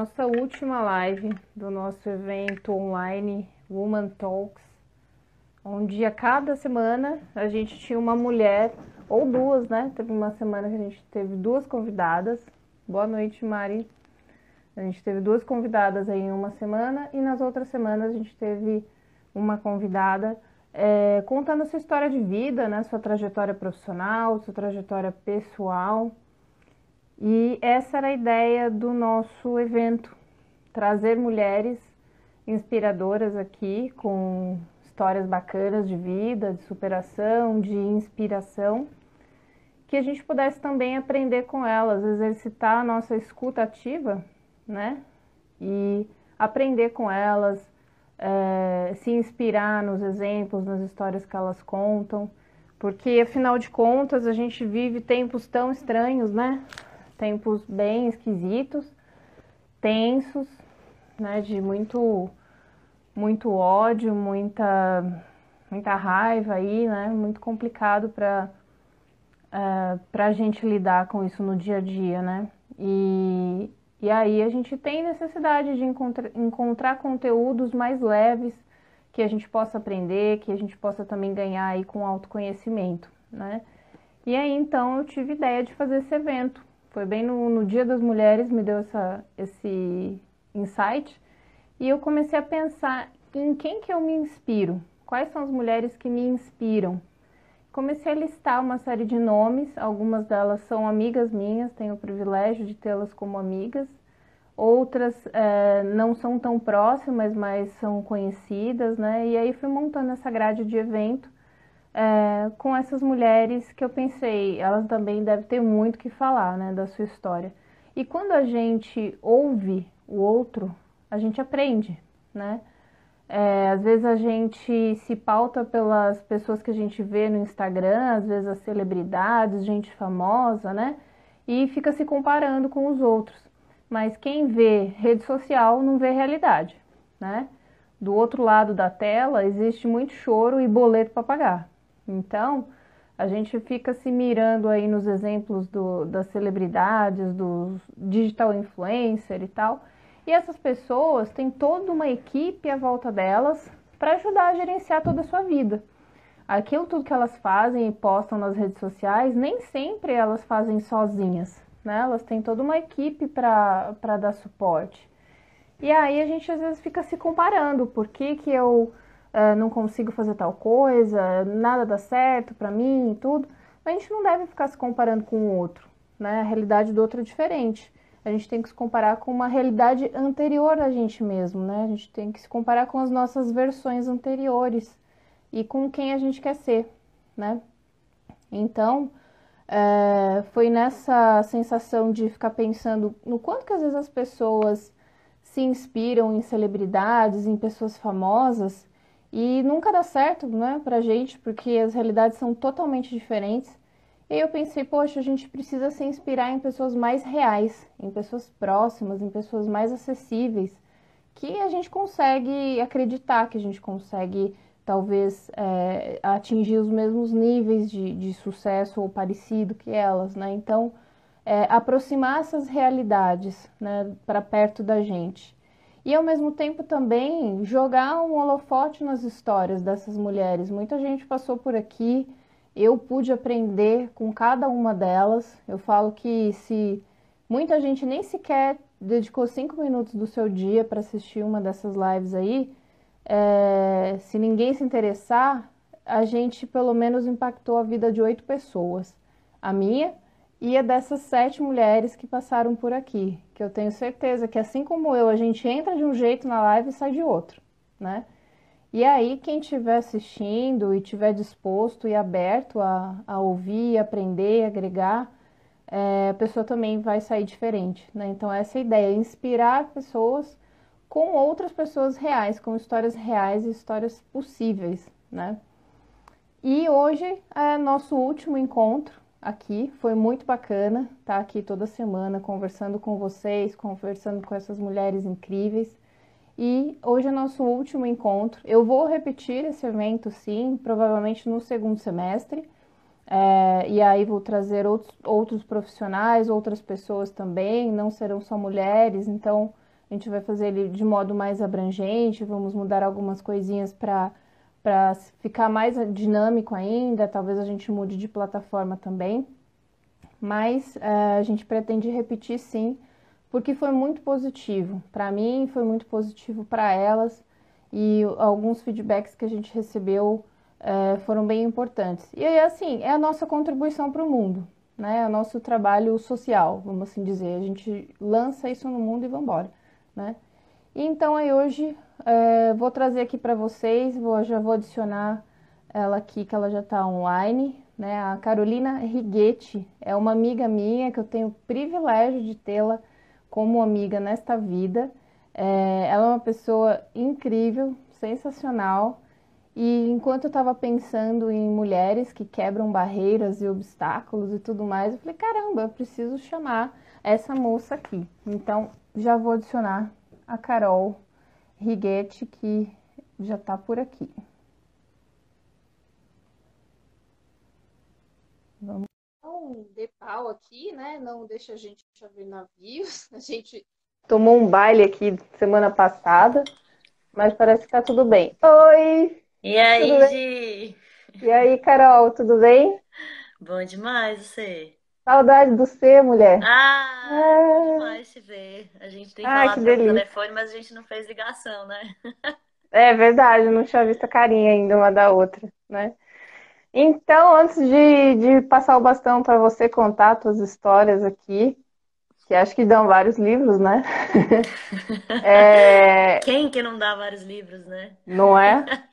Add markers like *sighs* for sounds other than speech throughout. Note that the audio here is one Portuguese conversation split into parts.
Nossa última live do nosso evento online Woman Talks, onde a cada semana a gente tinha uma mulher, ou duas, né? Teve uma semana que a gente teve duas convidadas. Boa noite, Mari. A gente teve duas convidadas aí em uma semana e nas outras semanas a gente teve uma convidada é, contando sua história de vida, né? Sua trajetória profissional, sua trajetória pessoal. E essa era a ideia do nosso evento, trazer mulheres inspiradoras aqui com histórias bacanas de vida, de superação, de inspiração, que a gente pudesse também aprender com elas, exercitar a nossa escuta ativa, né? E aprender com elas, é, se inspirar nos exemplos, nas histórias que elas contam, porque afinal de contas a gente vive tempos tão estranhos, né? Tempos bem esquisitos, tensos, né, de muito muito ódio, muita muita raiva aí, né, muito complicado para uh, é, para a gente lidar com isso no dia a dia, né? E, e aí a gente tem necessidade de encontra, encontrar conteúdos mais leves que a gente possa aprender, que a gente possa também ganhar aí com autoconhecimento, né? E aí então eu tive ideia de fazer esse evento, foi bem no, no Dia das Mulheres, me deu essa, esse insight. E eu comecei a pensar em quem que eu me inspiro, quais são as mulheres que me inspiram. Comecei a listar uma série de nomes, algumas delas são amigas minhas, tenho o privilégio de tê-las como amigas. Outras é, não são tão próximas, mas são conhecidas, né? E aí fui montando essa grade de evento é, com essas mulheres que eu pensei, elas também devem ter muito que falar, né, da sua história. E quando a gente ouve o outro, a gente aprende, né? É, às vezes a gente se pauta pelas pessoas que a gente vê no Instagram, às vezes as celebridades, gente famosa, né? E fica se comparando com os outros. Mas quem vê rede social não vê realidade, né? Do outro lado da tela existe muito choro e boleto para pagar. Então, a gente fica se mirando aí nos exemplos do, das celebridades, dos digital influencer e tal. E essas pessoas têm toda uma equipe à volta delas para ajudar a gerenciar toda a sua vida. Aquilo tudo que elas fazem e postam nas redes sociais, nem sempre elas fazem sozinhas, né? Elas têm toda uma equipe para dar suporte. E aí a gente às vezes fica se comparando, por que, que eu uh, não consigo fazer tal coisa, nada dá certo para mim e tudo. A gente não deve ficar se comparando com o outro, né? A realidade do outro é diferente. A gente tem que se comparar com uma realidade anterior a gente mesmo, né? A gente tem que se comparar com as nossas versões anteriores e com quem a gente quer ser, né? Então, é, foi nessa sensação de ficar pensando no quanto que às vezes as pessoas se inspiram em celebridades, em pessoas famosas, e nunca dá certo, né, pra gente, porque as realidades são totalmente diferentes. E eu pensei, poxa, a gente precisa se inspirar em pessoas mais reais, em pessoas próximas, em pessoas mais acessíveis, que a gente consegue acreditar, que a gente consegue talvez é, atingir os mesmos níveis de, de, sucesso ou parecido que elas, né? Então, é, aproximar essas realidades né, para perto da gente e ao mesmo tempo também jogar um holofote nas histórias dessas mulheres. Muita gente passou por aqui, eu pude aprender com cada uma delas. Eu falo que se muita gente nem sequer dedicou cinco minutos do seu dia para assistir uma dessas lives aí, é, se ninguém se interessar, a gente pelo menos impactou a vida de oito pessoas. A minha e a dessas sete mulheres que passaram por aqui, que eu tenho certeza que assim como eu, a gente entra de um jeito na live e sai de outro, né? E aí, quem estiver assistindo e estiver disposto e aberto a, a ouvir, aprender, agregar, é, a pessoa também vai sair diferente, né? Então, essa é a ideia, inspirar pessoas com outras pessoas reais, com histórias reais e histórias possíveis, né? E hoje é nosso último encontro aqui. Foi muito bacana estar aqui toda semana conversando com vocês, conversando com essas mulheres incríveis. E hoje é nosso último encontro. Eu vou repetir esse evento, sim, provavelmente no segundo semestre. É, e aí vou trazer outros, outros profissionais, outras pessoas também, não serão só mulheres. Então, A gente vai fazer ele de modo mais abrangente, vamos mudar algumas coisinhas para para ficar mais dinâmico ainda, talvez a gente mude de plataforma também. Mas é, a gente pretende repetir sim, porque foi muito positivo. Para mim, foi muito positivo para elas e alguns feedbacks que a gente recebeu é, foram bem importantes. E aí, assim, é a nossa contribuição para o mundo, né? É o nosso trabalho social, vamos assim dizer. A gente lança isso no mundo e vamos embora, né? E então aí hoje é, vou trazer aqui para vocês, vou, já vou adicionar ela aqui, que ela já está online, né? A Carolina Righetti é uma amiga minha que eu tenho o privilégio de tê-la como amiga nesta vida. É, ela é uma pessoa incrível, sensacional. E enquanto eu estava pensando em mulheres que quebram barreiras e obstáculos e tudo mais, eu falei: caramba, eu preciso chamar essa moça aqui. Então já vou adicionar a Carol Riguete, que já está por aqui. Vamos um de pau aqui, né? Não deixa a gente abrir navios. *laughs* A gente tomou um baile aqui semana passada, mas parece que tá tudo bem. Oi! E aí, Gi? E aí, Carol, tudo bem? Bom demais você. Saudade do C, mulher. Ah, é demais te ver. A gente tem Ai, que pelo telefone, mas a gente não fez ligação, né? É verdade, não tinha visto a carinha ainda uma da outra, né? Então, antes de, de passar o bastão para você contar suas histórias aqui, que acho que dão vários livros, né? *laughs* É, Quem que não dá vários livros, né? não é? *laughs*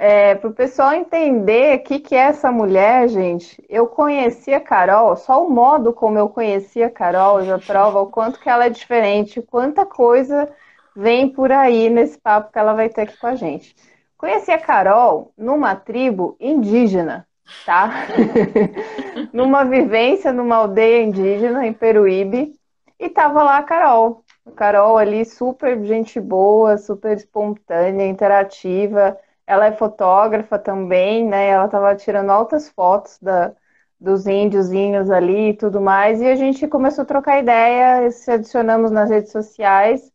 É, para o pessoal entender o que, que é essa mulher, gente, eu conheci a Carol, só o modo como eu conheci a Carol já prova o quanto que ela é diferente, quanta coisa vem por aí nesse papo que ela vai ter aqui com a gente. Conheci a Carol numa tribo indígena, tá? *laughs* Numa vivência numa aldeia indígena em Peruíbe, e tava lá a Carol. A Carol ali super gente boa, super espontânea, interativa. Ela é fotógrafa também, né? Ela tava tirando altas fotos da, dos índiozinhos ali e tudo mais, e a gente começou a trocar ideia, se adicionamos nas redes sociais.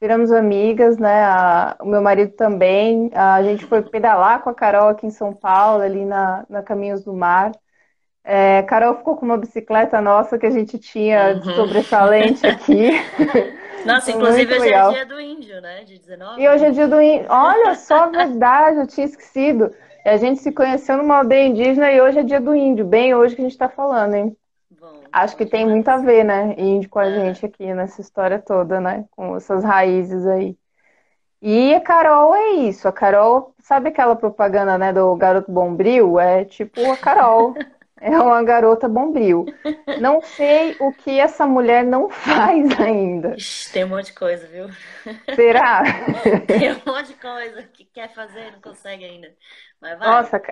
Viramos amigas, né? A- o meu marido também. A gente foi pedalar com a Carol aqui em São Paulo, ali na, na Caminhos do Mar. É, a Carol ficou com uma bicicleta nossa que a gente tinha de Uhum. sobressalente aqui. *laughs* Nossa, inclusive muito hoje é legal. dia do índio, né? De E 19. hoje é dia do índio. Olha só, *laughs* verdade, eu tinha esquecido. E A gente se conheceu numa aldeia indígena e hoje é dia do índio. Bem hoje que a gente está falando, hein? Bom, Acho que tem muito a ver, né? Índio com a É. gente aqui nessa história toda, né? Com essas raízes aí. E a Carol é isso. A Carol, sabe aquela propaganda, né, do garoto Bombril? É tipo a Carol. *laughs* É uma garota Bombril. Não *laughs* sei o que essa mulher não faz ainda. Ixi, tem um monte de coisa, viu? Será? *laughs* Tem um monte de coisa que quer fazer e não consegue ainda. Mas vai, Nossa,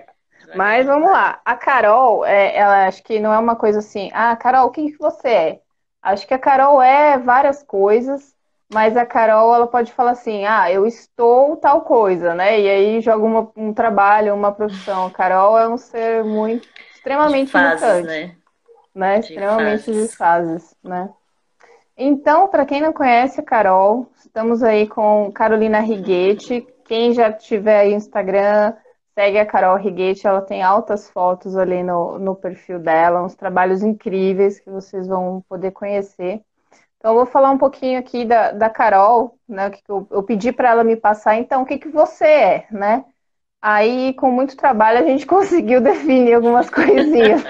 mas vamos lá. A Carol, é, ela acho que não é uma coisa assim, ah, Carol, quem que você é? Acho que a Carol é várias coisas, mas a Carol, ela pode falar assim, ah, eu estou tal coisa, né? E aí joga uma- um trabalho, uma profissão. A Carol é um ser muito, De extremamente fases, mutante, né? né? De Extremamente de fases. fases, né? Então, para quem não conhece a Carol, estamos aí com Carolina Righetti. Quem já tiver aí Instagram, segue a Carol Righetti. Ela tem altas fotos ali no, no perfil dela, uns trabalhos incríveis que vocês vão poder conhecer. Então, eu vou falar um pouquinho aqui da, da Carol, né? Que eu, eu pedi para ela me passar, então, o que que você é, né? Aí, com muito trabalho, a gente *laughs* conseguiu definir algumas coisinhas.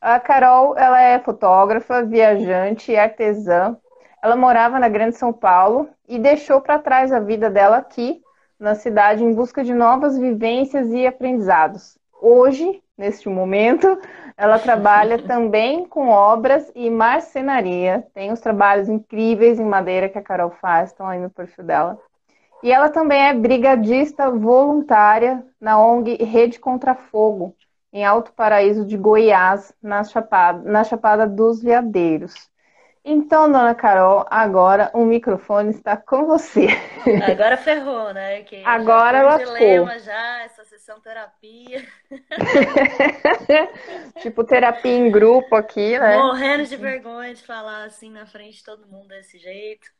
A Carol, ela é fotógrafa, viajante e artesã. Ela morava na Grande São Paulo e deixou para trás a vida dela aqui na cidade em busca de novas vivências e aprendizados. Hoje, neste momento, ela trabalha *laughs* também com obras e marcenaria. Tem uns trabalhos incríveis em madeira que a Carol faz, estão aí no perfil dela. E ela também é brigadista voluntária na ONG Rede Contra Fogo, em Alto Paraíso de Goiás, na Chapada, na Chapada dos Veadeiros. Então, dona Carol, agora o microfone está com você. Agora ferrou, né? Que Agora foi um dilema já, essa sessão terapia. *laughs* Tipo terapia em grupo aqui, né? Morrendo de vergonha de falar assim na frente de todo mundo desse jeito.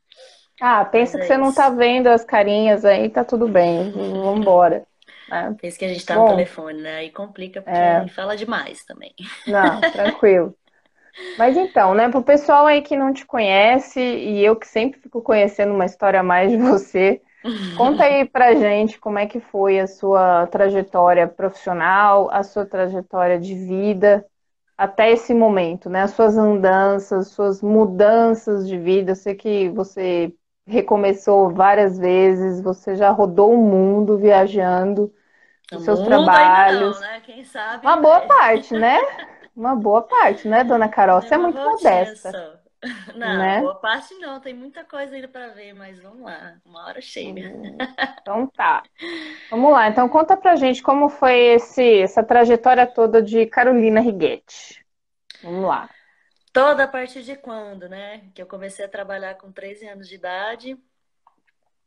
Ah, pensa Mas que é você não tá vendo as carinhas aí, tá tudo bem. Vambora. né? Pensa que a gente tá no Bom, telefone, né? Aí complica porque é, fala demais também. não, *laughs* tranquilo. Mas então, né, pro pessoal aí que não te conhece e eu que sempre fico conhecendo uma história a mais de você, conta aí pra gente como é que foi a sua trajetória profissional, a sua trajetória de vida até esse momento, né? As suas andanças, suas mudanças de vida. Eu sei que você recomeçou várias vezes, você já rodou o mundo viajando, O os seus mundo ainda não, trabalhos. né? Quem sabe Uma em boa parte, né? Uma boa parte, né, dona Carol? Você é muito modesta, só. *laughs* Não, né? boa parte não, tem muita coisa ainda pra ver, mas vamos lá, uma hora chega. *laughs* Então tá. Vamos lá. Então conta pra gente como foi esse, essa trajetória toda de Carolina Righetti. Vamos lá. Toda a partir de quando, né? Que eu comecei a trabalhar com 13 anos de idade.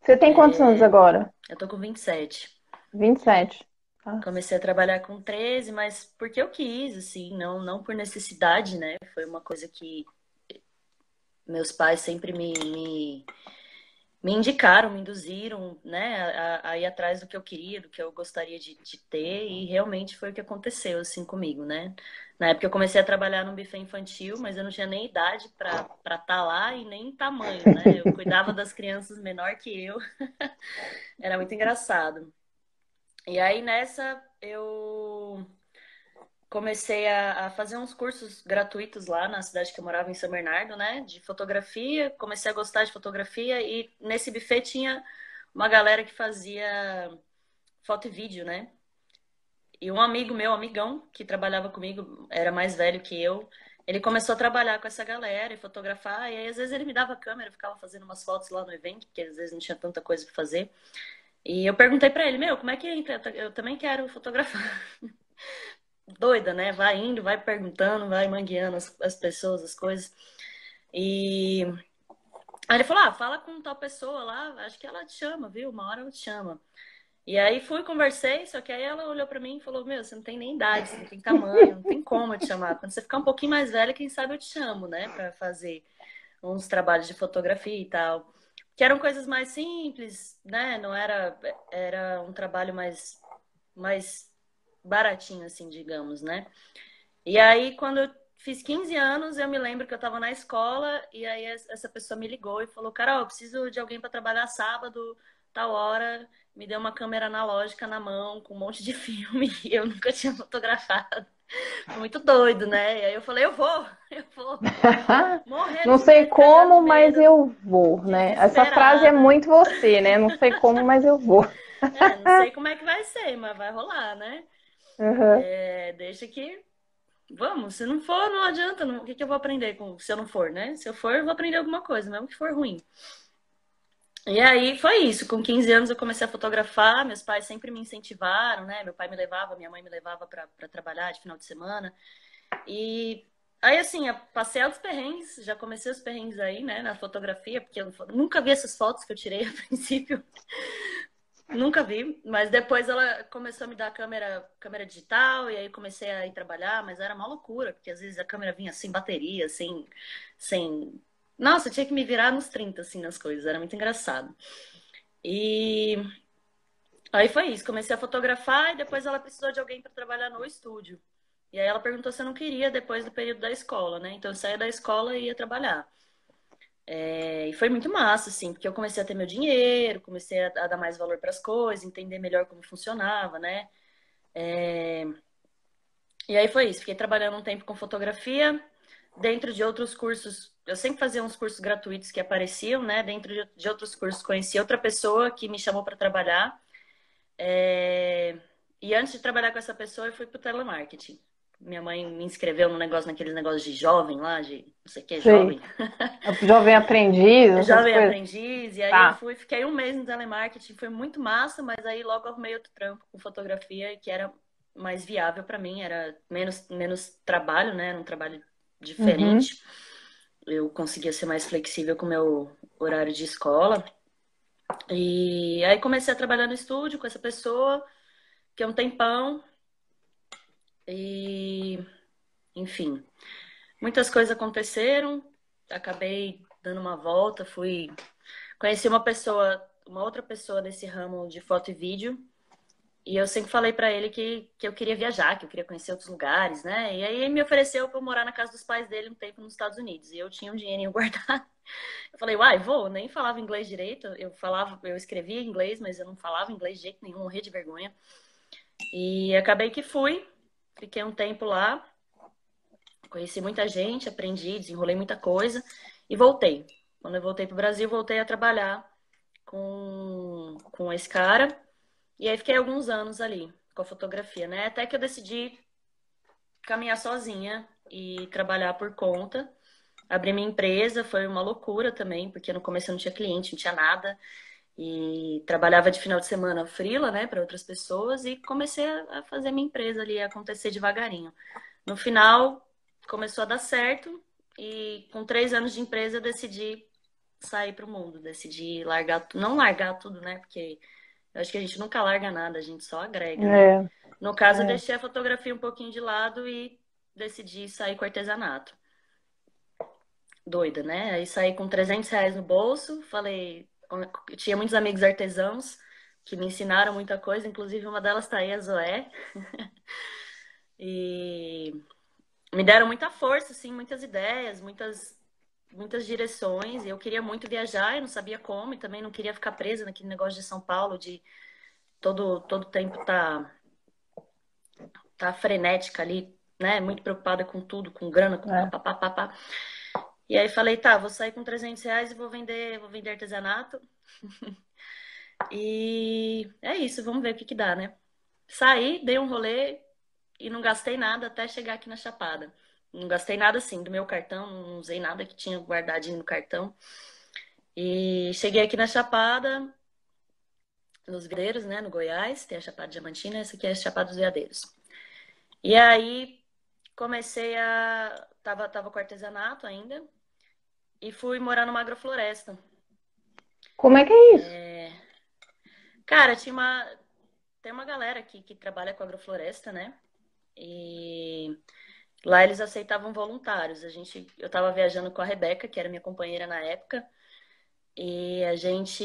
Você tem quantos anos É, agora? eu tô com 27. 27. Tá. Comecei a trabalhar com 13, mas porque eu quis, assim, não, não por necessidade, né? Foi uma coisa que meus pais sempre me, me, me indicaram, me induziram, né, a, a ir atrás do que eu queria, do que eu gostaria de, de ter, e realmente foi o que aconteceu, assim, comigo, né? Na época eu comecei a trabalhar num buffet infantil, mas eu não tinha nem idade para estar lá e nem tamanho, né? Eu cuidava das crianças menor que eu, *laughs* era muito engraçado. E aí nessa eu comecei a, a fazer uns cursos gratuitos lá na cidade que eu morava, em São Bernardo, né? De fotografia. Comecei a gostar de fotografia e nesse buffet tinha uma galera que fazia foto e vídeo, né? E um amigo meu, amigão, que trabalhava comigo, era mais velho que eu, ele começou a trabalhar com essa galera e fotografar. E aí, às vezes, ele me dava a câmera, eu ficava fazendo umas fotos lá no evento, porque às vezes não tinha tanta coisa pra fazer. E eu perguntei pra ele, meu, como é que entra? Eu também quero fotografar. *laughs* Doida, né? Vai indo, vai perguntando, vai mangueando as, as pessoas, as coisas. E aí ele falou: Ah, fala com tal pessoa lá, acho que ela te chama, viu? Uma hora ela te chama. E aí fui, conversei, só que aí ela olhou pra mim e falou: Meu, você não tem nem idade, você não tem tamanho, não tem como eu te chamar. Quando você ficar um pouquinho mais velha, quem sabe eu te chamo, né? Pra fazer uns trabalhos de fotografia e tal. Que eram coisas mais simples, né? Não era, era um trabalho mais, mais baratinho, assim, digamos, né? E aí, quando eu fiz 15 anos, eu me lembro que eu tava na escola e aí essa pessoa me ligou e falou: Carol, eu preciso de alguém para trabalhar sábado, tal hora. Me deu uma câmera analógica na mão com um monte de *laughs* filme e eu nunca tinha fotografado. Foi muito doido, né? E aí eu falei: eu vou, eu vou. Não sei como, mas eu vou, *laughs* né? Essa frase é muito você, né? Não sei como, mas eu vou. É, não sei como é que vai ser, mas vai rolar, né? *laughs* Uhum. É, deixa que. Vamos, se não for, não adianta. Não... O que, que eu vou aprender com... se eu não for, né? Se eu for, eu vou aprender alguma coisa, mesmo que for ruim. E aí foi isso. Com 15 anos eu comecei a fotografar. Meus pais sempre me incentivaram, né? Meu pai me levava, minha mãe me levava para trabalhar de final de semana. E aí, assim, passei altos perrengues. Já comecei os perrengues aí, né? Na fotografia, porque eu nunca vi essas fotos que eu tirei *laughs* a princípio. Nunca vi, mas depois ela começou a me dar câmera, câmera digital e aí comecei a ir trabalhar, mas era uma loucura, porque às vezes a câmera vinha sem bateria, sem, sem... Nossa, eu tinha que me virar nos 30, assim, nas coisas, era muito engraçado. E aí foi isso, comecei a fotografar e depois ela precisou de alguém para trabalhar no estúdio. E aí ela perguntou se eu não queria depois do período da escola, né? Então eu saía da escola e ia trabalhar. É, e foi muito massa, assim, porque eu comecei a ter meu dinheiro, comecei a, a dar mais valor para as coisas, entender melhor como funcionava, né? É, e aí foi isso, fiquei trabalhando um tempo com fotografia, dentro de outros cursos, eu sempre fazia uns cursos gratuitos que apareciam, né? Dentro de, outros cursos, conheci outra pessoa que me chamou para trabalhar. É, e antes de trabalhar com essa pessoa, eu fui para o telemarketing. Minha mãe me inscreveu num negócio, naqueles negócios de jovem lá, de não sei o que, jovem. Jovem aprendiz, Jovem coisas. aprendiz, e aí Tá. eu fui, fiquei um mês no telemarketing, foi muito massa, mas aí logo arrumei outro trampo com fotografia que era mais viável para mim, era menos, menos trabalho, né? Era um trabalho Uhum. diferente. Eu conseguia ser mais flexível com o meu horário de escola. E aí comecei a trabalhar no estúdio com essa pessoa, que é um tempão, e enfim, muitas coisas aconteceram. Acabei dando uma volta, fui conheci uma pessoa, uma outra pessoa nesse ramo de foto e vídeo. E eu sempre falei para ele que, que eu queria viajar, que eu queria conhecer outros lugares, né? E aí ele me ofereceu para morar na casa dos pais dele um tempo nos Estados Unidos. E eu tinha um dinheirinho *laughs* guardado. Eu falei, uai, vou, nem falava inglês direito. Eu falava, eu escrevia inglês, mas eu não falava inglês de jeito nenhum, morria de vergonha. E acabei que fui, fiquei um tempo lá, conheci muita gente, aprendi, desenrolei muita coisa e voltei. Quando eu voltei para o Brasil, voltei a trabalhar com, com esse cara. E aí fiquei alguns anos ali com a fotografia, né? Até que eu decidi caminhar sozinha e trabalhar por conta. Abri minha empresa, foi uma loucura também, porque no começo eu não tinha cliente, não tinha nada. E trabalhava de final de semana frila, né, para outras pessoas e comecei a fazer minha empresa ali acontecer devagarinho. No final, começou a dar certo e com três anos de empresa eu decidi sair para o mundo, decidi largar, não largar tudo, né, porque eu acho que a gente nunca larga nada, a gente só agrega. Né? É. No caso, é. eu deixei a fotografia um pouquinho de lado e decidi sair com artesanato. Doida, né? Aí saí com 300 reais no bolso, falei, eu tinha muitos amigos artesãos que me ensinaram muita coisa, inclusive uma delas tá aí, a Zoé. *laughs* e me deram muita força, assim, muitas ideias, muitas, muitas direções. E eu queria muito viajar, eu não sabia como, e também não queria ficar presa naquele negócio de São Paulo, de todo, todo tempo tá, tá frenética ali, né? Muito preocupada com tudo, com grana, com é. papapá. E aí falei, tá, vou sair com 300 reais e vou vender, vou vender artesanato. *laughs* e é isso, vamos ver o que que dá, né? Saí, dei um rolê e não gastei nada até chegar aqui na Chapada. Não gastei nada assim do meu cartão, não usei nada que tinha guardadinho no cartão. E cheguei aqui na Chapada, nos Veadeiros, né, no Goiás, tem a Chapada Diamantina, essa aqui é a Chapada dos Veadeiros. E aí comecei a tava tava com artesanato ainda, e fui morar numa agrofloresta. Como é que é isso? É... Cara, tinha uma. Tem uma galera aqui que trabalha com agrofloresta, né? E lá eles aceitavam voluntários. A gente, eu estava viajando com a Rebeca, que era minha companheira na época, e a gente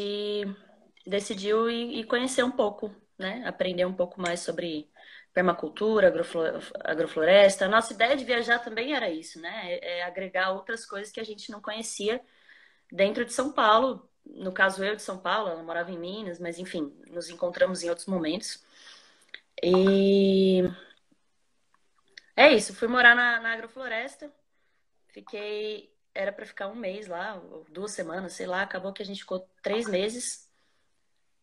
decidiu ir, ir conhecer um pouco, né? Aprender um pouco mais sobre permacultura, agrofloresta. A nossa ideia de viajar também era isso, né? É, é agregar outras coisas que a gente não conhecia dentro de São Paulo. No caso, eu de São Paulo, ela morava em Minas, mas enfim, nos encontramos em outros momentos. E é isso, fui morar na, na agrofloresta, fiquei, era para ficar um mês lá, duas semanas, sei lá, acabou que a gente ficou três meses.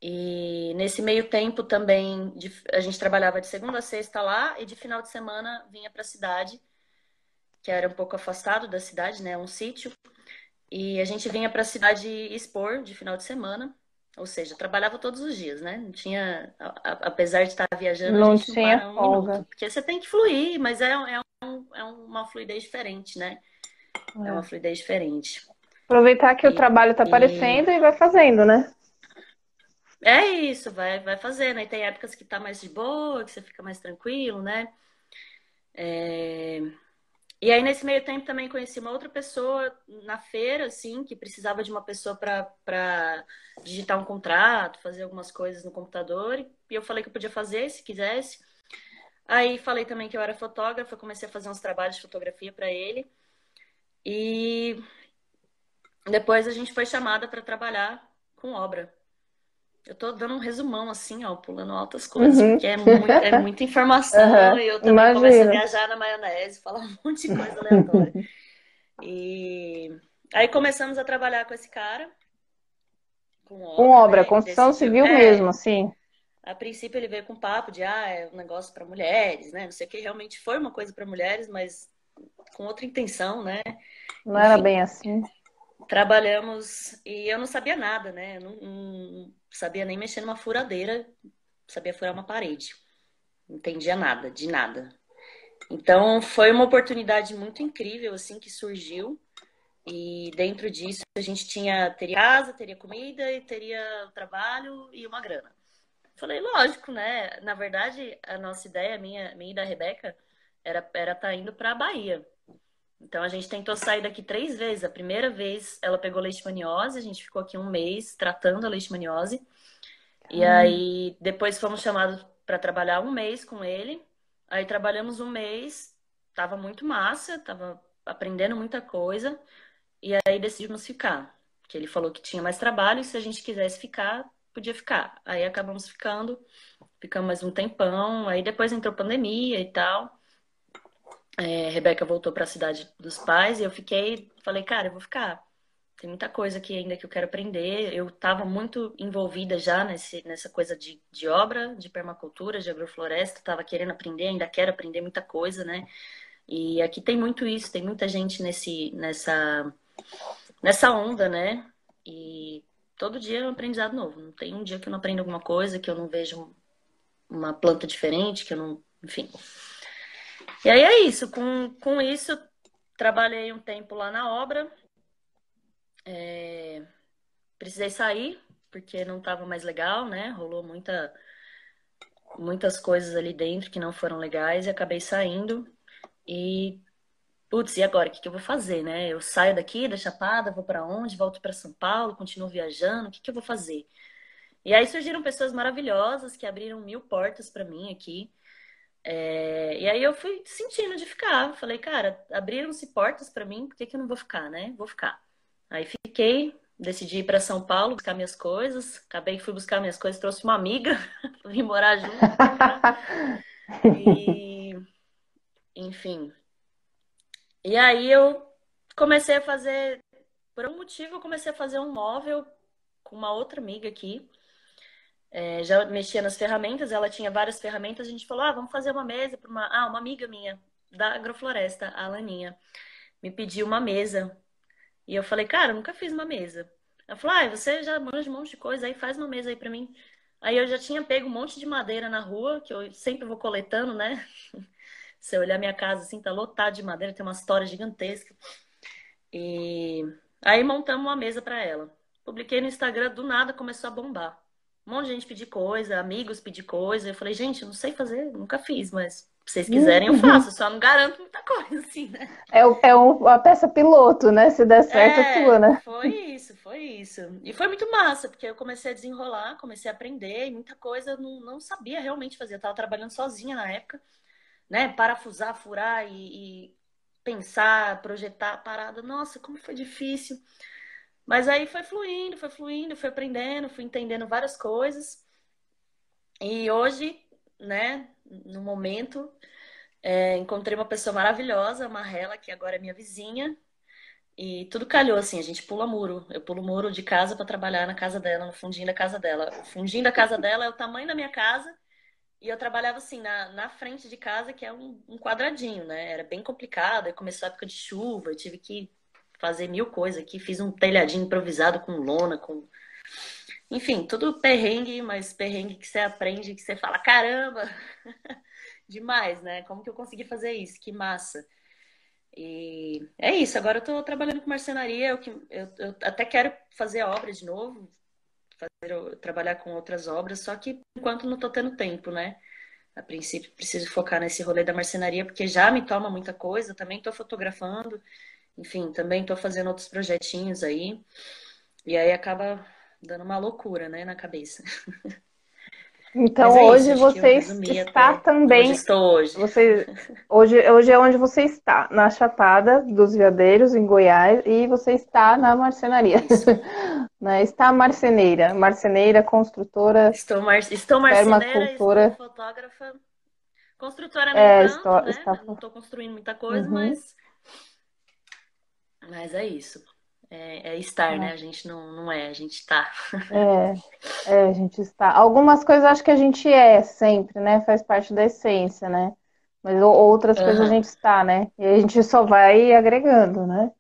E nesse meio tempo também a gente trabalhava de segunda a sexta lá e de final de semana vinha para a cidade, que era um pouco afastado da cidade, né, um sítio. E a gente vinha para a cidade expor de final de semana, ou seja, trabalhava todos os dias, né? Não tinha, apesar de estar viajando, não tinha não um folga. Minuto, porque você tem que fluir, mas é, é, um, é uma fluidez diferente, né? É, é uma fluidez diferente. Aproveitar que e, o trabalho está aparecendo e... e vai fazendo, né? É isso, vai, vai fazendo. Aí tem épocas que tá mais de boa, que você fica mais tranquilo, né? É... E aí, nesse meio tempo, também conheci uma outra pessoa na feira, assim, que precisava de uma pessoa para digitar um contrato, fazer algumas coisas no computador. E eu falei que eu podia fazer, se quisesse. Aí falei também que eu era fotógrafa, comecei a fazer uns trabalhos de fotografia para ele. E depois a gente foi chamada para trabalhar com obra. Eu tô dando um resumão assim, ó, pulando altas coisas, uhum. porque é, muito, é muita informação uhum. e eu também Imagina. começo a viajar na maionese, falar um monte de coisa aleatória. *laughs* e aí começamos a trabalhar com esse cara. Com obra, com obra né? construção civil é, mesmo, assim. A princípio ele veio com papo de, ah, é um negócio para mulheres, né? Não sei o que, realmente foi uma coisa para mulheres, mas com outra intenção, né? Não Enfim, era bem assim. Trabalhamos e eu não sabia nada, né? Não, não sabia nem mexer numa furadeira, sabia furar uma parede. Não entendia nada, de nada. Então foi uma oportunidade muito incrível assim que surgiu. E dentro disso a gente tinha teria casa, teria comida e teria trabalho e uma grana. Falei, lógico, né? Na verdade, a nossa ideia, minha, minha e da Rebeca, era estar tá indo para a Bahia. Então a gente tentou sair daqui três vezes. A primeira vez ela pegou leishmaniose, a gente ficou aqui um mês tratando a leishmaniose. E aí depois fomos chamados para trabalhar um mês com ele. Aí trabalhamos um mês, tava muito massa, tava aprendendo muita coisa. E aí decidimos ficar. Que ele falou que tinha mais trabalho e se a gente quisesse ficar, podia ficar. Aí acabamos ficando, ficamos mais um tempão. Aí depois entrou pandemia e tal. É, Rebeca voltou para a cidade dos pais e eu fiquei, falei, cara, eu vou ficar. Tem muita coisa aqui ainda que eu quero aprender. Eu estava muito envolvida já nesse, nessa coisa de, de obra, de permacultura, de agrofloresta. Estava querendo aprender, ainda quero aprender muita coisa, né? E aqui tem muito isso, tem muita gente nesse, nessa, nessa onda, né? E todo dia é um aprendizado novo. Não tem um dia que eu não aprendo alguma coisa, que eu não vejo uma planta diferente, que eu não. Enfim. E aí é isso. Com, com isso, trabalhei um tempo lá na obra. É... Precisei sair, porque não estava mais legal, né? Rolou muita, muitas coisas ali dentro que não foram legais e acabei saindo. E, putz, e agora? O que, que eu vou fazer, né? Eu saio daqui da Chapada, vou para onde? Volto para São Paulo, continuo viajando, o que, que eu vou fazer? E aí surgiram pessoas maravilhosas que abriram mil portas para mim aqui. É... E aí eu fui sentindo de ficar. Falei, cara, abriram-se portas para mim, por que, que eu não vou ficar, né? Vou ficar. Aí fiquei, decidi ir para São Paulo buscar minhas coisas. Acabei que fui buscar minhas coisas, trouxe uma amiga, *laughs* vim morar junto. e enfim. E aí eu comecei a fazer, por um motivo, eu comecei a fazer um móvel com uma outra amiga aqui. É, já mexia nas ferramentas, ela tinha várias ferramentas, a gente falou, ah, vamos fazer uma mesa para uma, ah, uma amiga minha da agrofloresta, a Alaninha, me pediu uma mesa. E eu falei, cara, eu nunca fiz uma mesa. Ela falou, ah, você já manja um monte de coisa, aí faz uma mesa aí para mim. Aí eu já tinha pego um monte de madeira na rua, que eu sempre vou coletando, né? *laughs* Se eu olhar minha casa assim, tá lotada de madeira, tem uma história gigantesca. E aí montamos uma mesa para ela. Publiquei no Instagram, do nada começou a bombar. Um monte de gente pedir coisa, amigos pedir coisa. Eu falei, gente, eu não sei fazer, nunca fiz, mas se vocês quiserem, eu uhum. faço. Só não garanto muita coisa, assim, né? É, é uma peça piloto, né? Se der certo, é, é tua, né? Foi isso, foi isso. E foi muito massa, porque eu comecei a desenrolar, comecei a aprender, e muita coisa eu não, não sabia realmente fazer. Eu tava trabalhando sozinha na época né? Parafusar, furar e, e pensar, projetar a parada. Nossa, como foi difícil. Mas aí foi fluindo, foi fluindo, fui aprendendo, fui entendendo várias coisas. E hoje, né, no momento, é, encontrei uma pessoa maravilhosa, a Marrela, que agora é minha vizinha. E tudo calhou assim, a gente pula muro. Eu pulo muro de casa para trabalhar na casa dela, no fundinho da casa dela. O fundinho da casa dela é o tamanho da minha casa e eu trabalhava assim, na, na frente de casa, que é um, um quadradinho, né? Era bem complicado. Aí começou a época de chuva, eu tive que fazer mil coisas aqui. Fiz um telhadinho improvisado com lona, com. Enfim, tudo perrengue, mas perrengue que você aprende, que você fala, caramba! *laughs* Demais, né? Como que eu consegui fazer isso? Que massa! E é isso, agora eu tô trabalhando com marcenaria, eu, eu, eu até quero fazer obra de novo, fazer, trabalhar com outras obras, só que enquanto não estou tendo tempo, né? A princípio, preciso focar nesse rolê da marcenaria, porque já me toma muita coisa, também estou fotografando, enfim, também estou fazendo outros projetinhos aí, e aí acaba dando uma loucura, né, na cabeça. *laughs* Então é hoje isso, você está também. Estou hoje. Você, hoje. Hoje é onde você está, na Chapada dos Veadeiros, em Goiás, e você está na marcenaria. *laughs* né? Está marceneira, marceneira, construtora. Estou, mar... estou marceneira, estou fotógrafa. Construtora nem é, tanto, estou, né? Está... Não estou construindo muita coisa, uhum. mas. Mas é isso. É, é estar, é. né? A gente não, não é, a gente está. *laughs* É, é, a gente está. Algumas coisas acho que a gente é sempre, né? Faz parte da essência, né? Mas outras uhum. coisas a gente está, né? E a gente só vai agregando, né?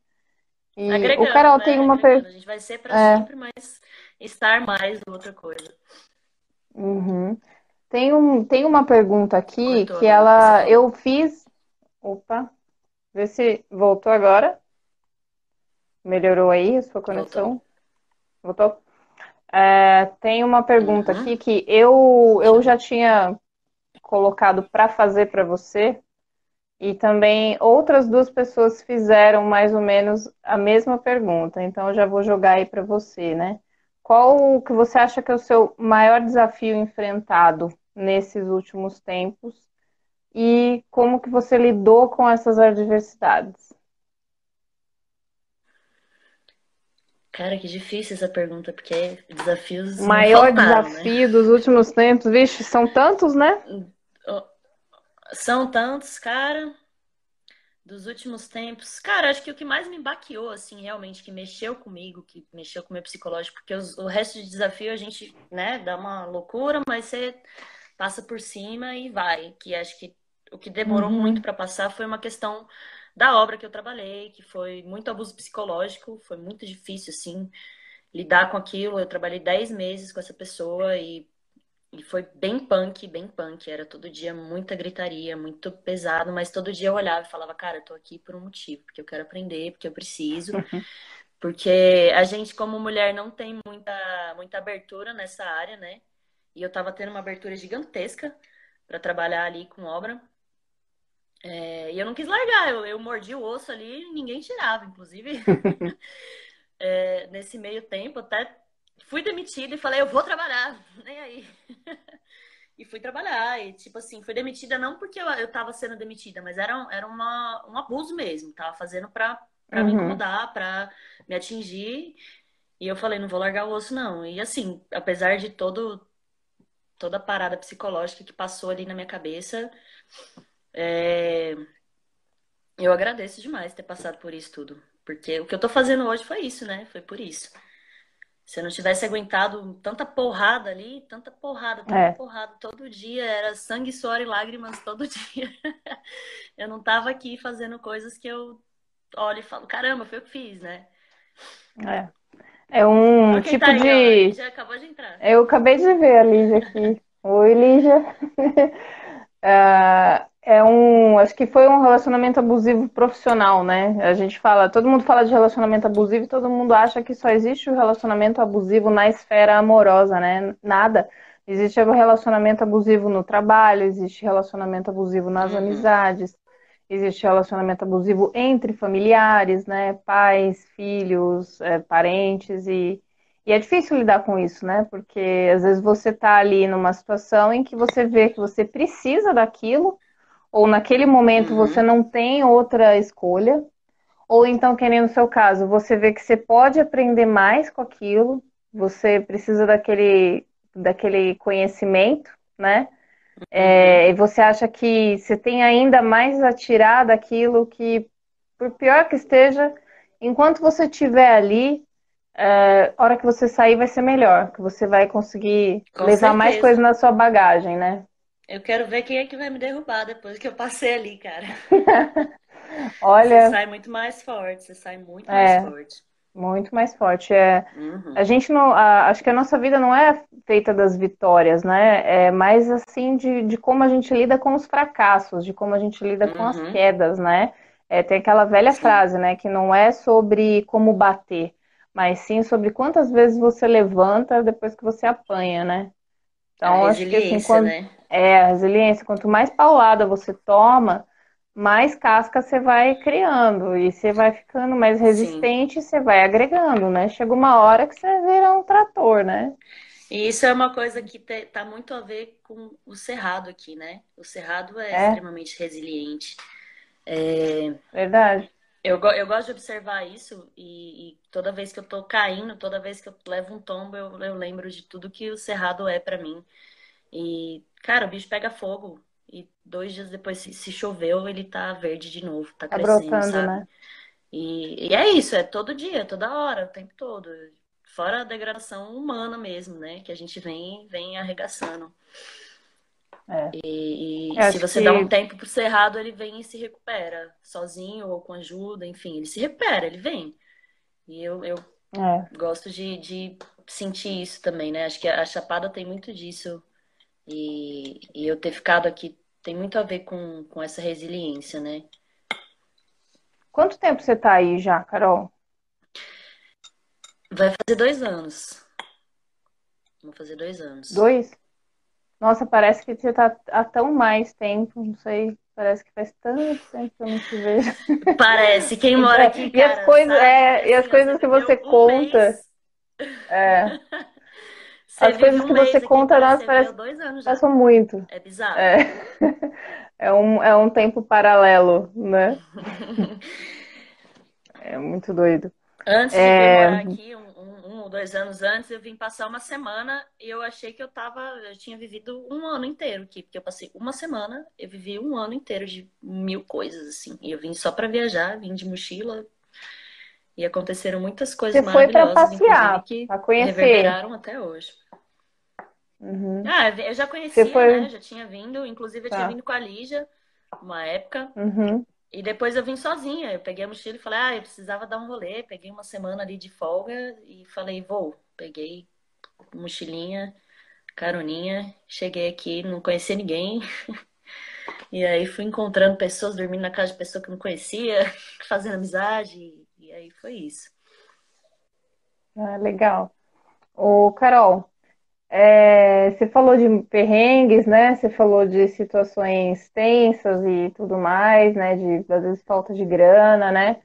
E agregando, o Carol né? tem uma pergunta. A gente vai ser para é. sempre, mas estar mais outra coisa. Uhum. Tem, um, tem uma pergunta aqui Cortou, que ela. Eu fiz. Opa, vê se voltou agora. Melhorou aí a sua conexão? Voltou? Voltou? É, tem uma pergunta uhum. aqui que eu, eu já tinha colocado para fazer para você, E também outras duas pessoas fizeram mais ou menos a mesma pergunta. Então eu já vou jogar aí para você, né? Qual que você acha que é o seu maior desafio enfrentado nesses últimos tempos e como que você lidou com essas adversidades? Cara, que difícil essa pergunta, porque desafios. O maior faltaram, né? desafio né? dos últimos tempos, vixe, são tantos, né? São tantos, cara. Dos últimos tempos. Cara, acho que o que mais me baqueou, assim, realmente, que mexeu comigo, que mexeu com o meu psicológico, porque os, o resto de desafio a gente, né, dá uma loucura, mas você passa por cima e vai. Que acho que o que demorou uhum. muito para passar foi uma questão da obra que eu trabalhei, que foi muito abuso psicológico, foi muito difícil, assim, lidar com aquilo. Eu trabalhei 10 meses com essa pessoa e, e foi bem punk, bem punk. Era todo dia muita gritaria, muito pesado, mas todo dia eu olhava e falava, cara, eu tô aqui por um motivo, porque eu quero aprender, porque eu preciso. Uhum. Porque a gente, como mulher, não tem muita, muita abertura nessa área, né? E eu tava tendo uma abertura gigantesca para trabalhar ali com obra. É, e eu não quis largar, eu, eu mordi o osso ali e ninguém tirava, inclusive. *laughs* *laughs* é, nesse meio tempo, até fui demitida e falei, eu vou trabalhar, *laughs* nem aí. e fui trabalhar, e tipo assim, fui demitida não porque eu, eu tava sendo demitida, mas era, era uma, um abuso mesmo, tava fazendo pra, pra uhum. me incomodar, pra me atingir. E eu falei, não vou largar o osso, não. E assim, apesar de todo, toda a parada psicológica que passou ali na minha cabeça, é... Eu agradeço demais ter passado por isso tudo. Porque o que eu tô fazendo hoje foi isso, né? Foi por isso. Se eu não tivesse aguentado tanta porrada ali, tanta porrada, tanta é. porrada todo dia, era sangue, suor e lágrimas todo *laughs* dia. eu não tava aqui fazendo coisas que eu olho e falo, caramba, foi o que fiz, né? É. É um tipo tá aí, de. Ó, acabou de entrar. Eu acabei de ver a Lígia aqui. Oi, Lígia. uh, *laughs* é um, acho que foi um relacionamento abusivo profissional, né? A gente fala, todo mundo fala de relacionamento abusivo e todo mundo acha que só existe o relacionamento abusivo na esfera amorosa, né? Nada. Existe o relacionamento abusivo no trabalho, existe relacionamento abusivo nas uhum. amizades, existe relacionamento abusivo entre familiares, né? Pais, filhos, é, parentes e e é difícil lidar com isso, né? Porque às vezes você tá ali numa situação em que você vê que você precisa daquilo, ou naquele momento uhum. você não tem outra escolha, ou então, que nem no seu caso, você vê que você pode aprender mais com aquilo, você precisa daquele, daquele conhecimento, né? Uhum. É, e você acha que você tem ainda mais a tirar daquilo que, por pior que esteja, enquanto você estiver ali, é, a hora que você sair vai ser melhor, que você vai conseguir com levar certeza. mais coisas na sua bagagem, né? Eu quero ver quem é que vai me derrubar depois que eu passei ali, cara. *laughs* Olha. Você sai muito mais forte, você sai muito é, mais forte. Muito mais forte. É, uhum. A gente não. A, acho que a nossa vida não é feita das vitórias, né? É mais assim de, de como a gente lida com os fracassos, de como a gente lida uhum. com as uhum. quedas, né? É, tem aquela velha sim. frase, né? Que não é sobre como bater, mas sim sobre quantas vezes você levanta depois que você apanha, né? Então, a acho que assim, quando. Né? É, a resiliência, quanto mais paulada você toma, mais casca você vai criando e você vai ficando mais resistente, Sim. você vai agregando, né? Chega uma hora que você vira um trator, né? E isso é uma coisa que tá muito a ver com o cerrado aqui, né? O cerrado é, é. extremamente resiliente. É... Verdade. Eu, eu gosto de observar isso e, e, toda vez que eu tô caindo, toda vez que eu levo um tombo, eu, eu lembro de tudo que o cerrado é para mim. E, cara, o bicho pega fogo. E dois dias depois, se, se choveu, ele tá verde de novo, tá, tá crescendo, brotando, sabe? Né? E, e é isso, é todo dia, toda hora, o tempo todo. Fora a degradação humana mesmo, né? Que a gente vem, vem arregaçando. É. E, e se você que... dá um tempo pro cerrado, ele vem e se recupera. Sozinho ou com ajuda, enfim, ele se recupera, ele vem. E eu, eu é. gosto de, de sentir isso também, né? Acho que a Chapada tem muito disso e, e eu ter ficado aqui tem muito a ver com, com essa resiliência, né? Quanto tempo você tá aí já, Carol? Vai fazer dois anos. Vou fazer dois anos. Dois? Nossa, parece que você tá há tão mais tempo, não sei. parece que faz tanto tempo que eu não te vejo. Parece, quem *laughs* mora aqui, cara, E as coisas, é, e as coisas que você conta... É. As coisas que você conta, nós parece passam muito. É bizarro. É. *laughs* é, um, é um tempo paralelo, né? *laughs* é muito doido. Antes de é... morar aqui, um, ou dois anos antes, eu vim passar uma semana e eu achei que eu tava. Eu tinha vivido um ano inteiro aqui, porque eu passei uma semana, eu vivi um ano inteiro de mil coisas, assim. E eu vim só para viajar, vim de mochila, e aconteceram muitas coisas Você foi para passear, para conhecer. reverberaram até hoje. Uhum. Ah, eu já conhecia, foi... né? Já tinha vindo, inclusive eu tá. tinha vindo com a Lígia uma época. Uhum. E depois eu vim sozinha. Eu peguei a mochila e falei, ah, eu precisava dar um rolê. Peguei uma semana ali de folga e falei, vou. Peguei mochilinha, caroninha, cheguei aqui, não conhecia ninguém. *laughs* E aí fui encontrando pessoas, dormindo na casa de pessoa que não conhecia, *laughs* fazendo amizade. E aí foi isso. Ah, legal. Ô, Carol, é, você falou de perrengues, né? Você falou de situações tensas e tudo mais, né? De às vezes falta de grana, né?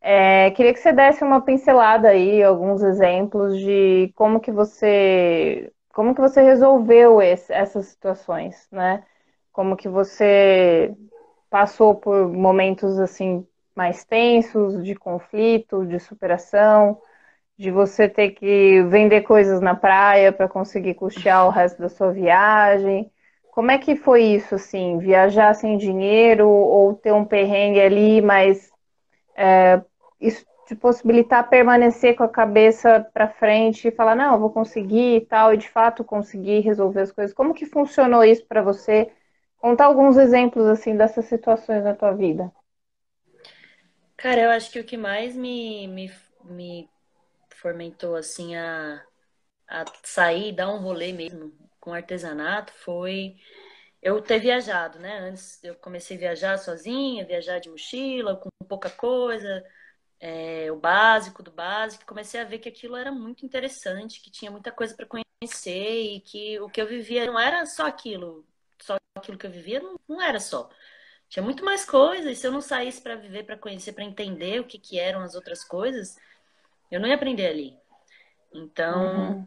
É, queria que você desse uma pincelada aí, alguns exemplos de como que você, como que você resolveu esse, essas situações, né? Como que você passou por momentos assim mais tensos, de conflito, de superação, de você ter que vender coisas na praia para conseguir custear o resto da sua viagem. Como é que foi isso, assim, viajar sem dinheiro ou ter um perrengue ali, mas é, isso te possibilitar permanecer com a cabeça para frente e falar, não, eu vou conseguir e tal, e de fato conseguir resolver as coisas. Como que funcionou isso para você? Contar alguns exemplos, assim, dessas situações na tua vida. Cara, eu acho que o que mais me, me, me fomentou assim a, a sair, dar um rolê mesmo com artesanato foi eu ter viajado, né? Antes eu comecei a viajar sozinha, viajar de mochila, com pouca coisa, é, o básico do básico. Comecei a ver que aquilo era muito interessante, que tinha muita coisa para conhecer e que o que eu vivia não era só aquilo, só aquilo que eu vivia não, não era só. Tinha muito mais coisas. E se eu não saísse para viver, para conhecer, para entender o que, que eram as outras coisas, eu não ia aprender ali. Então, uhum.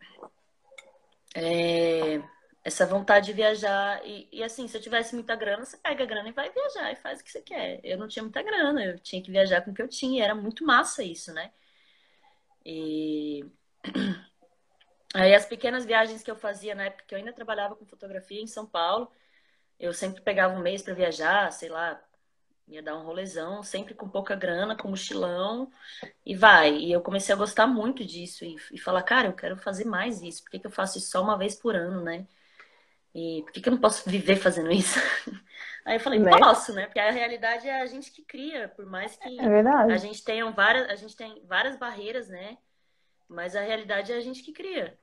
é, essa vontade de viajar. E, e, assim, se eu tivesse muita grana, você pega a grana e vai viajar e faz o que você quer. Eu não tinha muita grana, eu tinha que viajar com o que eu tinha. E era muito massa isso, né? E. *clears throat* Aí as pequenas viagens que eu fazia na época que eu ainda trabalhava com fotografia em São Paulo, eu sempre pegava um mês para viajar, sei lá, ia dar um rolezão, sempre com pouca grana, com mochilão, e vai. E eu comecei a gostar muito disso e, e falar, cara, eu quero fazer mais isso. Por que, que eu faço isso só uma vez por ano, né? E por que, que eu não posso viver fazendo isso? *laughs* Aí eu falei, né? posso, né? Porque a realidade é a gente que cria, por mais que é a gente tenha várias, a gente tem várias barreiras, né? Mas a realidade é a gente que cria.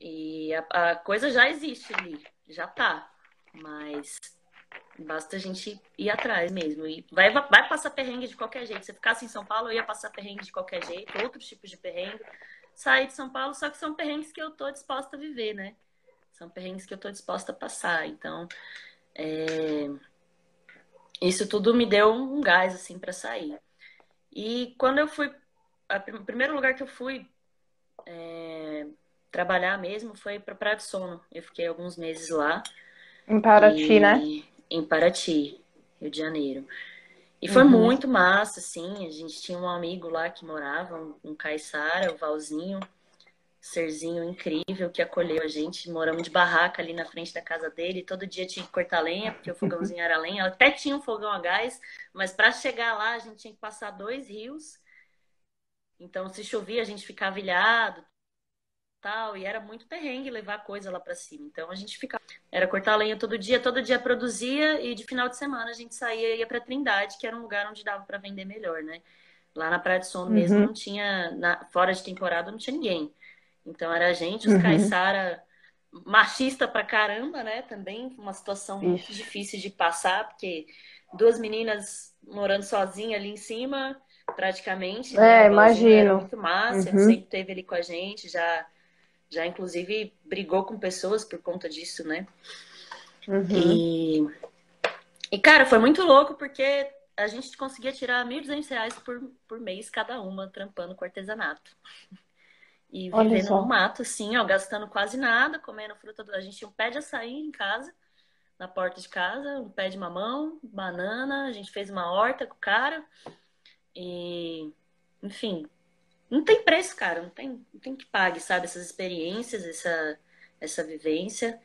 E a, a coisa já existe ali, já tá. Mas Basta a gente ir atrás mesmo. E vai, vai passar perrengue de qualquer jeito. Se eu ficasse em São Paulo, eu ia passar perrengue de qualquer jeito, outros tipos de perrengue. Sair de São Paulo, só que são perrengues que eu tô disposta a viver, né? São perrengues que eu tô disposta a passar. Então, é... isso tudo me deu um gás, assim, para sair. E quando eu fui. O primeiro lugar que eu fui é... trabalhar mesmo foi para Praia do Sono. Eu fiquei alguns meses lá. Em Paraty, e... né? Em Paraty, Rio de Janeiro. E foi uhum. muito massa, assim. A gente tinha um amigo lá que morava, um, um caiçara, o Valzinho, serzinho incrível que acolheu a gente. Moramos de barraca ali na frente da casa dele. Todo dia tinha que cortar lenha, porque o fogãozinho era lenha. Até tinha um fogão a gás, mas para chegar lá a gente tinha que passar dois rios. Então, se chovia, a gente ficava ilhado, tal, e era muito perrengue levar coisa lá para cima. Então a gente ficava, era cortar lenha todo dia, todo dia produzia e de final de semana a gente saía e ia para Trindade, que era um lugar onde dava para vender melhor, né? Lá na Praia de Sono uhum. mesmo não tinha, na, fora de temporada não tinha ninguém. Então era a gente, os uhum. caiçara machista pra caramba, né? Também uma situação Ixi. muito difícil de passar, porque duas meninas morando sozinha ali em cima, praticamente. Né? É, né? imagino. muito massa, uhum. sempre teve ali com a gente, já já inclusive brigou com pessoas por conta disso, né? Uhum. E, E, cara, foi muito louco porque a gente conseguia tirar 1.200 reais por, por mês cada uma, trampando com artesanato. E vivendo no mato, assim, ó, gastando quase nada, comendo fruta do... A gente tinha um pé de açaí em casa, na porta de casa, um pé de mamão, banana, a gente fez uma horta com o cara. E, enfim, não tem preço, cara, não tem, não tem que pague, sabe? Essas experiências, essa, essa vivência.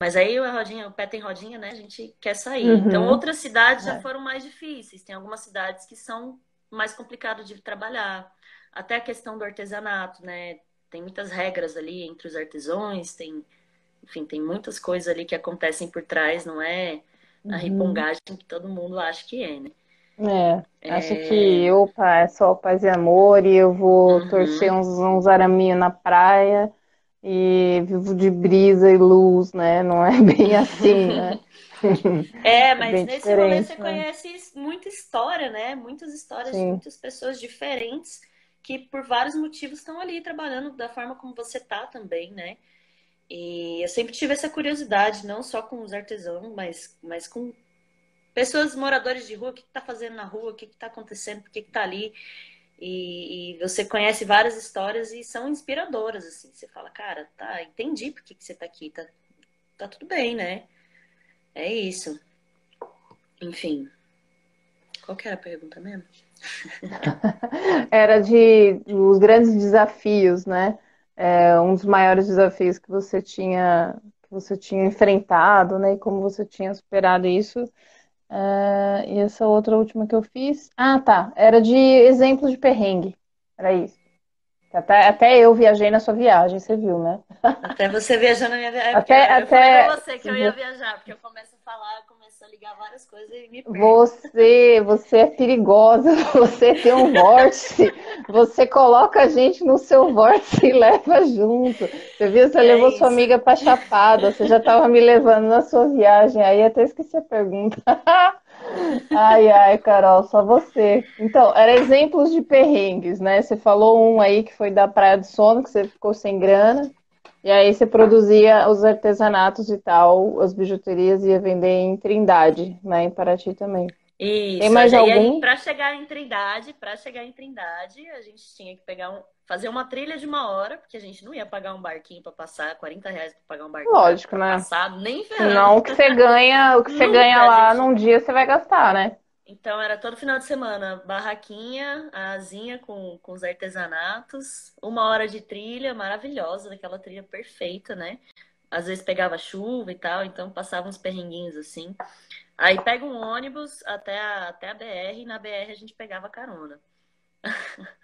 Mas aí a rodinha, o pé tem rodinha, né? A gente quer sair. Uhum. Então, outras cidades já é. foram mais difíceis. Tem algumas cidades que são mais complicadas de trabalhar. Até a questão do artesanato, né? Tem muitas regras ali entre os artesãos, tem, enfim, tem muitas coisas ali que acontecem por trás, não é a uhum. ripongagem que todo mundo acha que é, né? É, é... acho que, opa, é só paz e amor e eu vou uhum. torcer uns, uns araminhos na praia e vivo de brisa e luz, né? Não é *laughs* bem assim, né? *laughs* É, mas é nesse rolê você né? conhece muita história, né? Muitas histórias Sim. de muitas pessoas diferentes que por vários motivos estão ali trabalhando da forma como você tá também, né? E eu sempre tive essa curiosidade, não só com os artesãos, mas, mas com pessoas moradores de rua, o que está fazendo na rua, o que está acontecendo, por que está ali. E, e, você conhece várias histórias e são inspiradoras, assim. Você fala, cara, tá, entendi por que, que você tá aqui, tá, tá tudo bem, né? É isso. Enfim. Qual que era a pergunta mesmo? *laughs* era de os grandes desafios, né? É, um dos maiores desafios que você tinha que você tinha enfrentado, né? E como você tinha superado isso. Uh, e essa outra última que eu fiz. Ah, tá. Era de exemplo de perrengue. Era isso. Até, até eu viajei na sua viagem, você viu, né? Até você viajando na minha viagem. Até, eu até... falei pra você que eu ia viajar, porque eu começo a falar, a ligar várias coisas e me. Você, você é perigosa, *laughs* você tem um vórtice, você coloca a gente no seu vórtice e leva junto. Você viu, você é levou isso. sua amiga pra Chapada, você já tava me levando na sua viagem, aí até esqueci a pergunta. *laughs* Ai, ai, Carol, só você. Então, era exemplos de perrengues, né? Você falou um aí que foi da Praia do Sono, que você ficou sem grana. E aí você produzia os artesanatos e tal, as bijuterias ia vender em Trindade, né? Em Paraty também. Isso. Tem mais algum? Para chegar em Trindade, para chegar em Trindade, a gente tinha que pegar um, fazer uma trilha de uma hora, porque a gente não ia pagar um barquinho para passar 40 reais para pagar um barquinho. Lógico, né? Passado, nem ferrando. Não, o que você ganha, o que você *laughs* ganha lá gente... num dia você vai gastar, né? Então era todo final de semana, barraquinha, a asinha com, com os artesanatos, uma hora de trilha maravilhosa, daquela trilha perfeita, né? Às vezes pegava chuva e tal, então passava uns perrenguinhos assim. Aí pega um ônibus até a, até a BR e na BR a gente pegava carona. *laughs*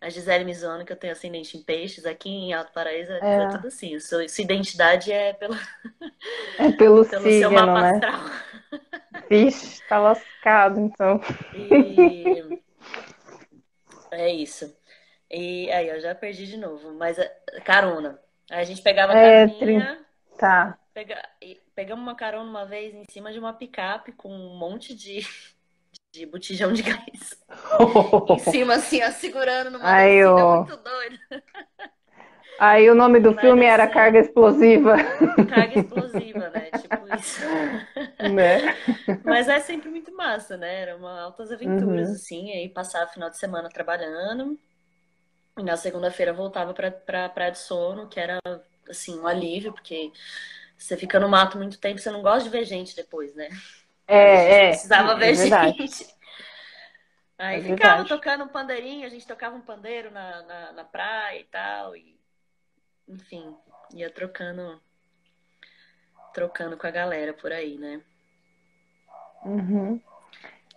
a Gisele me zoando que eu tenho ascendente em peixes, aqui em Alto Paraíso é, é tudo assim. Sua, sua identidade é pelo, é pelo, *laughs* pelo signo, seu mapa né? astral. Vixe, tá lascado então. E... É isso. E aí, eu já perdi de novo, mas carona. Aí a gente pegava é, caroninha. Tá. Pega... Pegamos uma carona uma vez em cima de uma picape com um monte de de botijão de gás. *laughs* em cima, assim, ó, segurando numa Aí, ó. muito doido. Aí o nome do Mas, filme era Carga Explosiva. Carga Explosiva, né? Tipo isso. Né? Mas é sempre muito massa, né? Era uma altas aventuras, uhum. assim. Aí passava o final de semana trabalhando. E na segunda-feira voltava pra, pra Praia de Sono, que era, assim, um alívio, porque você fica no mato muito tempo, você não gosta de ver gente depois, né? É, é. Precisava é, ver gente. Aí é ficava verdade. tocando um pandeirinho, a gente tocava um pandeiro na, na, na, praia e tal. E, enfim, ia trocando trocando com a galera por aí, né? Uhum.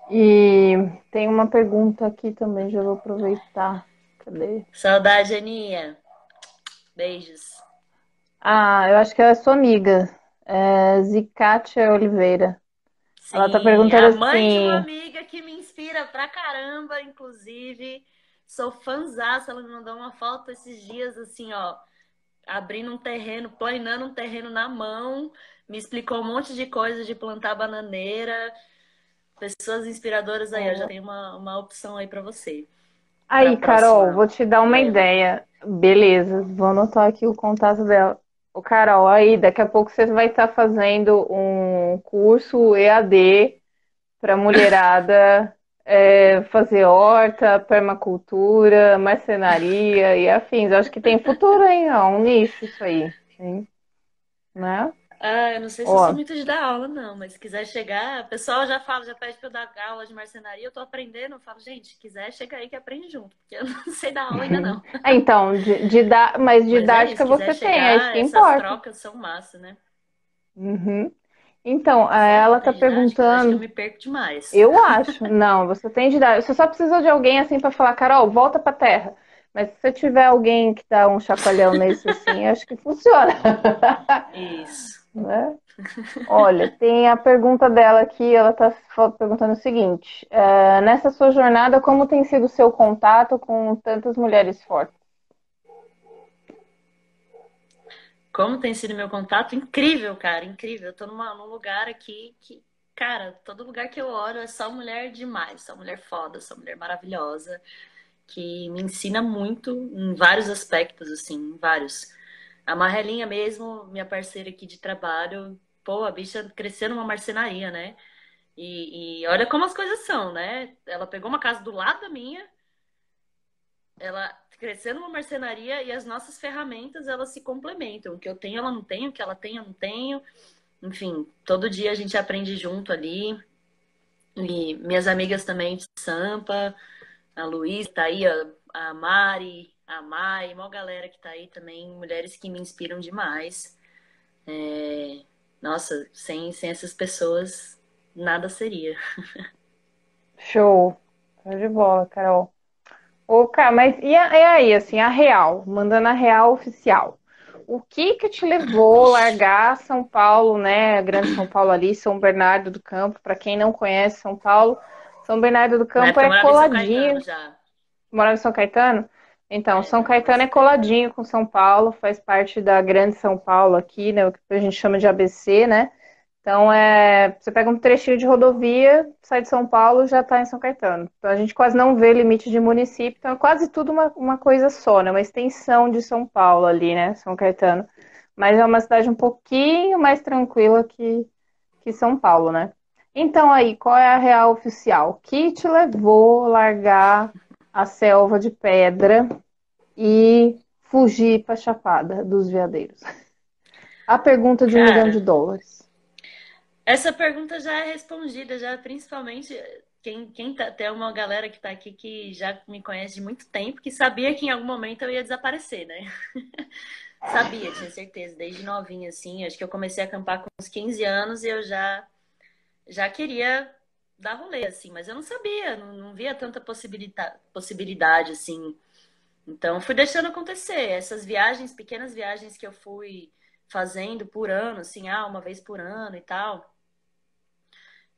E tem uma pergunta aqui também, já vou aproveitar. Cadê? Saudade, Aninha. Beijos. Ah, eu acho que é a sua amiga. É Zicatia Oliveira. Sim, Ela tá perguntando a mãe assim... de uma amiga que me inspira pra caramba, inclusive. Sou fãzaça, ela me mandou uma foto esses dias, assim, ó, abrindo um terreno, planando um terreno na mão, me explicou um monte de coisas de plantar bananeira. Pessoas inspiradoras aí, é. eu já tenho uma, uma opção aí para você. Aí, Carol, vou te dar uma ideia. Beleza, vou anotar aqui o contato dela. O Carol, aí daqui a pouco você vai estar fazendo um curso EAD para *laughs* mulherada é, fazer horta, permacultura, marcenaria e afins. Acho que tem futuro, hein? Ó, um nicho isso aí. Hein? Né? Ah, eu não sei se eu sou muito de dar aula, não, mas se quiser chegar, o pessoal já fala, já pede pra eu dar aula de marcenaria, eu tô aprendendo, eu falo, gente, se quiser, chega aí que aprende junto, porque eu *laughs* não sei dar aula ainda não. *laughs* é, então, de, de dar, mas Mas é didática isso, quiser você tem, é isso chegar, que importa. trocas são massa, né? Uhum. Então, não ela tá tem didática? Eu acho que eu perguntando. me perco demais. Eu acho, *laughs* não, você tem didática. Você só precisa de alguém assim para falar, Carol, volta pra terra. Mas se você tiver alguém que dá um chacoalhão nesse assim, acho que funciona, Isso. *laughs* né? Olha, tem a pergunta dela aqui, ela está perguntando o seguinte: eh, nessa sua jornada, como tem sido o seu contato com tantas mulheres fortes? Como tem sido meu contato? Incrível, cara, incrível. Eu tô numa, num lugar aqui que, cara, todo lugar que eu olho é só mulher demais, só mulher foda, só mulher maravilhosa, que me ensina muito em vários aspectos, assim, em vários. A Marrelinha mesmo, minha parceira aqui de trabalho, pô, a bicha cresceu numa marcenaria, né? E, e olha como as coisas são, né? Ela pegou uma casa do lado da minha, ela cresceu numa marcenaria e as nossas ferramentas elas se complementam. O que eu tenho, ela não tem, o que ela tem, eu não tenho. Enfim, todo dia a gente aprende junto ali. E minhas amigas também de Sampa, a Luísa tá aí, a Mari, a Mai, uma galera que tá aí também, mulheres que me inspiram demais. É, Nossa, sem, sem essas pessoas, nada seria. *laughs* Show, Show de bola, Carol. Ô, cara, mas e, a- e aí, assim, a real, mandando a real oficial. O que que te levou a largar São Paulo, né? a Grande São Paulo ali, São Bernardo do Campo. Para quem não conhece São Paulo, São Bernardo do Campo é coladinho. Morava em São Caetano? Então, É, São Caetano é São Caetano. coladinho com São Paulo, faz parte da Grande São Paulo aqui, né? O que a gente chama de ABC, né? Então, é, você pega um trechinho de rodovia, sai de São Paulo, já está em São Caetano. Então, a gente quase não vê limite de município, então é quase tudo uma, uma coisa só, né? Uma extensão de São Paulo ali, né? São Caetano. Mas é uma cidade um pouquinho mais tranquila que, que São Paulo, né? Então, aí, qual é a real oficial? Que te levou a largar a selva de pedra e fugir para Chapada dos Veadeiros? A pergunta de um milhão de Cara, dólares. Essa pergunta já é respondida, já principalmente quem, quem tá, tem uma galera que tá aqui que já me conhece de muito tempo, que sabia que em algum momento eu ia desaparecer, né? *laughs* Sabia, tinha certeza, desde novinha, assim. Acho que eu comecei a acampar com uns 15 anos e eu já, já queria dar rolê, assim, mas eu não sabia, não, não via tanta possibilidade, possibilidade, assim. Então, fui deixando acontecer. Essas viagens, pequenas viagens que eu fui fazendo por ano, assim, ah, uma vez por ano e tal,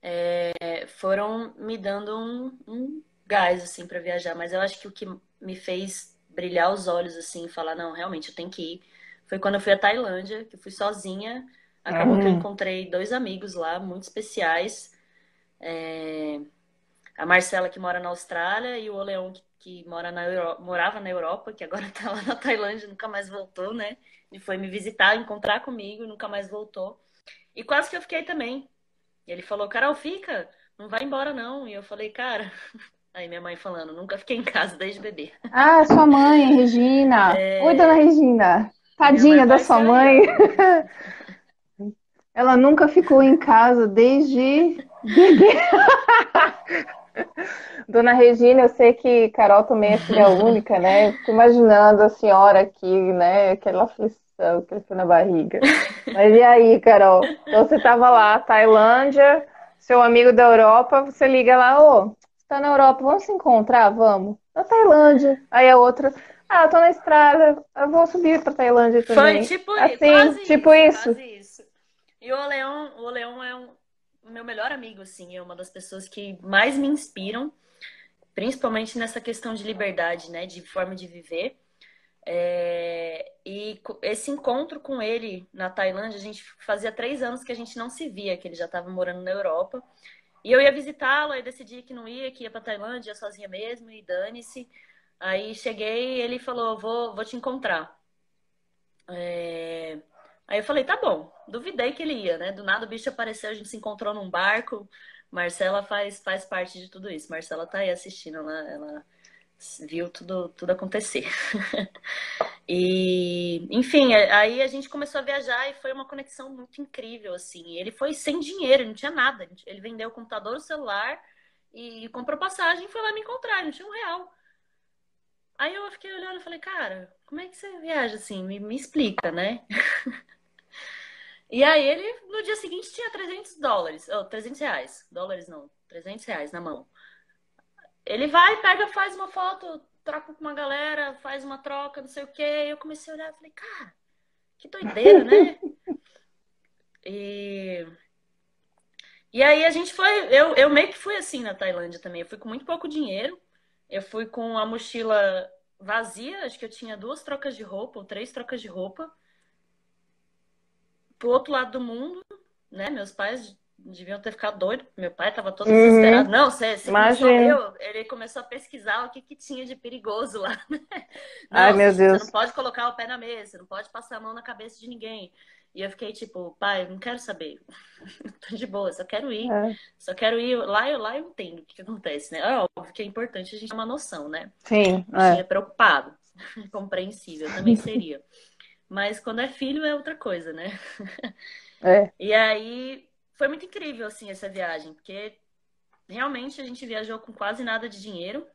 é, foram me dando um, um gás, assim, para viajar. Mas eu acho que o que me fez brilhar os olhos, assim, e falar, não, realmente, eu tenho que ir, foi quando eu fui à Tailândia, que eu fui sozinha. Acabou que eu Hum, encontrei dois amigos lá, muito especiais. É, a Marcela, que mora na Austrália, e o Oleon, que, que mora na Euro... morava na Europa, que agora *laughs* tá lá na Tailândia, nunca mais voltou, né? Ele foi me visitar, encontrar comigo, e nunca mais voltou. E quase que eu fiquei também. E ele falou, Carol, fica, não vai embora não. E eu falei, cara. *laughs* Aí minha mãe falando, nunca fiquei em casa desde bebê. Ah, sua mãe, *laughs* Regina. Oi, dona É, Regina. Tadinha da sua mãe. *laughs* Ela nunca ficou em casa desde bebê. Dona Regina, eu sei que Carol também é filha única, né? Fico imaginando a senhora aqui, né? Aquela aflição, aquele frio na barriga. Mas e aí, Carol? Então você estava lá, Tailândia, seu amigo da Europa, você liga lá, ô, você tá na Europa, vamos se encontrar? Vamos. Na Tailândia. Aí a outra, ah, eu tô na estrada, eu vou subir pra Tailândia Foi também. tipo, Assim, quase tipo isso, isso. quase isso. E o Oleon, o Oleon é um, o meu melhor amigo, assim, é uma das pessoas que mais me inspiram, principalmente nessa questão de liberdade, né, de forma de viver. É, e esse encontro com ele na Tailândia, a gente fazia três anos que a gente não se via, que ele já estava morando na Europa. E eu ia visitá-lo, aí decidi que não ia, que ia para Tailândia, ia sozinha mesmo, e dane-se. Aí cheguei, ele falou, vou, vou te encontrar. É, Aí eu falei, tá bom, duvidei que ele ia, né? Do nada o bicho apareceu, a gente se encontrou num barco. Marcela faz, faz parte de tudo isso. Marcela tá aí assistindo, ela, ela viu tudo, tudo acontecer. *laughs* e, enfim, aí a gente começou a viajar e foi uma conexão muito incrível, assim. Ele foi sem dinheiro, não tinha nada. Ele vendeu o computador, o celular e comprou passagem e foi lá me encontrar, não tinha um real. Aí eu fiquei olhando e falei, cara, como é que você viaja assim? Me, me explica, né? *laughs* e aí ele, no dia seguinte, tinha 300 dólares, ou oh, 300 reais, dólares não, 300 reais na mão. Ele vai, pega, faz uma foto, troca com uma galera, faz uma troca, não sei o quê. Eu comecei a olhar e falei, cara, que doideira, né? *laughs* e... E aí a gente foi, eu, eu meio que fui assim na Tailândia também. Eu fui com muito pouco dinheiro. Eu fui com a mochila vazia, acho que eu tinha duas trocas de roupa, ou três trocas de roupa. Pro outro lado do mundo, né? Meus pais deviam ter ficado doidos. Meu pai estava todo uhum. desesperado. Não, você, você começou, ele começou a pesquisar o que, que tinha de perigoso lá. *laughs* Né? Não, Ai, meu Deus. Você não pode colocar o pé na mesa, você não pode passar a mão na cabeça de ninguém. E eu fiquei tipo, pai, não quero saber. *laughs* Tô de boa, só quero ir. É. Só quero ir. Lá eu, lá eu entendo o que, que acontece, né? É óbvio que é importante a gente ter uma noção, né? Sim. A gente é, é preocupado. *laughs* Compreensível, também seria. Mas quando é filho é outra coisa, né? É. E aí foi muito incrível, assim, essa viagem, porque realmente a gente viajou com quase nada de dinheiro.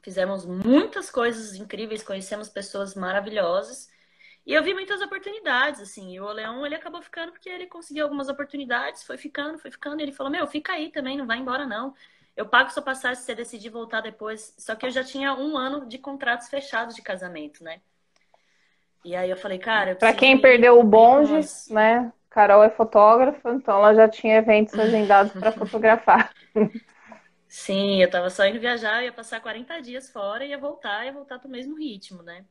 Fizemos muitas coisas incríveis, conhecemos pessoas maravilhosas. E eu vi muitas oportunidades, assim. E o Leão, ele acabou ficando porque ele conseguiu algumas oportunidades, foi ficando, foi ficando. E ele falou: Meu, fica aí também, não vai embora não. Eu pago sua passagem se você decidir voltar depois. Só que eu já tinha um ano de contratos fechados de casamento, né? E aí eu falei, cara. Para quem perdeu o bonde, né? Carol é fotógrafa, então ela já tinha eventos agendados para *laughs* fotografar. Sim, eu tava só indo viajar, ia passar 40 dias fora, ia voltar, ia voltar pro mesmo ritmo, né?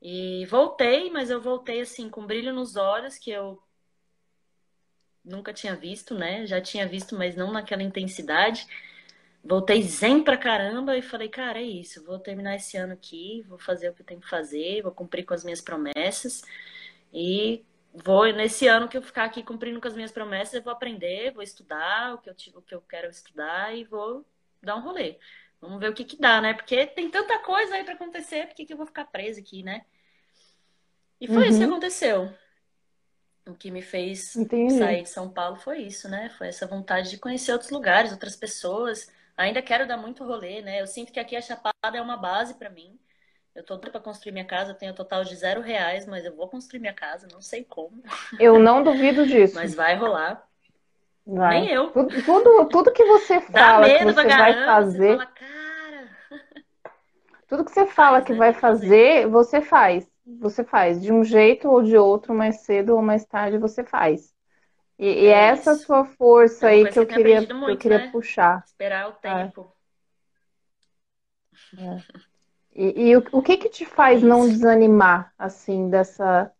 E voltei, mas eu voltei assim, com brilho nos olhos, que eu nunca tinha visto, né? Já tinha visto, mas não naquela intensidade. Voltei zen pra caramba e falei, cara, é isso, vou terminar esse ano aqui, vou fazer o que eu tenho que fazer, vou cumprir com as minhas promessas. E vou nesse ano que eu ficar aqui cumprindo com as minhas promessas, eu vou aprender, vou estudar o que eu, o que eu quero estudar e vou dar um rolê. Vamos ver o que que dá, né? Porque tem tanta coisa aí para acontecer, por que que eu vou ficar presa aqui, né? E foi uhum. isso que uhum. aconteceu. O que me fez Entendi. sair de São Paulo foi isso, né? Foi essa vontade de conhecer outros lugares, outras pessoas. Ainda quero dar muito rolê, né? Eu sinto que aqui a Chapada é uma base para mim. Eu tô para construir minha casa, eu tenho um total de zero reais, mas eu vou construir minha casa, não sei como. Eu não duvido disso. mas vai rolar. Vai. Nem eu. Tudo, tudo, tudo que você fala que você vai fazer. Você fala, *laughs* tudo que você fala faz, que né? vai fazer, você faz. Você faz. De um jeito ou de outro, mais cedo ou mais tarde, você faz. E, é e essa sua força é aí que eu, que queria, muito, eu queria né? puxar. Esperar o é. tempo. É. É. E, e o, o, que que te faz não desanimar, assim, dessa,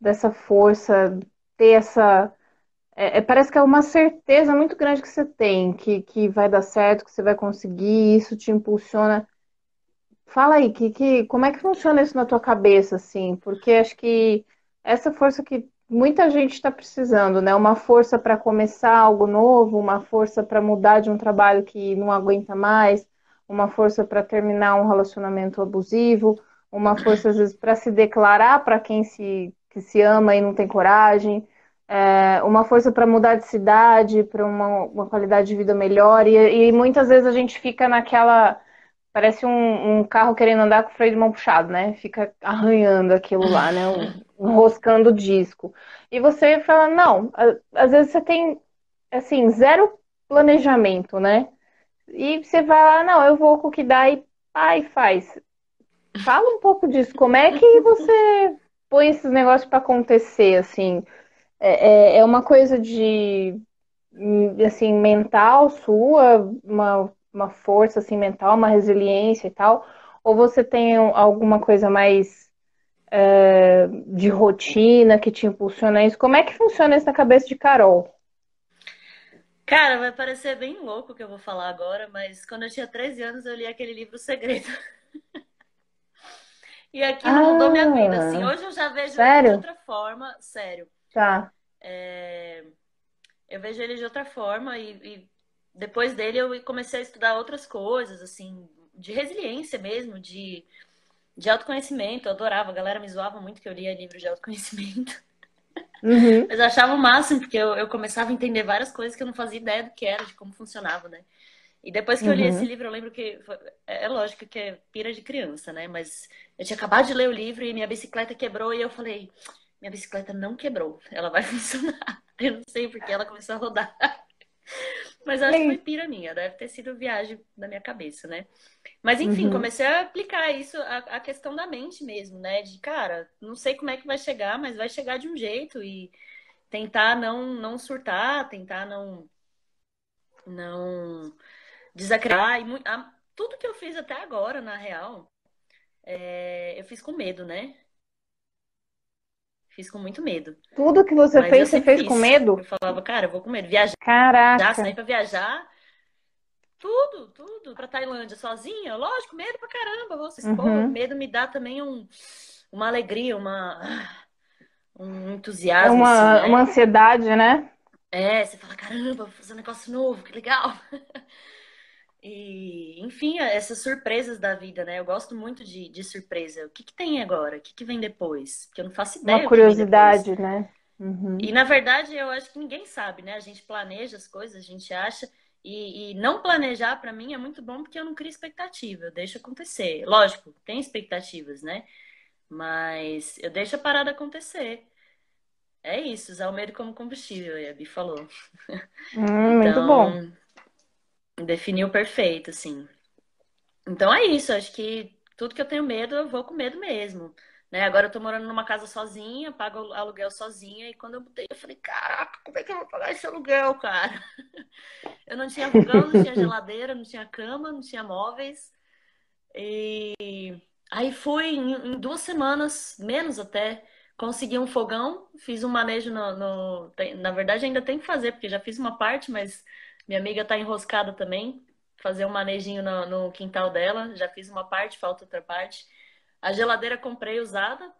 dessa força, ter essa... É, é, parece que é uma certeza muito grande que você tem, que, que vai dar certo, que você vai conseguir, isso te impulsiona. Fala aí, que, que, como é que funciona isso na tua cabeça, assim? Porque acho que essa força que muita gente está precisando, né? Uma força para começar algo novo, uma força para mudar de um trabalho que não aguenta mais, uma força para terminar um relacionamento abusivo, uma força às vezes para se declarar para quem se, que se ama e não tem coragem, é, uma força para mudar de cidade, para uma, uma, qualidade de vida melhor, e, e, muitas vezes a gente fica naquela. Parece um, um, carro querendo andar com o freio de mão puxado, né? Fica arranhando aquilo lá, né? Enroscando o disco. E você fala, não, às vezes você tem, assim, zero planejamento, né? E você vai lá, não, eu vou com o que dá e pai faz. Fala um pouco disso. Como é que você põe esses negócios para acontecer, assim? É, é, é uma coisa de, assim, mental sua, uma, uma força, assim, mental, uma resiliência e tal? Ou você tem alguma coisa mais é, de rotina que te impulsiona isso? Como é que funciona isso na cabeça de Carol? Cara, vai parecer bem louco o que eu vou falar agora, mas quando eu tinha 13 anos eu li aquele livro O Segredo. *laughs* E aquilo ah, mudou minha vida, assim. Hoje eu já vejo sério? ele de outra forma, sério. Tá. É, eu vejo ele de outra forma e, e depois dele eu comecei a estudar outras coisas, assim, de resiliência mesmo, de, de autoconhecimento. Eu adorava, a galera me zoava muito que eu lia livro de autoconhecimento. *laughs* Uhum. Mas eu achava o máximo, porque eu, eu começava a entender várias coisas que eu não fazia ideia do que era, de como funcionava, né? E depois que eu li esse uhum. livro, eu lembro que. É, é lógico que é pira de criança, né? Mas eu tinha acabado de ler o livro e minha bicicleta quebrou e eu falei: minha bicicleta não quebrou, ela vai *laughs* funcionar. Eu não sei porque ela começou a rodar. Mas acho que foi pira minha, deve ter sido viagem da minha cabeça, né? Mas enfim, uhum. comecei a aplicar isso, a, a, questão da mente mesmo, né? De cara, não sei como é que vai chegar, mas vai chegar de um jeito e tentar não, não surtar, tentar não. não desacreditar. E, a, tudo que eu fiz até agora, na real, é, eu fiz com medo, né? Fiz com muito medo. Tudo que você Mas fez, você fez fiz. com medo? Eu falava, cara, eu vou com medo. Viajar. Caraca. Já sair pra viajar. Tudo, tudo. Pra Tailândia sozinha. Lógico, medo pra caramba. Você uhum. medo me dá também um, uma alegria, uma, *sighs* um entusiasmo. Uma, assim, né? uma ansiedade, né? É, você fala, caramba, vou fazer um negócio novo, que legal. *laughs* E, enfim, essas surpresas da vida, né? Eu gosto muito de, de surpresa. O que, que tem agora? O que, que vem depois? Que eu não faço ideia. Uma curiosidade, né? Uhum. E na verdade, eu acho que ninguém sabe, né? A gente planeja as coisas, a gente acha. E, e não planejar, para mim, é muito bom porque eu não crio expectativa, eu deixo acontecer. Lógico, tem expectativas, né? Mas eu deixo a parada acontecer. É isso, usar o medo como combustível, a Bi falou. Hum, então, muito bom. Definiu perfeito, assim. Então é isso, acho que tudo que eu tenho medo, eu vou com medo mesmo. Né? Agora eu tô morando numa casa sozinha, pago aluguel sozinha, e quando eu mudei, eu falei, caraca, como é que eu vou pagar esse aluguel, cara? *laughs* Eu não tinha fogão, não tinha geladeira, não tinha cama, não tinha móveis. E aí fui em, em duas semanas, menos até, consegui um fogão, fiz um manejo no, no, Na verdade, ainda tem que fazer, porque já fiz uma parte, mas minha amiga tá enroscada também. Fazer um manejinho no, no quintal dela. Já fiz uma parte, falta outra parte. A geladeira comprei usada.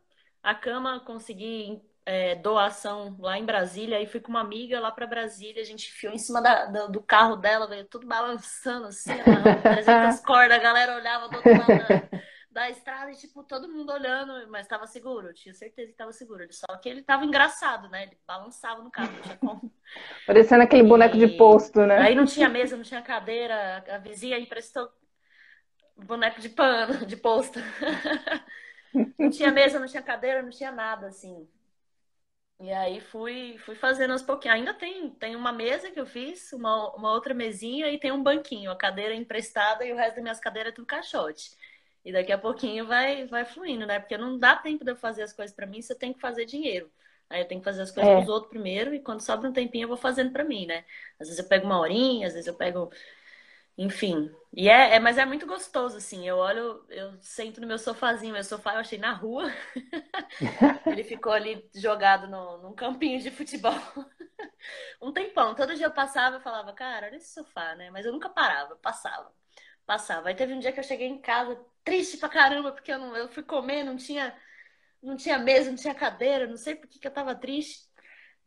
A cama consegui é, doação lá em Brasília. Aí fui com uma amiga lá para Brasília. A gente enfiou em cima da, do, do, carro dela, veio tudo balançando assim, 300 *laughs* cordas. A galera olhava do outro lado da estrada e, tipo, todo mundo olhando, mas tava seguro, eu tinha certeza que tava seguro. Só que ele tava engraçado, né? Ele balançava no carro, não tinha como. Parecendo aquele boneco de posto, né? Aí não tinha mesa, não tinha cadeira, a vizinha emprestou boneco de pano, de posto. *laughs* não tinha mesa, não tinha cadeira, não tinha nada, assim. E aí fui, fui fazendo aos pouquinhos. Ainda tem, tem uma mesa que eu fiz, uma, uma outra mesinha e tem um banquinho, a cadeira emprestada e o resto das minhas cadeiras é tudo caixote. E daqui a pouquinho vai, vai fluindo, né? Porque não dá tempo de eu fazer as coisas para mim, você tem que fazer dinheiro. Aí eu tenho que fazer as coisas é. para os outros primeiro e quando sobra um tempinho eu vou fazendo para mim, né? Às vezes eu pego uma horinha, às vezes eu pego. Enfim. E é, é, mas é muito gostoso, assim. Eu olho, eu sento no meu sofazinho. Meu sofá eu achei na rua. *laughs* Ele ficou ali jogado no, num campinho de futebol. *laughs* um tempão. Todo dia eu passava e falava, cara, olha esse sofá, né? Mas eu nunca parava, eu passava. Passava. Aí teve um dia que eu cheguei em casa triste pra caramba, porque eu, não, eu fui comer, não tinha, não tinha mesa, não tinha cadeira, não sei por que, que eu tava triste.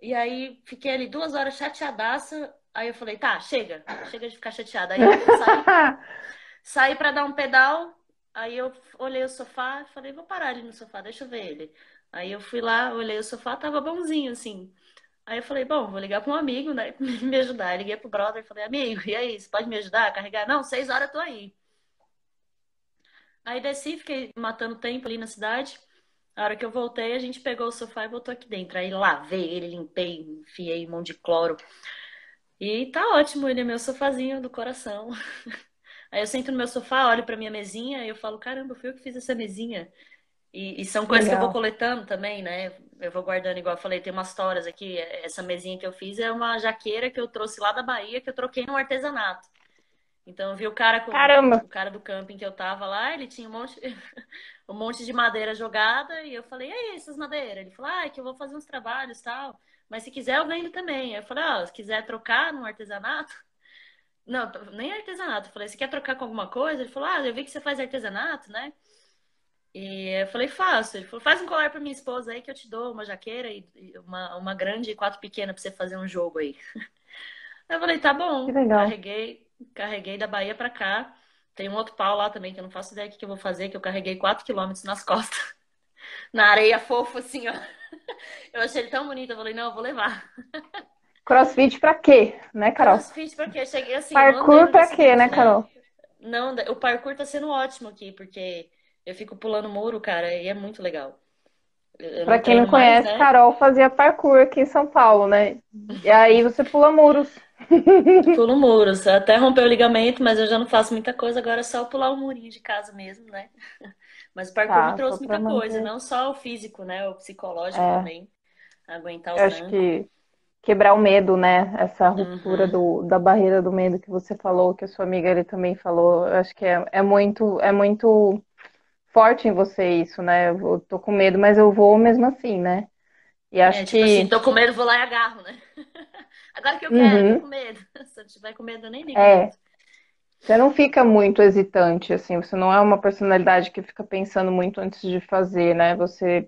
E aí fiquei ali duas horas chateadaça. Aí eu falei, tá, chega, chega de ficar chateada. Aí eu saí, *laughs* saí pra dar um pedal. Aí eu olhei o sofá e falei, vou parar ali no sofá, deixa eu ver ele. Aí eu fui lá, olhei o sofá, tava bonzinho, assim. Aí eu falei, bom, vou ligar para um amigo, né, *laughs* me ajudar. Eu liguei pro brother e falei, amigo, e aí, você pode me ajudar a carregar? Não, seis horas eu tô aí. Aí desci, fiquei matando tempo ali na cidade. A hora que eu voltei, a gente pegou o sofá e botou aqui dentro. Aí lavei ele, limpei, enfiei um monte de cloro. E tá ótimo, ele é meu sofazinho do coração. *laughs* Aí eu sento no meu sofá, olho pra minha mesinha e eu falo, caramba, fui eu que fiz essa mesinha. E, e são coisas Legal. que eu vou coletando também, né? Eu vou guardando, igual eu falei, tem umas histórias aqui. Essa mesinha que eu fiz é uma jaqueira que eu trouxe lá da Bahia, que eu troquei no artesanato. Então eu vi o cara com Caramba. o cara do camping que eu tava lá, ele tinha um monte, *laughs* um monte de madeira jogada e eu falei, e aí, essas madeiras? Ele falou, ah, é que eu vou fazer uns trabalhos tal, mas se quiser eu vendo também. Aí eu falei, ah, se quiser trocar num artesanato, *laughs* não, nem artesanato. Eu falei, você quer trocar com alguma coisa? Ele falou, ah, eu vi que você faz artesanato, né? E eu falei, faço. Ele falou, faz um colar pra minha esposa aí que eu te dou uma jaqueira e uma, uma grande e quatro pequenas pra você fazer um jogo aí. *laughs* Eu falei, tá bom. Que legal. Carreguei, carreguei da Bahia pra cá. Tem um outro pau lá também que eu não faço ideia do que eu vou fazer, que eu carreguei 4 quilômetros nas costas. *laughs* Na areia fofa, assim, ó. Eu achei ele tão bonito, eu falei, não, eu vou levar. Crossfit pra quê, né, Carol? Crossfit pra quê? Eu cheguei assim. Parkour pra quê, né, Carol? Não, o parkour tá sendo ótimo aqui, porque eu fico pulando muro, cara, e é muito legal. Para quem não conhece, mais, né? Carol fazia parkour aqui em São Paulo, né? E aí você pula muros. Pulo muros. Até rompeu o ligamento, mas eu já não faço muita coisa, agora é só pular o murinho de casa mesmo, né? *laughs* Mas o parkour tá, me trouxe muita manter. coisa, não só o físico, né? O psicológico é. também. Aguentar o Eu acho que quebrar o medo, né? Essa ruptura uhum. do, da barreira do medo que você falou, que a sua amiga ele também falou. Eu acho que é, é muito, é muito forte em você isso, né? Eu tô com medo, mas eu vou mesmo assim, né? E acho é, tipo que. Assim, tô com medo, vou lá e agarro, né? *laughs* Agora que eu quero, uhum. tô com medo. *laughs* Se eu tiver com medo, eu nem ligo. É. Você não fica muito hesitante, assim, você não é uma personalidade que fica pensando muito antes de fazer, né? Você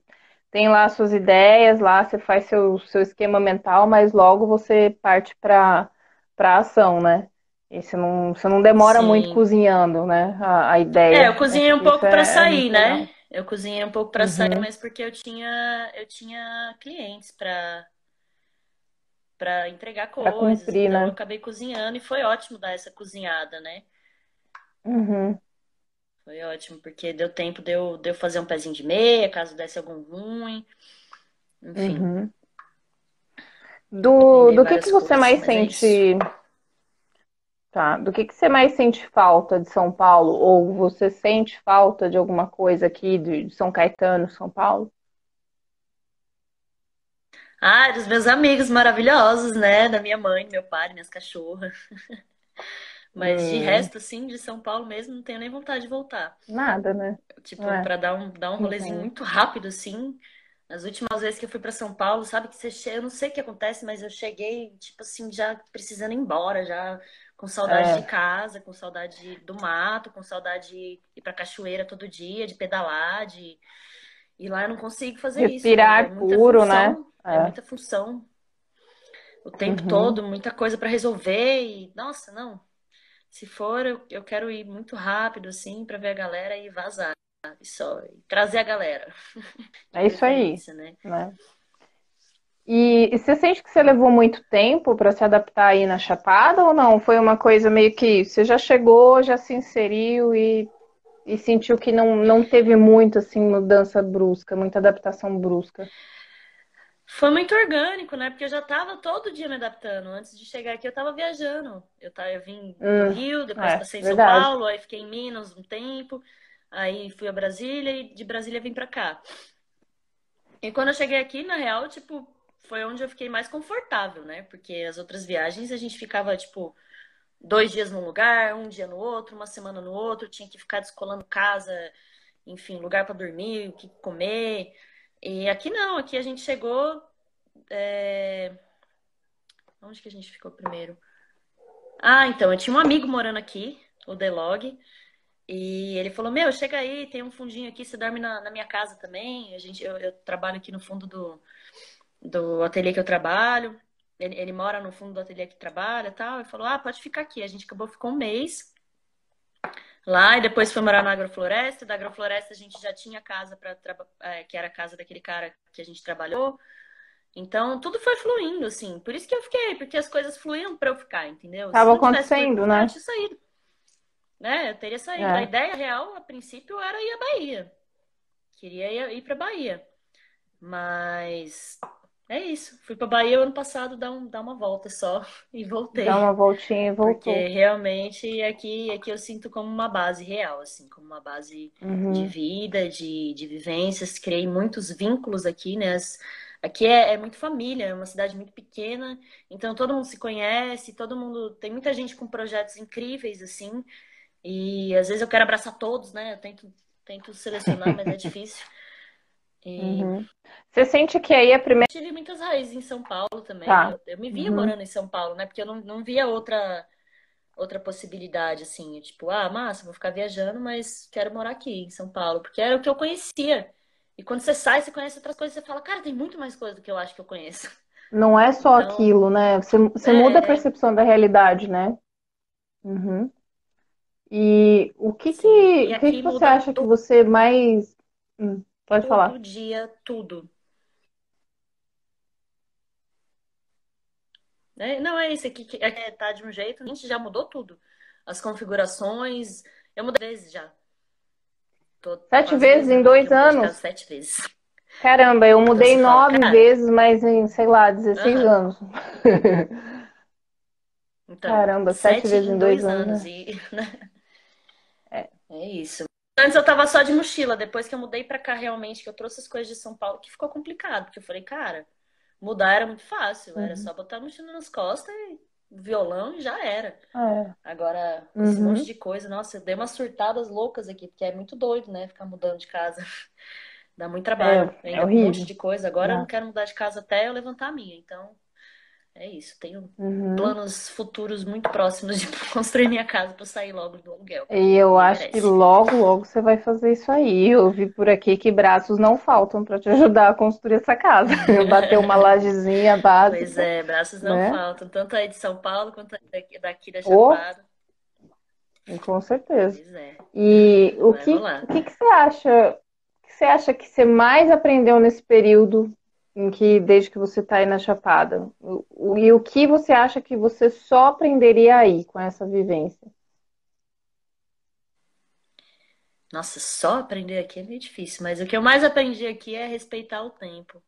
tem lá suas ideias, lá você faz seu, seu esquema mental, mas logo você parte para para ação, né? E você não, você não demora Sim. muito cozinhando, né? A, a ideia. É, eu cozinhei um pouco para é, sair, é né? Legal. Eu cozinhei um pouco para uhum. sair, mas porque eu tinha, eu tinha clientes para para entregar coisas. Pra cumprir, então né? eu acabei cozinhando e foi ótimo dar essa cozinhada, né? Uhum. Foi ótimo, porque deu tempo de eu, de eu fazer um pezinho de meia, caso desse algum ruim. Enfim. Uhum. Do, do que, que você coisas, mais é sente é Tá. Do que, que você mais sente falta de São Paulo? Ou você sente falta de alguma coisa aqui de São Caetano, São Paulo? Ah, dos meus amigos maravilhosos, né? Da minha mãe, meu pai, minhas cachorras. *laughs* Mas hum. de resto, assim, de São Paulo mesmo, não tenho nem vontade de voltar. Nada, né? Tipo, é. pra dar um, dar um rolezinho uhum. muito rápido, assim. As últimas vezes que eu fui para São Paulo, sabe que você chega, eu não sei o que acontece, mas eu cheguei, tipo assim, já precisando ir embora, já com saudade é. de casa, com saudade do mato, com saudade de ir pra cachoeira todo dia, de pedalar, de e lá eu não consigo fazer Respirar isso. Respirar é puro, né? função, né? É. é. muita função. O tempo uhum. todo, muita coisa para resolver e nossa, não. Se for, eu, eu quero ir muito rápido assim para ver a galera e vazar. E só e trazer a galera. *laughs* É isso aí. Né? né? E, e, você sente que você levou muito tempo para se adaptar aí na Chapada ou não? Foi uma coisa meio que você já chegou, já se inseriu e, e sentiu que não, não teve muito assim mudança brusca, muita adaptação brusca? Foi muito orgânico, né? Porque eu já estava todo dia me adaptando. Antes de chegar aqui, eu estava viajando. Eu, tava, eu vim do hum, Rio, depois é, passei em São Paulo, aí fiquei em Minas um tempo, aí fui a Brasília e de Brasília vim para cá. E quando eu cheguei aqui, na real, tipo, foi onde eu fiquei mais confortável, né? Porque as outras viagens a gente ficava, tipo, dois dias num lugar, um dia no outro, uma semana no outro, tinha que ficar descolando casa, enfim, lugar para dormir, o que comer. E aqui não, aqui a gente chegou. É... Onde que a gente ficou primeiro? Ah, então, eu tinha um amigo morando aqui, o Delog, e ele falou: Meu, chega aí, tem um fundinho aqui, você dorme na, na minha casa também. A gente, eu, eu trabalho aqui no fundo do, do ateliê que eu trabalho. Ele, ele mora no fundo do ateliê que trabalha tal. Ele falou: Ah, pode ficar aqui. A gente acabou, ficou um mês lá e depois foi morar na agrofloresta. Da agrofloresta a gente já tinha casa para é, que era a casa daquele cara que a gente trabalhou. Então tudo foi fluindo assim. Por isso que eu fiquei, porque as coisas fluíram para eu ficar, entendeu? Tava acontecendo, né? Eu tinha saído. Né? Eu teria saído. É. A ideia real, a princípio, era ir à Bahia. Queria ir para Bahia. Mas é isso. Fui para Bahia ano passado dar, um, dar uma volta só *laughs* e voltei. Dar uma voltinha e voltou. Porque realmente aqui, aqui eu sinto como uma base real, assim, como uma base uhum. de vida, de, de vivências. Criei muitos vínculos aqui, né? Aqui é, é, muito família, é uma cidade muito pequena, então todo mundo se conhece, todo mundo. Tem muita gente com projetos incríveis, assim, e às vezes eu quero abraçar todos, né? Eu tento, tento selecionar, mas é *laughs* difícil. E... Uhum. Você sente que aí a primeira. Eu tive muitas raízes em São Paulo também. Tá. Eu, eu, me via uhum. morando em São Paulo, né? Porque eu não, não via outra, outra possibilidade, assim, tipo, ah, massa, vou ficar viajando, mas quero morar aqui em São Paulo, porque era o que eu conhecia. E quando você sai, você conhece outras coisas, você fala, cara, tem muito mais coisa do que eu acho que eu conheço. Não é só então, aquilo, né? Você, você é... muda a percepção da realidade, né? Uhum. E o que que, e o que, que você acha que você mais. Hum, pode todo falar. Todo dia, tudo. É, não, é isso aqui que é, tá de um jeito, a gente já mudou tudo. As configurações, eu mudei vezes já. Tô sete vezes em dois anos? Sete vezes. Caramba, eu mudei então, nove vezes, mas em, sei lá, 16 uhum. anos. Então, Caramba, sete, vezes em dois, dois anos. anos né? e, *laughs* né? é. é isso. Antes eu tava só de mochila, depois que eu mudei pra cá realmente, que eu trouxe as coisas de São Paulo, que ficou complicado, porque eu falei, cara, mudar era muito fácil, uhum. era só botar a mochila nas costas e violão e já era. É. Agora, esse uhum. monte de coisa, nossa, eu dei umas surtadas loucas aqui, porque é muito doido, né? Ficar mudando de casa. *laughs* Dá muito trabalho. É, é um monte de coisa. Agora é. eu não quero mudar de casa até eu levantar a minha. Então, é isso. Tenho uhum. planos futuros muito próximos de *laughs* construir minha casa para sair logo do aluguel. E eu acho merece. que logo, logo você vai fazer isso aí. Eu vi por aqui que braços não faltam para te ajudar a construir essa casa. *laughs* Bater uma lajezinha *laughs* básica. Pois é, braços não né? faltam. Tanto aí de São Paulo quanto daqui, daqui da Chapada. Oh, com certeza. É. E o que, o que, que você acha? O que você acha que você mais aprendeu nesse período em que desde que você está aí na Chapada? E o que você acha que você só aprenderia aí com essa vivência? Nossa, só aprender aqui é meio difícil, mas o que eu mais aprendi aqui é respeitar o tempo.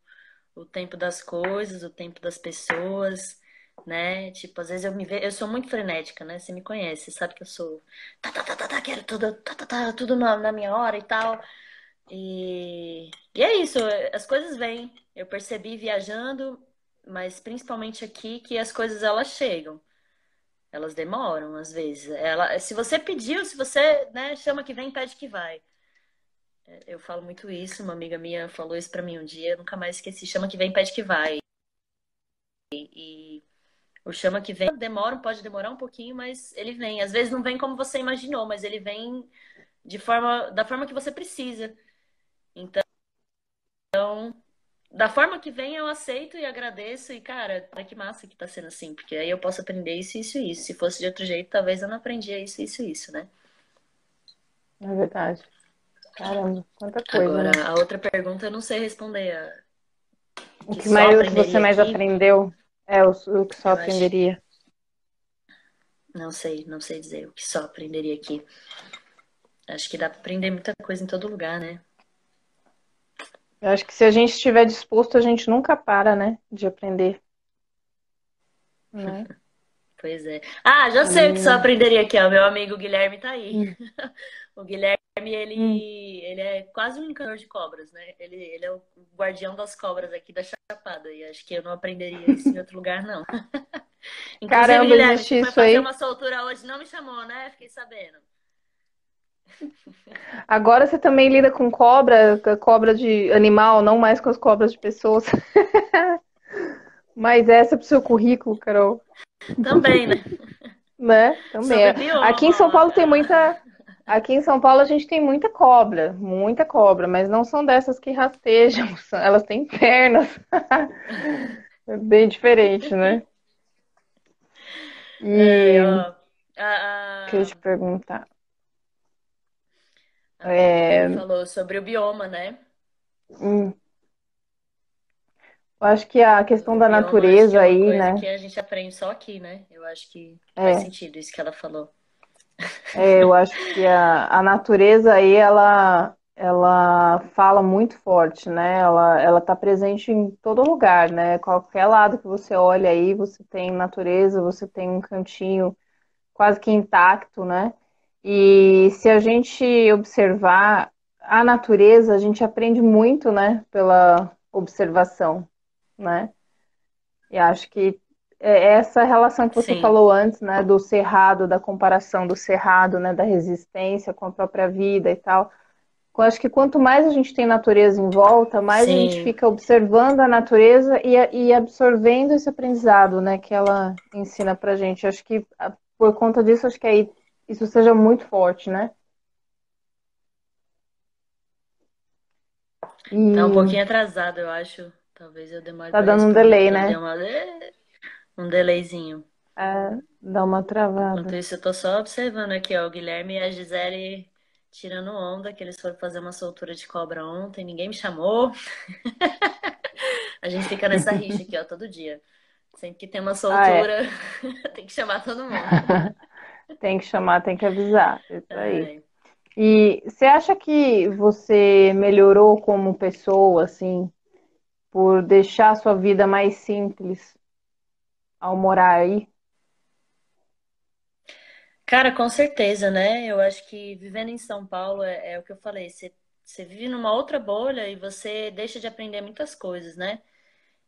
O tempo das coisas, o tempo das pessoas, né? Tipo, às vezes eu me vejo, eu sou muito frenética, né? Você me conhece, sabe que eu sou tá, tá, tá, tá, tá quero tudo, tá, tá, tá, tudo na, na minha hora e tal. E, e é isso, as coisas vêm. Eu percebi viajando, mas principalmente aqui, que as coisas elas chegam. Elas demoram às vezes. Ela, se você pediu, se você né, chama que vem, pede que vai. É, eu falo muito isso, uma amiga minha falou isso para mim um dia, nunca mais esqueci. Chama que vem, pede que vai. E, e o chama que vem demora, pode demorar um pouquinho, mas ele vem. Às vezes não vem como você imaginou, mas ele vem de forma da forma que você precisa. Então, da forma que vem, eu aceito e agradeço. E, cara, que massa que tá sendo assim, porque aí eu posso aprender isso, isso e isso. Se fosse de outro jeito, talvez eu não aprendia isso, isso e isso, né? É verdade. Caramba, quanta coisa. Agora, né? a outra pergunta eu não sei responder. O que, que mais você mais aqui? aprendeu? É o, o que só eu aprenderia. Acho... Não sei, não sei dizer o que só aprenderia aqui. Acho que dá para aprender muita coisa em todo lugar, né? Eu acho que se a gente estiver disposto, a gente nunca para, né, de aprender. Né? *laughs* Pois é. Ah, já sei o que só aprenderia aqui, ó. Meu amigo Guilherme tá aí. Hum. *laughs* o Guilherme, ele, hum. ele é quase um encanador de cobras, né? Ele, ele é o guardião das cobras aqui da Chapada. E acho que eu não aprenderia isso em outro lugar, não. *laughs* Inclusive, Caramba, Guilherme, existe isso fazer aí? uma soltura hoje, não me chamou, né? Fiquei sabendo. Agora você também lida com cobra, com cobra de animal, não mais com as cobras de pessoas. *laughs* Mas essa é pro seu currículo, Carol. Também, né? né? Também. Aqui em São Paulo tem muita. Aqui em São Paulo a gente tem muita cobra, muita cobra, mas não são dessas que rastejam, *laughs* elas têm pernas. *laughs* é bem diferente, né? E... É, eu te perguntar. É... falou sobre o bioma, né? Hum. Eu acho que a questão da bioma, natureza é aí, né? que a gente aprende só aqui, né? Eu acho que é. faz sentido isso que ela falou. É, eu *laughs* acho que a, a natureza aí, ela, ela fala muito forte, né? Ela, ela tá presente em todo lugar, né? Qualquer lado que você olha aí, você tem natureza, você tem um cantinho quase que intacto, né? E se a gente observar a natureza, a gente aprende muito, né, pela observação, né? E acho que é essa relação que você Sim. falou antes, né, do cerrado, da comparação do cerrado, né, da resistência com a própria vida e tal. Eu acho que quanto mais a gente tem natureza em volta, mais Sim. a gente fica observando a natureza e, e absorvendo esse aprendizado, né, que ela ensina pra gente. Eu acho que por conta disso, acho que aí isso seja muito forte, né? E... Tá um pouquinho atrasado, eu acho. Talvez eu demore Tá dando um delay, né? Uma... Um delayzinho. É, dá uma travada. Enquanto isso, eu tô só observando aqui, ó, o Guilherme e a Gisele tirando onda, que eles foram fazer uma soltura de cobra ontem, ninguém me chamou. *laughs* a gente fica nessa rixa aqui, ó, todo dia. Sempre que tem uma soltura, ah, é. *laughs* tem que chamar todo mundo. *laughs* tem que chamar, tem que avisar. Isso aí. É. E você acha que você melhorou como pessoa, assim, por deixar a sua vida mais simples ao morar aí? Cara, com certeza, né? Eu acho que vivendo em São Paulo é, é o que eu falei, você, você vive numa outra bolha e você deixa de aprender muitas coisas, né?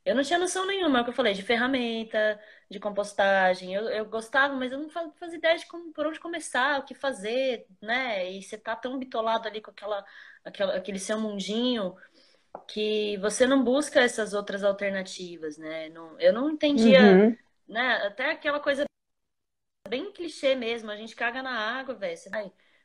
Eu não tinha noção nenhuma, é o que eu falei, de ferramenta, de compostagem. Eu, eu gostava, mas eu não fazia ideia de como, por onde começar, o que fazer, né? E você tá tão bitolado ali com aquela, aquela, aquele seu mundinho que você não busca essas outras alternativas, né? Não, eu não entendia, uhum. né? Até aquela coisa bem clichê mesmo, a gente caga na água, velho.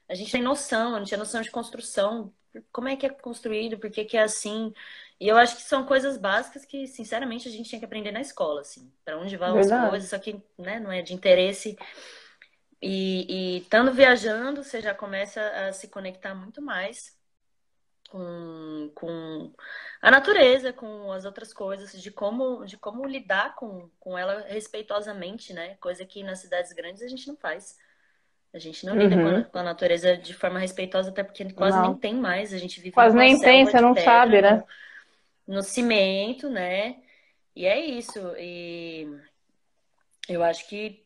A gente tem noção, a gente tem noção de construção, como é que é construído, por que, que é assim. E eu acho que são coisas básicas que, sinceramente, a gente tinha que aprender na escola, assim, para onde vão Verdade. as coisas, só que né, não é de interesse. E, e estando viajando, você já começa a se conectar muito mais com, com a natureza, com as outras coisas, de como, de como lidar com, com ela respeitosamente, né? Coisa que nas cidades grandes a gente não faz. A gente não lida uhum. com, a, natureza de forma respeitosa, até porque quase não. nem tem mais. A gente vive Quase nem tem, você não sabe, né? No, cimento, né? E é isso. E eu acho que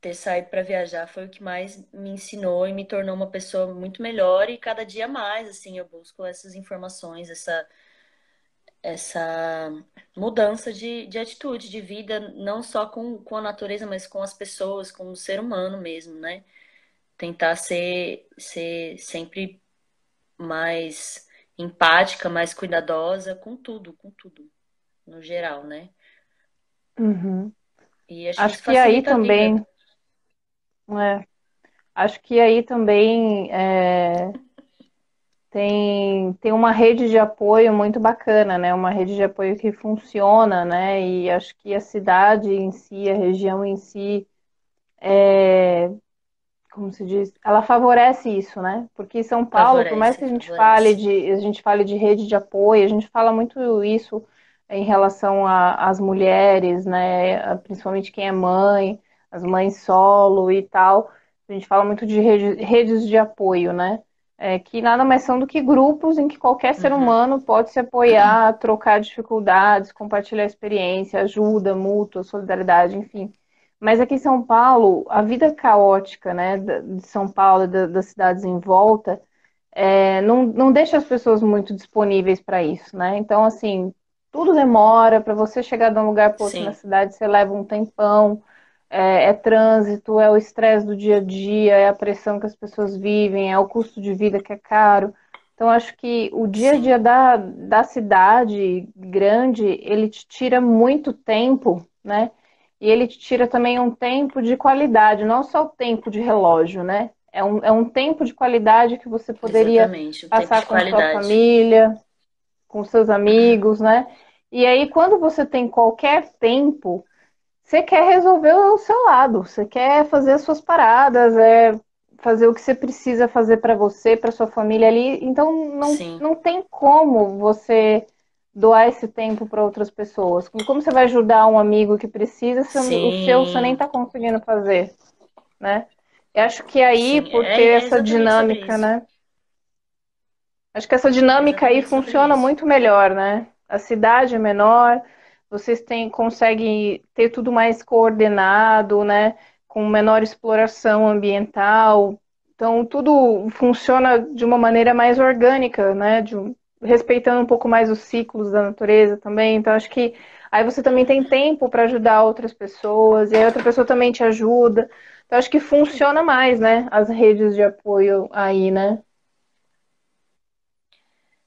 ter saído para viajar foi o que mais me ensinou e me tornou uma pessoa muito melhor e cada dia mais, assim, eu busco essas informações, essa essa mudança de, de atitude, de vida, não só com, com a natureza, mas com as pessoas, com o ser humano mesmo, né? Tentar ser, ser sempre mais empática, mais cuidadosa com tudo, com tudo, no geral, né? Uhum. E acho, acho que, que aí também é. Acho que aí também é, tem, tem uma rede de apoio muito bacana, né? Uma rede de apoio que funciona, né? E acho que a cidade em si, a região em si, é, como se diz, ela favorece isso, né? Porque São Paulo, favorece, por mais que a gente fale de a gente fale de rede de apoio, a gente fala muito isso em relação às mulheres, né? Principalmente quem é mãe as mães solo e tal. A gente fala muito de rede, redes de apoio, né? É, que nada mais são do que grupos em que qualquer ser uhum. humano pode se apoiar, uhum. trocar dificuldades, compartilhar experiência, ajuda mútua, solidariedade, enfim. Mas aqui em São Paulo, a vida caótica, né, de São Paulo e das cidades em volta, é, não, não deixa as pessoas muito disponíveis para isso, né? Então, assim, tudo demora para você chegar de um lugar para outro Sim. na cidade, você leva um tempão é, é trânsito, é o estresse do dia a dia, é a pressão que as pessoas vivem, é o custo de vida que é caro. Então, acho que o dia a dia da, da cidade grande, ele te tira muito tempo, né? E ele te tira também um tempo de qualidade, não só o tempo de relógio, né? É um, é um tempo de qualidade que você poderia passar com qualidade. sua família, com seus amigos, né? E aí, quando você tem qualquer tempo, você quer resolver o seu lado, você quer fazer as suas paradas, é fazer o que você precisa fazer para você, para sua família ali. Então não, não tem como você doar esse tempo para outras pessoas. Como você vai ajudar um amigo que precisa, se o seu você nem está conseguindo fazer, né? Eu acho que aí, Sim. por é ter é essa dinâmica, né? Acho que essa dinâmica aí funciona muito melhor, né? A cidade é menor, vocês têm, conseguem ter tudo mais coordenado, né? Com menor exploração ambiental. Então, tudo funciona de uma maneira mais orgânica, né? De, respeitando um pouco mais os ciclos da natureza também. Então, acho que aí você também tem tempo para ajudar outras pessoas, e aí outra pessoa também te ajuda. Então, acho que funciona mais, né? As redes de apoio aí, né?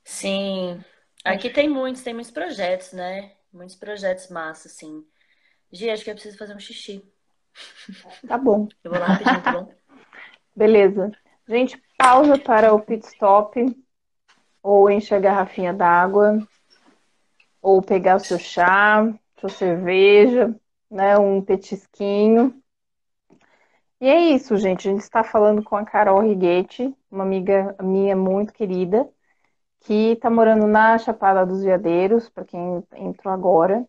Sim. Aqui tem muitos, tem muitos projetos, né? Muitos projetos massa, assim. Gi, acho que eu preciso fazer um xixi. Tá bom. Eu vou lá rapidinho, tá bom? *laughs* Beleza. Gente, pausa para o pit stop, ou encher a garrafinha d'água, ou pegar o seu chá, sua cerveja, né, um petisquinho. E é isso, gente. A gente está falando com a Carol Riguete, uma amiga minha muito querida, que está morando na Chapada dos Veadeiros, para quem entrou agora,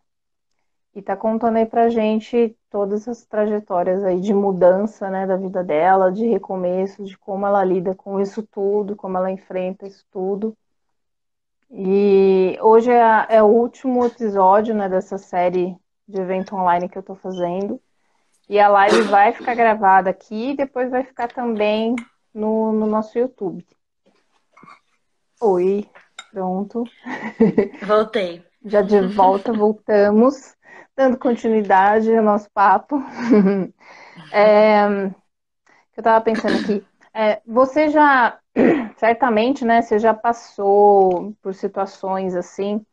e está contando aí pra gente todas as trajetórias aí de mudança, né, da vida dela, de recomeço, de como ela lida com isso tudo, como ela enfrenta isso tudo. E hoje é, é o último episódio, né, dessa série de evento online que eu estou fazendo. E a live vai ficar gravada aqui e depois vai ficar também no, no nosso YouTube. Oi, pronto. *laughs* Voltei. Já de volta, voltamos, dando continuidade ao nosso papo. *laughs* É, eu estava pensando aqui, é, você já, certamente, né, você já passou por situações assim,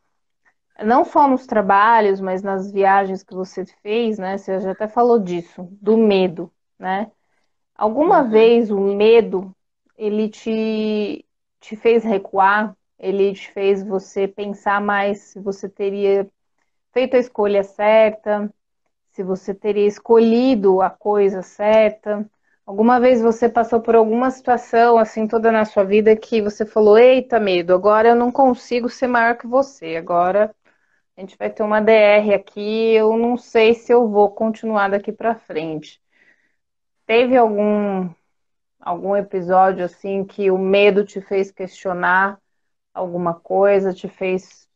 não só nos trabalhos, mas nas viagens que você fez, né? Você já até falou disso, do medo, né? Alguma uhum. vez o medo ele te, te fez recuar? Ele te fez você pensar mais se você teria feito a escolha certa, se você teria escolhido a coisa certa? Alguma vez você passou por alguma situação assim toda na sua vida que você falou: "Eita, medo, agora eu não consigo ser maior que você. Agora a gente vai ter uma DR aqui, eu não sei se eu vou continuar daqui para frente. Teve algum algum episódio assim que o medo te fez questionar alguma coisa, te fez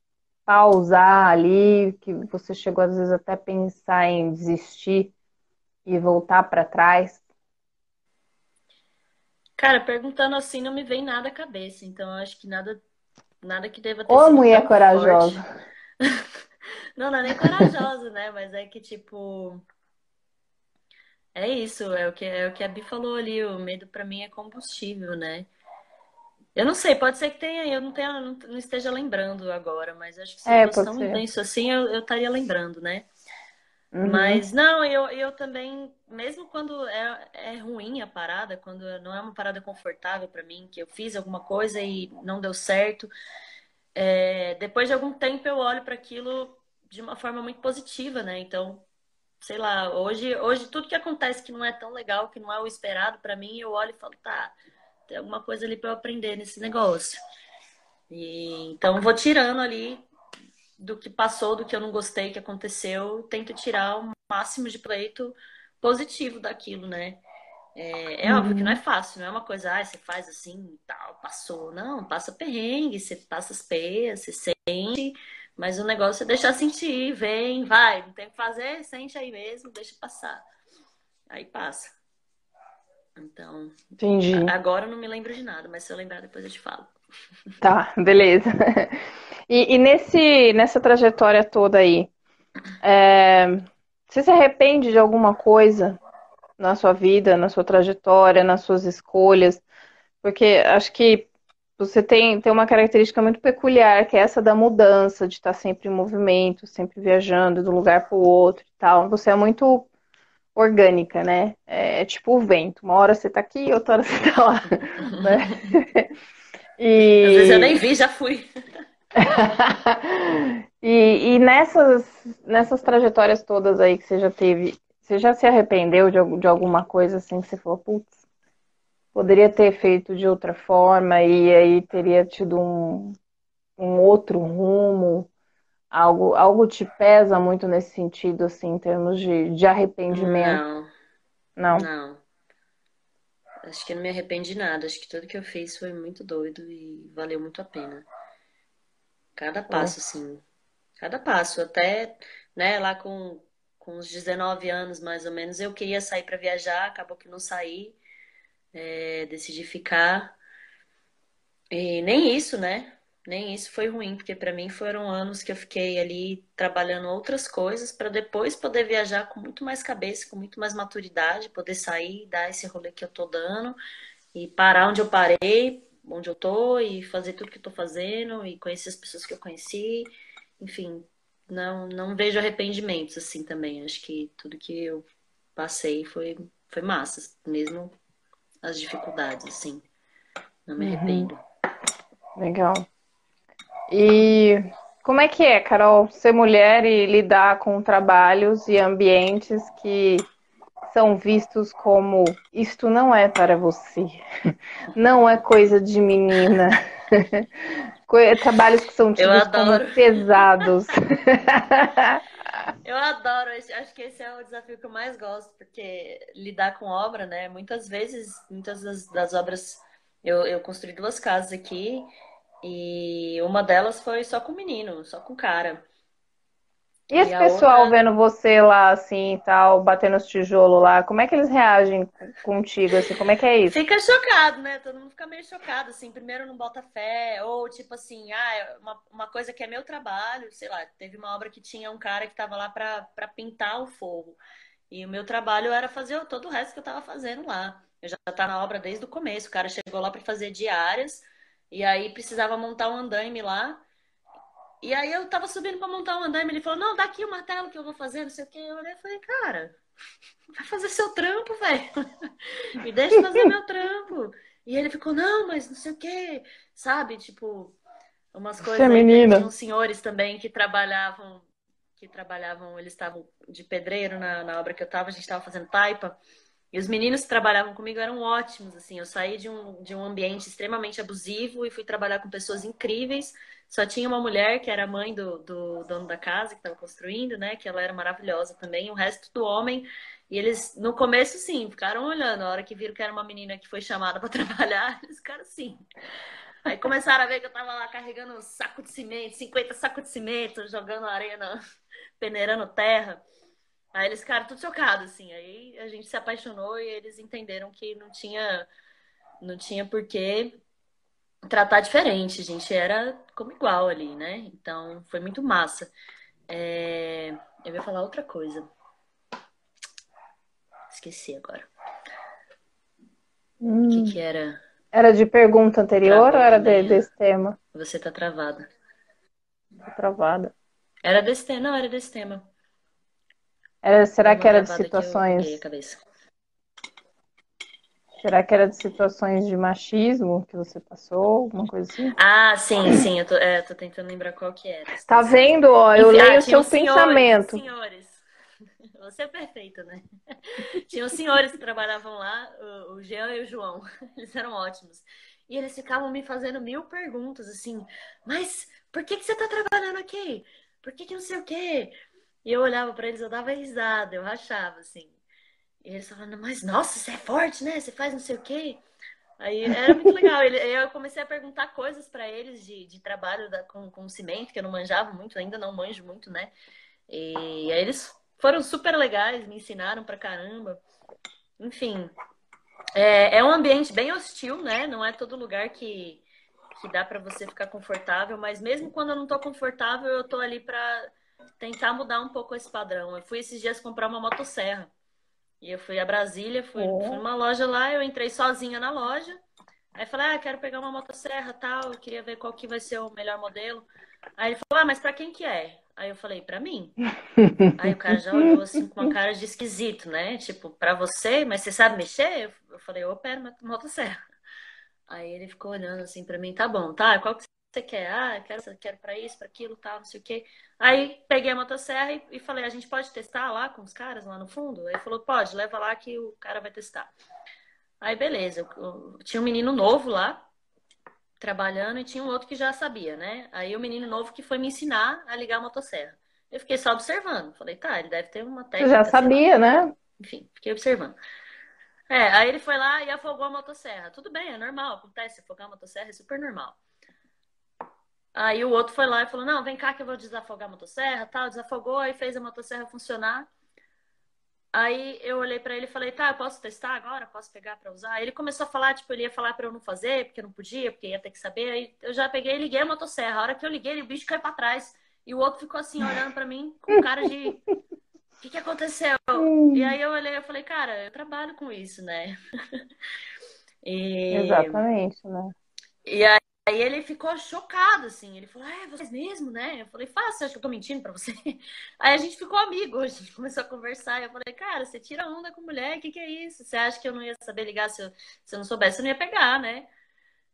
pausar ali, que você chegou às vezes até pensar em desistir e voltar para trás? Cara, perguntando assim não me vem nada à cabeça, então acho que nada nada que deva ter Ô, mulher corajosa. *laughs* Não, não é nem corajosa, né? Mas é que, tipo. É isso, é o que, é o que a Bi falou ali. O medo para mim é combustível, né? Eu não sei, pode ser que tenha, eu não, tenha, não, não esteja lembrando agora, mas acho que se é, fosse tão ser. intenso assim, eu, eu estaria lembrando, né? Uhum. Mas não, eu, eu também, mesmo quando é, é ruim a parada, quando não é uma parada confortável para mim, que eu fiz alguma coisa e não deu certo, é, depois de algum tempo eu olho para aquilo de uma forma muito positiva, né? Então, sei lá, hoje, hoje tudo que acontece que não é tão legal, que não é o esperado para mim, eu olho e falo, tá, tem alguma coisa ali para eu aprender nesse negócio. E, então, vou tirando ali do que passou, do que eu não gostei, que aconteceu, tento tirar o máximo de pleito positivo daquilo, né? É, é uhum. óbvio que não é fácil, não é uma coisa, ah, você faz assim tal, passou. Não, passa perrengue, você passa as peias, você sente, mas o negócio é deixar sentir, vem, vai, não tem o que fazer, sente aí mesmo, deixa passar. Aí passa. Então, Entendi. agora eu não me lembro de nada, mas se eu lembrar depois eu te falo. Tá, beleza. *laughs* E, e nesse, nessa trajetória toda aí, é, você se arrepende de alguma coisa na sua vida, na sua trajetória, nas suas escolhas, porque acho que você tem, tem uma característica muito peculiar, que é essa da mudança, de estar sempre em movimento, sempre viajando de um lugar para o outro e tal. Você é muito orgânica, né? É, é tipo o vento. Uma hora você está aqui, outra hora você está lá. *laughs* né? E... Às vezes eu nem vi, já fui. *laughs* e, e nessas, nessas trajetórias todas aí que você já teve, você já se arrependeu de, de alguma coisa assim que você falou, putz, poderia ter feito de outra forma e aí teria tido um, um outro rumo? Algo, algo te pesa muito nesse sentido, assim, em termos de, de arrependimento? Não. Não? Não. Acho que eu não me arrependi de nada. Acho que tudo que eu fiz foi muito doido e valeu muito a pena. Cada passo, é. assim. Cada passo. Até, né, lá com com uns 19 anos mais ou menos, eu queria sair para viajar, acabou que não saí, é, decidi ficar. E nem isso, né? Nem isso foi ruim, porque para mim foram anos que eu fiquei ali trabalhando outras coisas para depois poder viajar com muito mais cabeça, com muito mais maturidade, poder sair, dar esse rolê que eu tô dando e parar onde eu parei, onde eu tô e fazer tudo que eu tô fazendo e conhecer as pessoas que eu conheci, enfim, não, não vejo arrependimentos assim também. Acho que tudo que eu passei foi, foi massa, mesmo as dificuldades, assim. Não me uhum. arrependo. Uhum. Legal. E como é que é, Carol, ser mulher e lidar com trabalhos e ambientes que são vistos como isto não é para você, *laughs* não é coisa de menina. *laughs* Trabalhos que são tidos como pesados. *laughs* Eu adoro, acho que esse é o desafio que eu mais gosto, porque lidar com obra, né? Muitas vezes, muitas das, das obras, eu, eu construí duas casas aqui e uma delas foi só com menino, só com cara. E esse e pessoal outra... vendo você lá, assim, tal, batendo os tijolos lá, como é que eles reagem contigo, assim, como é que é isso? Fica chocado, né? Todo mundo fica meio chocado, assim, primeiro não bota fé, ou tipo assim, ah, é uma, uma coisa que é meu trabalho, sei lá, teve uma obra que tinha um cara que tava lá pra, pra pintar o forro, e o meu trabalho era fazer todo o resto que eu tava fazendo lá. Eu já tava na obra desde o começo, o cara chegou lá para fazer diárias, e aí precisava montar um andaime lá, e aí eu tava subindo pra montar um andaime, ele falou, não, dá aqui o martelo que eu vou fazer, não sei o que. Eu olhei e falei, cara, vai fazer seu trampo, velho. *laughs* Me deixa fazer meu trampo. E ele ficou, não, mas não sei o que, sabe? Tipo, umas coisas. Feminina. Tinha uns senhores também que trabalhavam, que trabalhavam, eles estavam de pedreiro na, na obra que eu tava, a gente tava fazendo taipa. E os meninos que trabalhavam comigo eram ótimos, assim. Eu saí de um, de um ambiente extremamente abusivo e fui trabalhar com pessoas incríveis só tinha uma mulher que era mãe do, do dono da casa que estava construindo, né? Que ela era maravilhosa também. O resto do homem. E eles, no começo, sim, ficaram olhando. A hora que viram que era uma menina que foi chamada para *laughs* trabalhar, eles ficaram assim. Aí começaram a ver que eu tava lá carregando um saco de cimento, 50 sacos de cimento, jogando areia, peneirando terra. Aí eles ficaram tudo chocados, assim. Aí a gente se apaixonou e eles entenderam que não tinha, não tinha porquê tratar diferente, a gente era como igual ali, né? Então foi muito massa. É... Eu ia falar outra coisa. Esqueci agora. O que, hum. que era? Era de pergunta anterior ou era de, desse tema? Você tá travada. Tô travada. Era desse tema, não, era desse tema. Era, será que era de situações? Será que era de situações de machismo que você passou? Alguma coisa assim? Ah, sim, sim. Eu tô, é, tô tentando lembrar qual que era. Tá vendo? Ó, eu Enfim, leio ah, o seu pensamento. Senhores, *laughs* Você é perfeita, né? *laughs* Tinha os senhores que trabalhavam lá, o Jean e o João. *laughs* Eles eram ótimos. E eles ficavam me fazendo mil perguntas, assim. Mas por que, que você tá trabalhando aqui? Por que, que não sei o quê? E eu olhava para eles, eu dava risada, eu rachava, assim. E eles falando, mas nossa, você é forte, né? Você faz não sei o quê. Aí era muito legal. Eu comecei a perguntar coisas para eles de, de trabalho da, com, com cimento, que eu não manjava muito, ainda não manjo muito, né? E aí eles foram super legais, me ensinaram pra caramba. Enfim, é, é um ambiente bem hostil, né? Não é todo lugar que, que dá para você ficar confortável, mas mesmo quando eu não tô confortável, eu tô ali para tentar mudar um pouco esse padrão. Eu fui esses dias comprar uma motosserra. E eu fui a Brasília, fui, oh. fui numa loja lá, eu entrei sozinha na loja. Aí falei, ah, quero pegar uma motosserra tal, eu queria ver qual que vai ser o melhor modelo. Aí ele falou, ah, mas pra quem que é? Aí eu falei, pra mim. *laughs* Aí o cara já olhou assim com uma cara de esquisito, né? Tipo, pra você, mas você sabe mexer? Eu falei, eu opero motosserra. Aí ele ficou olhando assim pra mim, tá bom, tá? Qual que você quer? Ah, eu quero, quero para isso, para aquilo, tal, não sei o quê. Aí peguei a motosserra e, e, falei, a gente pode testar lá com os caras lá no fundo? Aí falou, pode, leva lá que o cara vai testar. Aí beleza, eu, eu, tinha um menino novo lá, trabalhando, e tinha um outro que já sabia, né? Aí o menino novo que foi me ensinar a ligar a motosserra. Eu fiquei só observando. Falei, tá, ele deve ter uma técnica. Já sabia, né? Enfim, fiquei observando. É, aí ele foi lá e afogou a motosserra. Tudo bem, é normal, acontece. Afogar a motosserra é super normal. Aí o outro foi lá e falou: Não, vem cá que eu vou desafogar a motosserra, tal. Desafogou, aí fez a motosserra funcionar. Aí eu olhei para ele e falei: Tá, eu posso testar agora? Posso pegar para usar? Aí ele começou a falar, tipo, ele ia falar para eu não fazer, porque não podia, porque ia ter que saber. Aí eu já peguei e liguei a motosserra. A hora que eu liguei, o bicho caiu para trás. E o outro ficou assim, olhando para mim, com cara de. O que, que aconteceu? E aí eu olhei e falei: Cara, eu trabalho com isso, né? *laughs* e... Exatamente, né? E aí aí ele ficou chocado, assim. Ele falou, é, vocês mesmo, né? Eu falei, fácil, você acha que eu tô mentindo pra você? *laughs* Aí a gente ficou amigo, a gente começou a conversar. E eu falei, cara, você tira onda com mulher, o que, que é isso? Você acha que eu não ia saber ligar se eu, se eu não soubesse? Eu não ia pegar, né?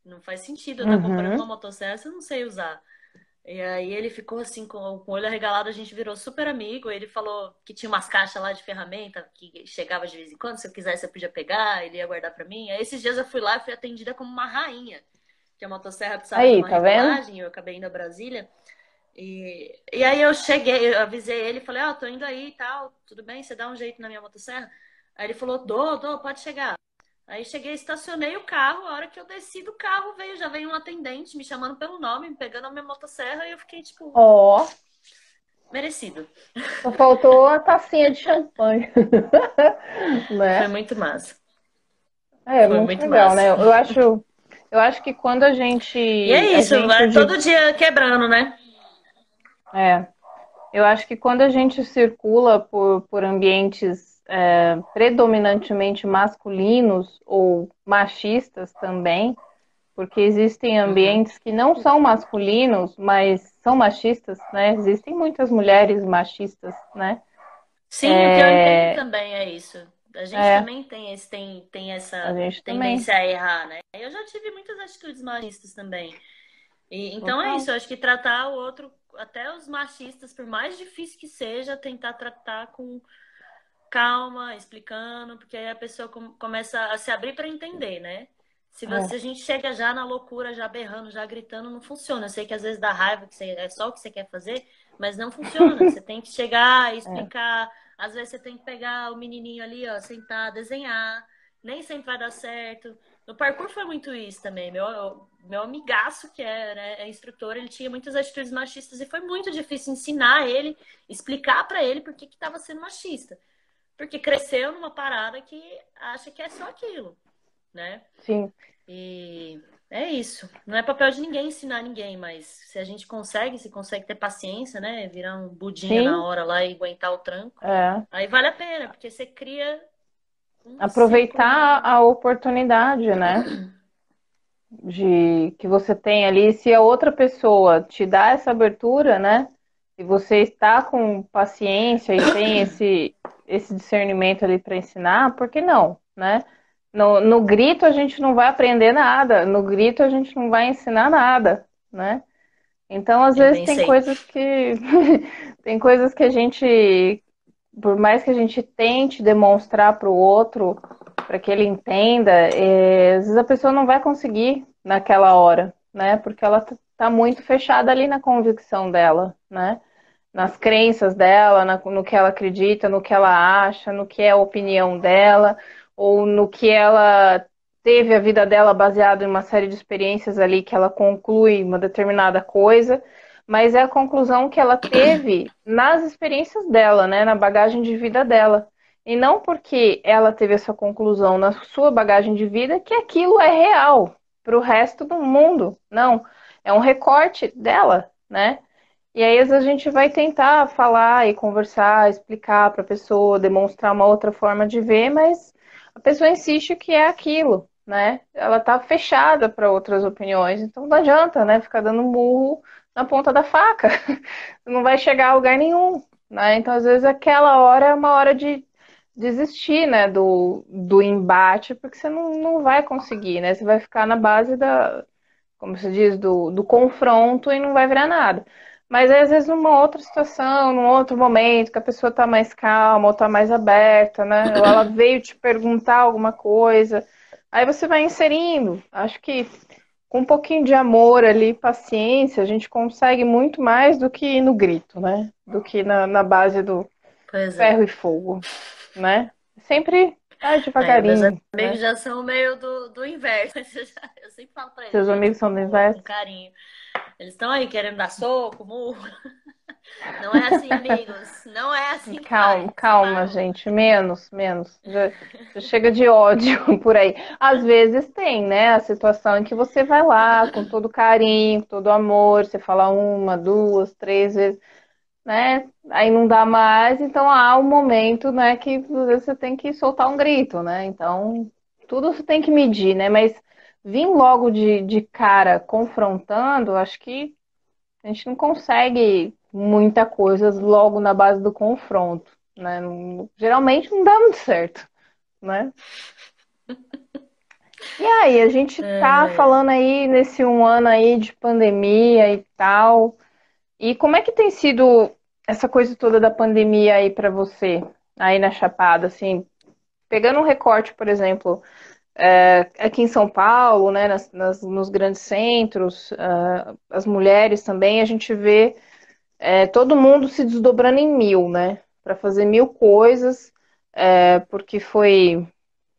Não faz sentido eu estar uhum. comprando uma motosserra se eu não sei usar. E aí ele ficou assim, com, o olho arregalado, a gente virou super amigo. Ele falou que tinha umas caixas lá de ferramenta que chegava de vez em quando, se eu quisesse eu podia pegar, ele ia guardar para mim. Aí esses dias eu fui lá e fui atendida como uma rainha, que a motosserra precisava aí, de uma tá regulagem, eu acabei indo a Brasília. E, e aí eu cheguei, eu avisei ele, falei, ó, oh, tô indo aí e tal, tudo bem, você dá um jeito na minha motosserra? Aí ele falou, dou, dou, pode chegar. Aí cheguei, estacionei o carro, a hora que eu desci do carro, veio, já veio um atendente me chamando pelo nome, me pegando a minha motosserra e eu fiquei tipo. Ó. Oh. Merecido. Só faltou a tacinha de champanhe. *laughs* né? Foi muito massa. É, Foi muito, muito legal, massa. né? Eu acho, eu acho que quando a gente. E é isso, vai todo dia quebrando, né? É. Eu acho que quando a gente circula por, por ambientes é, predominantemente masculinos ou machistas também, porque existem uhum. ambientes que não são masculinos, mas são machistas, né? Existem muitas mulheres machistas, né? Sim, é... o que eu entendo também é isso. A gente é. também tem, esse, tem, tem essa tendência também. a errar, né? Eu já tive muitas atitudes machistas também. E, então é isso, eu acho que tratar o outro, até os machistas, por mais difícil que seja, tentar tratar com calma, explicando, porque aí a pessoa começa a se abrir para entender, né? Se é. você, é. a gente chega já na loucura, já berrando, já gritando, não funciona. Eu sei que às vezes dá raiva, que você, é só o que você quer fazer, mas não funciona. *laughs* você tem que chegar e é. explicar. É. Às vezes você tem que pegar o menininho ali, ó, sentar, desenhar. Nem sempre vai dar certo. No parkour foi muito isso também. Meu, meu amigaço, que é, né, é instrutor, ele tinha muitas atitudes machistas e foi muito difícil ensinar ele, explicar para ele por que estava sendo machista. Porque cresceu numa parada que acha que é só aquilo, né? Sim. E é isso. Não é papel de ninguém ensinar ninguém, mas se a gente consegue, se consegue ter paciência, né? Virar um budinho na hora lá e aguentar o tranco, é. aí vale a pena, porque você cria. Um Aproveitar ciclo... a oportunidade, né? *clears throat* De que você tem ali, se a outra pessoa te dá essa abertura, né? E você está com paciência e tem *clears throat* esse, esse discernimento ali para ensinar, por que não, né? No, no grito a gente não vai aprender nada, no grito a gente não vai ensinar nada, né? Então, às Eu vezes tem coisas que *laughs* tem coisas que a gente, por mais que a gente tente demonstrar para o outro, para que ele entenda, é, às vezes a pessoa não vai conseguir naquela hora, né? Porque ela tá muito fechada ali na convicção dela, né? nas crenças dela, na, no que ela acredita, no que ela acha, no que é a opinião dela, ou no que ela teve a vida dela baseada em uma série de experiências ali que ela conclui uma determinada coisa, mas é a conclusão que ela teve nas experiências dela, né, na bagagem de vida dela. E não porque ela teve essa conclusão na sua bagagem de vida que aquilo é real para o resto do mundo. Não, é um recorte dela, né? E aí, a gente vai tentar falar e conversar, explicar para a pessoa, demonstrar uma outra forma de ver, mas a pessoa insiste que é aquilo, né? Ela tá fechada para outras opiniões, então não adianta, né? Ficar dando murro na ponta da faca. *laughs* não vai chegar a lugar nenhum, né? Então, às vezes, aquela hora é uma hora de desistir, né, do, do embate, porque você não, não vai conseguir, né? Você vai ficar na base da, como se diz, do, do confronto e não vai virar nada. Mas às vezes numa outra situação, num outro momento, que a pessoa está mais calma ou está mais aberta, né? Ou ela *clears throat* veio te perguntar alguma coisa. Aí você vai inserindo. Acho que com um pouquinho de amor ali, paciência, a gente consegue muito mais do que no grito, né? Do que na, na base do é. ferro e fogo, né? Sempre ah, devagarinho. É, meus amigos né? já são meio do, do inverso. *laughs* Eu sempre falo pra eles. Seus amigos são do inverso? Com carinho. Eles estão aí querendo dar soco, murro. *laughs* Não é assim, amigos. Não é assim. Calma, calma, gente. Menos, menos. Já, já, chega de ódio *laughs* por aí. Às vezes tem, né? A situação em que você vai lá com todo carinho, com todo amor, você fala uma, duas, três vezes, né? Aí não dá mais, então há um momento, né, que você tem que soltar um grito, né? Então, tudo você tem que medir, né? Mas vir logo de, de cara confrontando, acho que a gente não consegue muita coisa logo na base do confronto, né? Geralmente não dá muito certo, né? E aí, a gente *laughs* tá É, falando aí nesse um ano aí de pandemia e tal. E como é que tem sido essa coisa toda da pandemia aí pra você, aí na Chapada, assim, pegando um recorte, por exemplo, é, aqui em São Paulo, né, nas, nas- nos grandes centros, ah, as mulheres também, a gente vê é, todo mundo se desdobrando em mil, né, para fazer mil coisas, é, porque foi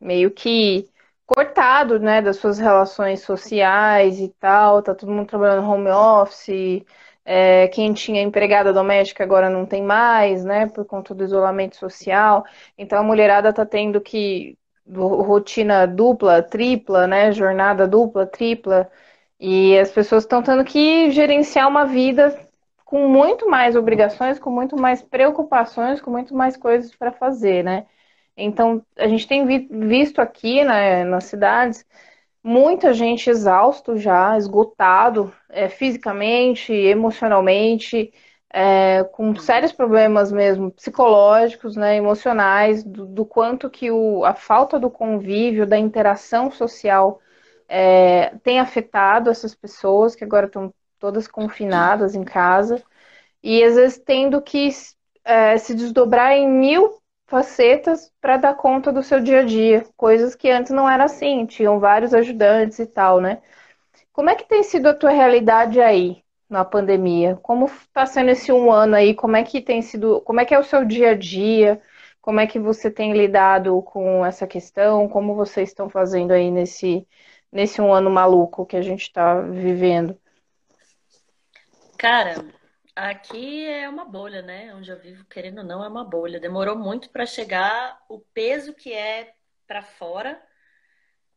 meio que cortado, né, das suas relações sociais e tal, tá todo mundo trabalhando home office, é, quem tinha empregada doméstica agora não tem mais, né, por conta do isolamento social, então a mulherada tá tendo que rotina dupla, tripla, né, jornada dupla, tripla, e as pessoas estão tendo que gerenciar uma vida com muito mais obrigações, com muito mais preocupações, com muito mais coisas para fazer, né? Então, a gente tem vi- visto aqui, né, nas cidades, muita gente exausto já, esgotado, é, fisicamente, emocionalmente, é, com sérios problemas mesmo psicológicos, né, emocionais, do, do quanto que o, a falta do convívio, da interação social é, tem afetado essas pessoas que agora estão todas confinadas em casa. E às vezes tendo que é, se desdobrar em mil facetas para dar conta do seu dia a dia, coisas que antes não era assim, tinham vários ajudantes e tal, né? Como é que tem sido a tua realidade aí na pandemia? Como está sendo esse um ano aí? Como é que tem sido? Como é que é o seu dia a dia? Como é que você tem lidado com essa questão? Como vocês estão fazendo aí nesse nesse um ano maluco que a gente está vivendo? cara, aqui é uma bolha, né? Onde eu vivo, querendo ou não, é uma bolha. Demorou muito para chegar o peso que é para fora.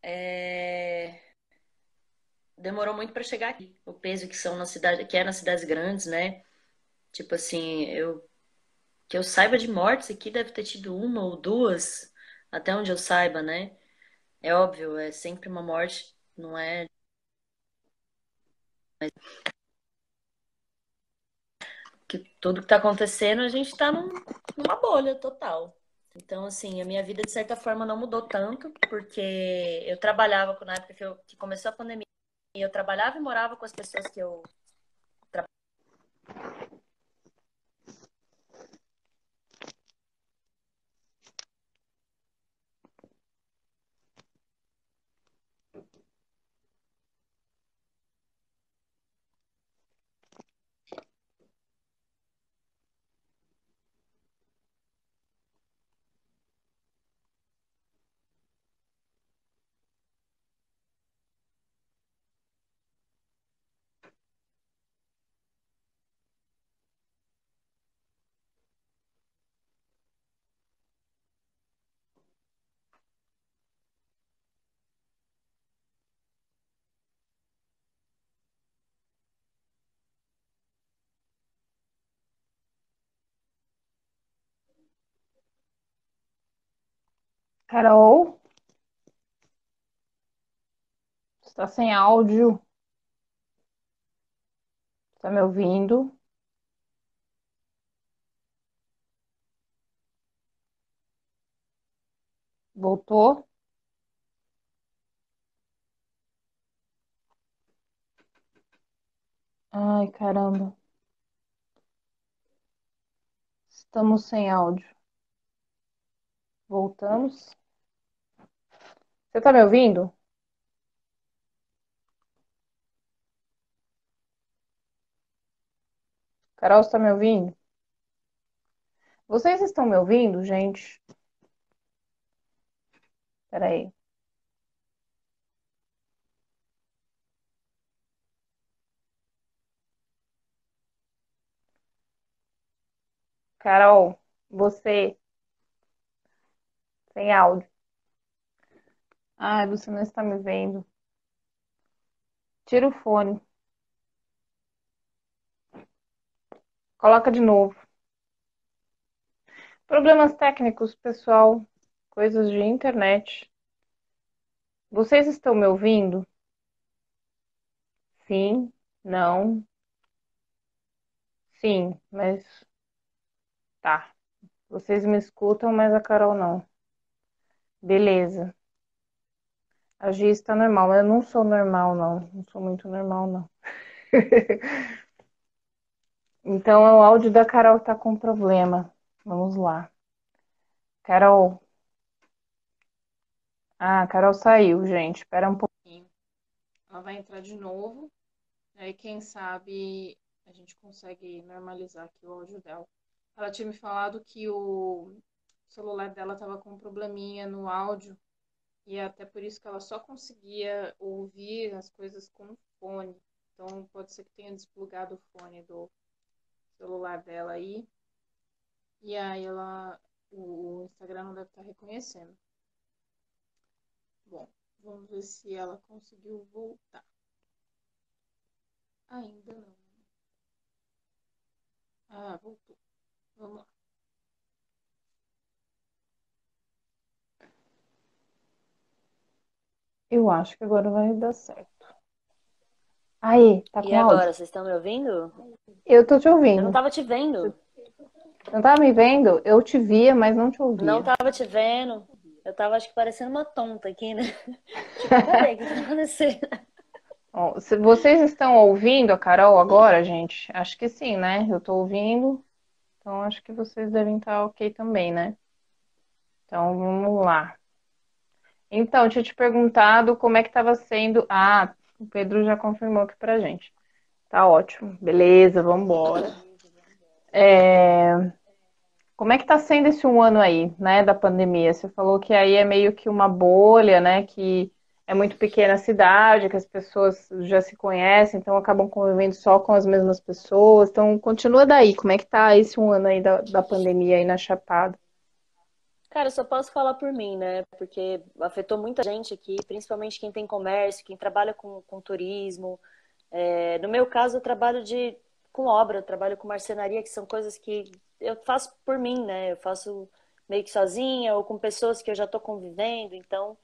é, Demorou muito para chegar aqui. O peso que são na cidade, que é nas cidades grandes, né? Tipo assim, eu que eu saiba de mortes aqui deve ter tido uma ou duas, até onde eu saiba, né? É óbvio, é sempre uma morte, não é que tudo que tá acontecendo, a gente tá num- numa bolha total. Então, assim, a minha vida de certa forma não mudou tanto, porque eu trabalhava na época que, eu, que começou a pandemia, eu trabalhava e morava com as pessoas que eu Carol, está sem áudio? Está me ouvindo? Voltou? Ai, caramba. Estamos sem áudio. Voltamos. Você está me ouvindo? Carol, está me ouvindo? Vocês estão me ouvindo, gente? Peraí. Carol, você sem áudio. Ai, você não está me vendo. Tira o fone. Coloca de novo. Problemas técnicos, pessoal. Coisas de internet. Vocês estão me ouvindo? sim, não, sim, mas tá. Vocês me escutam, mas a Carol não. Beleza. A Gi está normal, eu não sou normal, não. Não sou muito normal, não. *laughs* Então, o áudio da Carol tá com problema. Vamos lá. Carol. Ah, a Carol saiu, gente. Espera um pouquinho. Ela vai entrar de novo. Aí, quem sabe, a gente consegue normalizar aqui o áudio dela. Ela tinha me falado que o celular dela tava com um probleminha no áudio. E é até por isso que ela só conseguia ouvir as coisas com fone. Então, pode ser que tenha desplugado o fone do celular dela aí. E aí ela. O Instagram não deve estar reconhecendo. Bom, vamos ver se ela conseguiu voltar. Ainda não. Ah, voltou. Vamos lá. Eu acho que agora vai dar certo. Aí, tá com E áudio? agora, vocês estão me ouvindo? Eu tô te Eu não ouvindo. tava te vendo. Não tá me vendo? Eu te via, mas não te Não ouvia. tava te vendo. Eu tava, acho que, parecendo uma tonta aqui, né? *laughs* Tipo, peraí, o que tá acontecendo? Se vocês estão ouvindo a Carol agora, gente? Acho que sim, né? Eu tô ouvindo, então acho que vocês devem estar ok também, né? Então vamos lá. Então, tinha te perguntado como é que estava sendo. Ah, o Pedro já confirmou aqui pra gente. Tá ótimo. Beleza, vamos embora. É, Como é que tá sendo esse um ano aí, né, da pandemia? Você falou que aí é meio que uma bolha, né, que é muito pequena a cidade, que as pessoas já se conhecem, então acabam convivendo só com as mesmas pessoas. Então, continua daí. Como é que tá esse um ano aí da, da pandemia aí na Chapada? Cara, eu só posso falar por mim, né? Porque afetou muita gente aqui, principalmente quem tem comércio, quem trabalha com, com turismo. É, no meu caso, eu trabalho de, com obra, eu trabalho com marcenaria, que são coisas que eu faço por mim, né? Eu faço meio que sozinha ou com pessoas que eu já estou convivendo, então,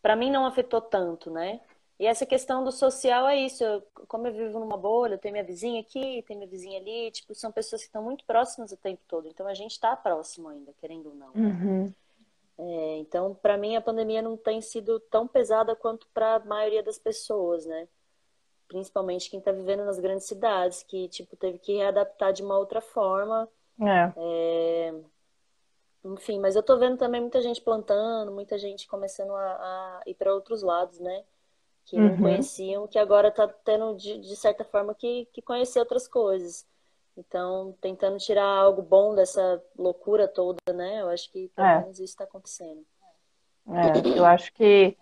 para mim não afetou tanto, né? E essa questão do social é isso. Eu, como eu vivo numa bolha, eu tenho minha vizinha aqui, tenho minha vizinha ali, tipo, são pessoas que estão muito próximas o tempo todo. Então a gente está próximo ainda, querendo ou não. né? Uhum. É, então, para mim, a pandemia não tem sido tão pesada quanto para a maioria das pessoas, né? Principalmente quem está vivendo nas grandes cidades, que, tipo, teve que readaptar de uma outra forma. É. É, Enfim, mas eu tô vendo também muita gente plantando, muita gente começando a, a ir para outros lados, né? Que não Uhum. conheciam, que agora tá tendo, de, de certa forma, que, que conhecer outras coisas. Então, tentando tirar algo bom dessa loucura toda, né? Eu acho que pelo É. menos isso está acontecendo. É, eu acho que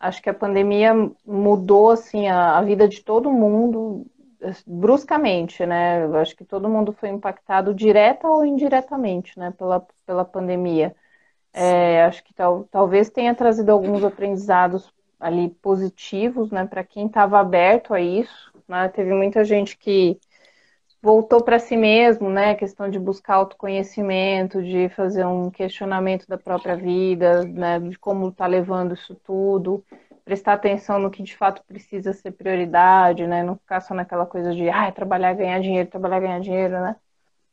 acho que a pandemia mudou assim a, a vida de todo mundo eh, bruscamente, né? Eu acho que todo mundo foi impactado direta ou indiretamente, né, pela, pela pandemia. É, acho que tal, talvez tenha trazido alguns aprendizados ali positivos, né, para quem estava aberto a isso, né? Teve muita gente que voltou para si mesmo, né? Questão de buscar autoconhecimento, de fazer um questionamento da própria vida, né? De como está levando isso tudo, prestar atenção no que de fato precisa ser prioridade, né? Não ficar só naquela coisa de, ah, trabalhar, ganhar dinheiro, trabalhar, ganhar dinheiro, né?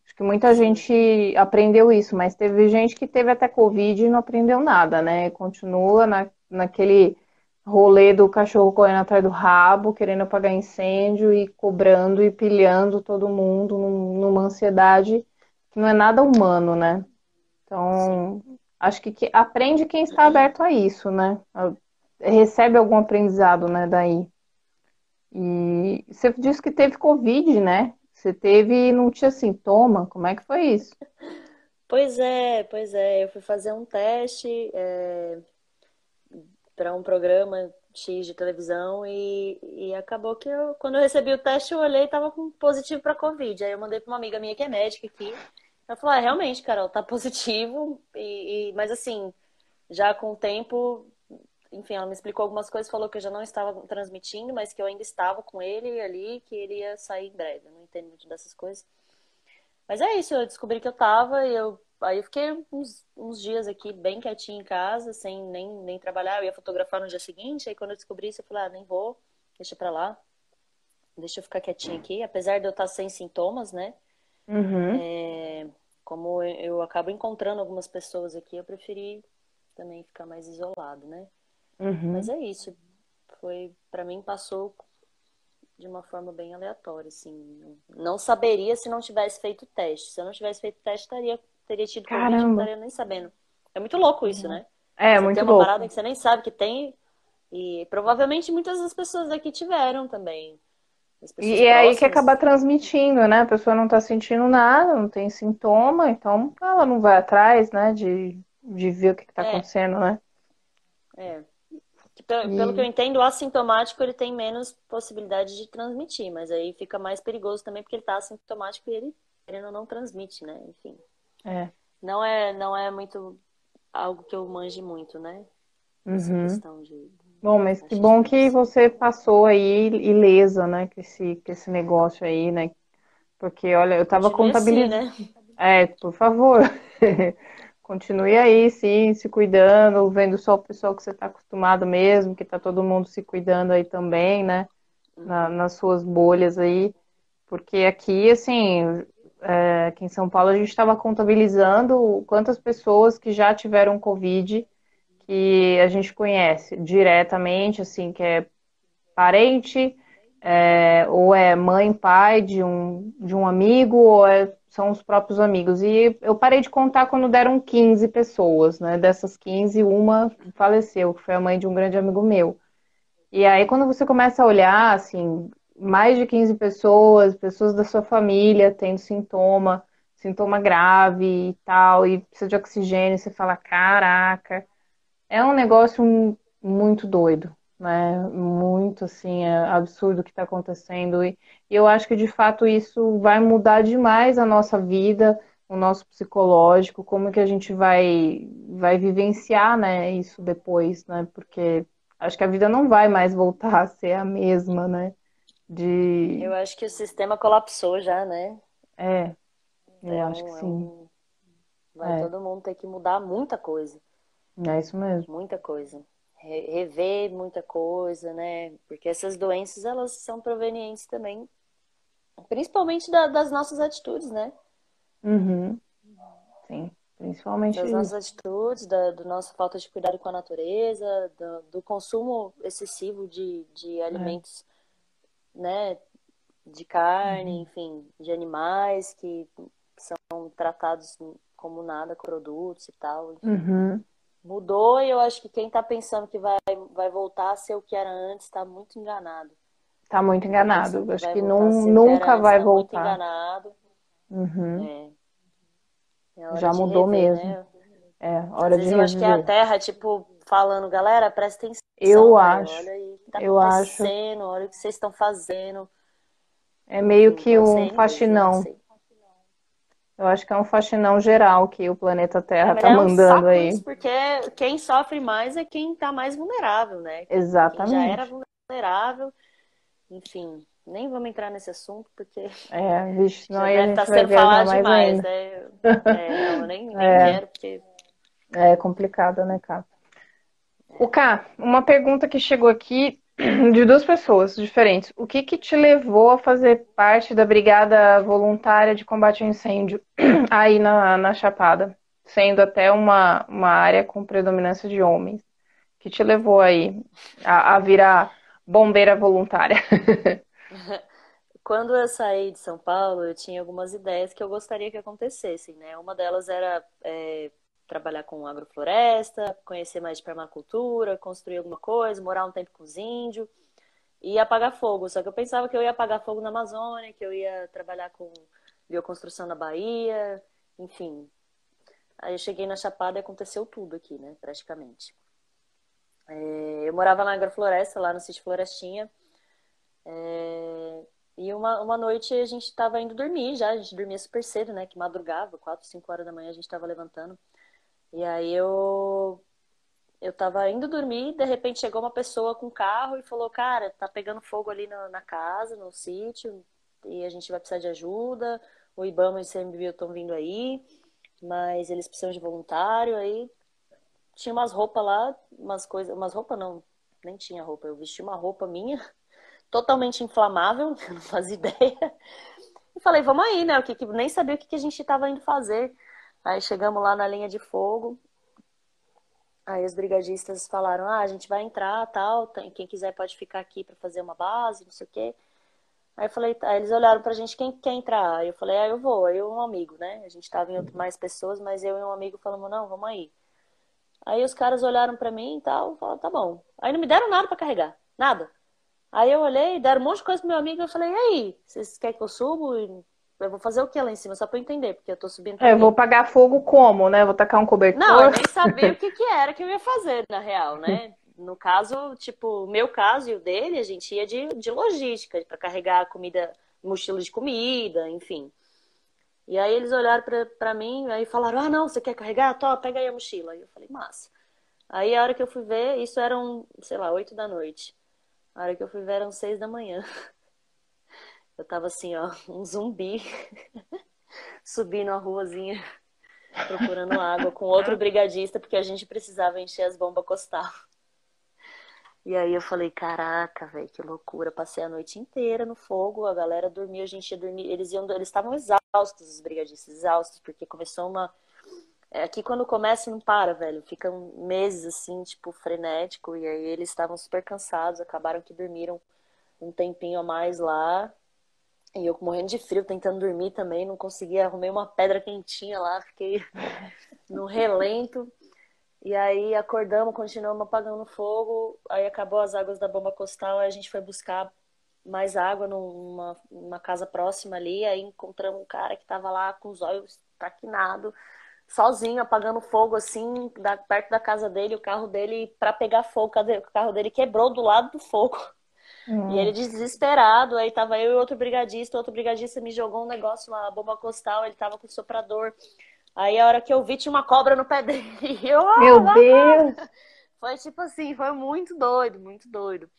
Acho que muita gente aprendeu isso, mas teve gente que teve até Covid e não aprendeu nada, né? Continua na, naquele rolê do cachorro correndo atrás do rabo, querendo apagar incêndio e cobrando e pilhando todo mundo num- numa ansiedade que não é nada humano, né? Então, acho que, que aprende quem está aberto a isso, né? Recebe algum aprendizado, né, daí. E você disse que teve Covid, né? Você teve e não tinha sintoma. Como é que foi isso? Pois é, pois é. Eu fui fazer um teste, para um programa X de televisão e, e acabou que eu, quando eu recebi o teste, eu olhei e tava com positivo para Covid. Aí eu mandei para uma amiga minha que é médica aqui. Ela falou: ah, realmente, Carol, tá *laughs* positivo. E, e- mas assim, já com o tempo, enfim, ela me explicou algumas coisas, falou que eu já não estava transmitindo, mas que eu ainda estava com ele ali, que ele ia sair em breve. Eu não entendo muito dessas coisas. Mas é isso, eu descobri que eu tava e eu aí eu fiquei uns, uns dias aqui bem quietinha em casa, sem nem, nem trabalhar. Eu ia fotografar no dia seguinte, aí quando eu descobri isso, eu falei, ah, nem vou, deixa pra lá. deixa eu ficar quietinha aqui, apesar de eu estar sem sintomas, né? Uhum. É, como eu acabo encontrando algumas pessoas aqui, eu preferi também ficar mais isolado, né? Uhum. Mas é isso. Foi, para mim, passou de uma forma bem aleatória, assim. Não saberia se não tivesse feito o teste. Se eu não tivesse feito o teste, teria, teria tido Covid, não estaria nem sabendo. É muito louco isso, né? É, você muito tem uma louco. parada que você nem sabe que tem. E provavelmente muitas das pessoas aqui tiveram também. E é aí que acaba transmitindo, né? A pessoa não tá sentindo nada, não tem sintoma, então ela não vai atrás, né? De, de ver o que que tá É. acontecendo, né? É. Pelo, E- pelo que eu entendo, o assintomático ele tem menos possibilidade de transmitir, mas aí fica mais perigoso também porque ele tá assintomático e ele, ou não, transmite, né? Enfim. É. Não é, não é muito algo que eu manje muito, né? Essa Uhum. questão de. Bom, mas que bom que que você passou aí ilesa, né? Com esse, com esse negócio aí, né? Porque, olha, eu tava assim, contabilizando. né? É, por favor. *laughs* Continue aí, sim, se cuidando, vendo só o pessoal que você está acostumado mesmo, que tá todo mundo se cuidando aí também, né? Na- nas suas bolhas aí. Porque aqui, assim, é, aqui em São Paulo, a gente estava contabilizando quantas pessoas que já tiveram Covid que a gente conhece diretamente, assim, que é parente, é, ou é mãe, pai de um, de um amigo, ou é- são os próprios amigos. E eu parei de contar quando deram 15 pessoas, né? Dessas 15, uma faleceu, que foi a mãe de um grande amigo meu. E aí, quando você começa a olhar, assim, mais de 15 pessoas, pessoas da sua família tendo sintoma, sintoma grave e tal, e precisa de oxigênio, você fala, caraca, é um negócio mu- muito doido, né? Muito, assim, é absurdo o que está acontecendo. E eu acho que, de fato, isso vai mudar demais a nossa vida, o nosso psicológico, como que a gente vai, vai vivenciar, né, isso depois, né? Porque acho que a vida não vai mais voltar *laughs* a ser a mesma, né? De... Eu acho que o sistema colapsou já, né? É, eu É acho que é sim. um- Vai É. todo mundo ter que mudar muita coisa. É isso mesmo. Muita coisa. Re- Rever muita coisa, né? Porque essas doenças, elas são provenientes também, principalmente da- das nossas atitudes, né? Uhum. Sim, principalmente Das isso. nossas atitudes, da, do nossa falta de cuidado com a natureza, do, do consumo excessivo de, de alimentos, né? De carne, enfim, de animais que são tratados como nada, com produtos e tal. enfim. Uhum. Mudou e eu acho que quem tá pensando que vai, vai voltar a ser o que era antes tá muito enganado. Tá muito enganado. Acho vai que a não, que nunca antes vai tá muito voltar. enganado. Uhum. É. É Já mudou rever, mesmo. né? É, Às hora de vezes eu acho que é a. Terra, tipo, falando, galera, presta atenção, Eu acho. Olha aí tá Eu acho. acontecendo, olha o que vocês estão fazendo. É meio Enfim, que um? Não faxinão. Eu acho que é um faxinão geral que o planeta É, Terra mas tá é um mandando saco aí. isso, porque quem sofre mais é quem tá mais vulnerável, né? Quem já era Exatamente. vulnerável, enfim, nem vamos entrar nesse assunto, porque É, vixe, *laughs* estar gente vai sendo falado mais demais, né? É, não, eu nem, *laughs* nem É. quero, porque É complicado, né, Cá? O Cá, uma pergunta que chegou aqui de duas pessoas diferentes. O que que te levou a fazer parte da Brigada Voluntária de Combate ao Incêndio *clears throat* aí na, na Chapada, sendo até uma, uma área com predominância de homens? O que te levou aí a, a virar bombeira voluntária? *laughs* Quando eu saí de São Paulo, eu tinha algumas ideias que eu gostaria que acontecessem, né? Uma delas era é, trabalhar com agrofloresta, conhecer mais de permacultura, construir alguma coisa, morar um tempo com os índios e apagar fogo. Só que eu pensava que eu ia apagar fogo na Amazônia, que eu ia trabalhar com bioconstrução na Bahia, enfim. Aí eu cheguei na Chapada e aconteceu tudo aqui, né? Praticamente. É, eu morava na agrofloresta, lá no sítio Florestinha. É, e uma, uma noite a gente estava indo dormir já, a gente dormia super cedo, né? Que madrugava, 4, 5 horas da manhã a gente estava levantando. E aí eu eu tava indo dormir, de repente chegou uma pessoa com carro e falou: Cara, tá pegando fogo ali na, na casa, no sítio, e a gente vai precisar de ajuda. O Ibama e o ICMBio estão vindo aí, mas eles precisam de voluntário. Aí tinha umas roupas lá, umas coisas, umas roupas não, nem tinha roupa, eu vesti uma roupa minha *laughs* totalmente inflamável, *laughs* não fazia ideia. E falei, vamos aí, né? O que, nem sabia o que, que a gente estava indo fazer. Aí chegamos lá na linha de fogo. Aí os brigadistas falaram: ah, a gente vai entrar, tal, quem quiser pode ficar aqui para fazer uma base, não sei o quê. Aí eu falei, aí eles olharam pra gente, quem quer entrar? Aí eu falei, ah, eu vou, eu e um amigo, né? A gente tava em outro, mais pessoas, mas eu e um amigo falamos, não, vamos aí. Aí os caras olharam pra mim e tal, falaram, tá bom. Aí não me deram nada para carregar, nada. Aí eu olhei, deram um monte de coisa pro meu amigo, eu falei, e aí, vocês querem que eu subo? Eu vou fazer o que lá em cima, só pra eu entender, porque eu tô subindo. É, eu vou pagar fogo como, né? Vou tacar um cobertor. Não, eu nem *laughs* sabia o que, que era que eu ia fazer, na real, né? No caso, tipo, meu caso e o dele, a gente ia de, de logística, para carregar comida, mochila de comida, enfim. E aí eles olharam pra, pra mim, aí falaram, ah, não, você quer carregar? Tó, pega aí a mochila. Aí eu falei, massa. Aí a hora que eu fui ver, isso eram, sei lá, oito da noite. A hora que eu fui ver eram seis da manhã. *laughs* Eu tava assim, ó, *laughs* um zumbi, *laughs* subindo a ruazinha, procurando água com outro *laughs* brigadista, porque a gente precisava encher as bombas costal. E aí eu falei, caraca, velho, que loucura. Passei a noite inteira no fogo, a galera dormia, a gente ia dormir. Eles iam, eles estavam exaustos, os brigadistas, exaustos, porque começou uma. É, aqui quando começa não para, velho. Ficam meses assim, tipo, frenético. E aí eles estavam super cansados, acabaram que dormiram um tempinho a mais lá. E eu morrendo de frio, tentando dormir também, não conseguia, arrumei uma pedra quentinha lá, fiquei *laughs* no relento. E aí acordamos, continuamos apagando fogo, aí acabou as águas da bomba costal, aí a gente foi buscar mais água numa, numa casa próxima ali, aí encontramos um cara que tava lá com os olhos taquinados, sozinho, apagando fogo assim, da, perto da casa dele, o carro dele, para pegar fogo, o carro dele quebrou do lado do fogo. Hum. E ele desesperado, aí tava eu e outro brigadista, outro brigadista me jogou um negócio, uma bomba costal, ele tava com soprador. Aí a hora que eu vi tinha uma cobra no pé *laughs* dele. Eu, ah, Meu Deus! Foi tipo assim, foi muito doido, muito doido.